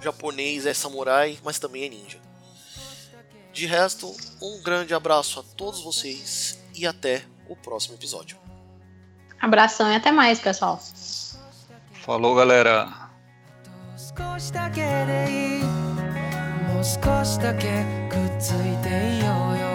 japonês é samurai, mas também é ninja. De resto, um grande abraço a todos vocês e até o próximo episódio. Abração e até mais, pessoal. Falou, galera. 少しだけでいいもう少しだけくっついていようよ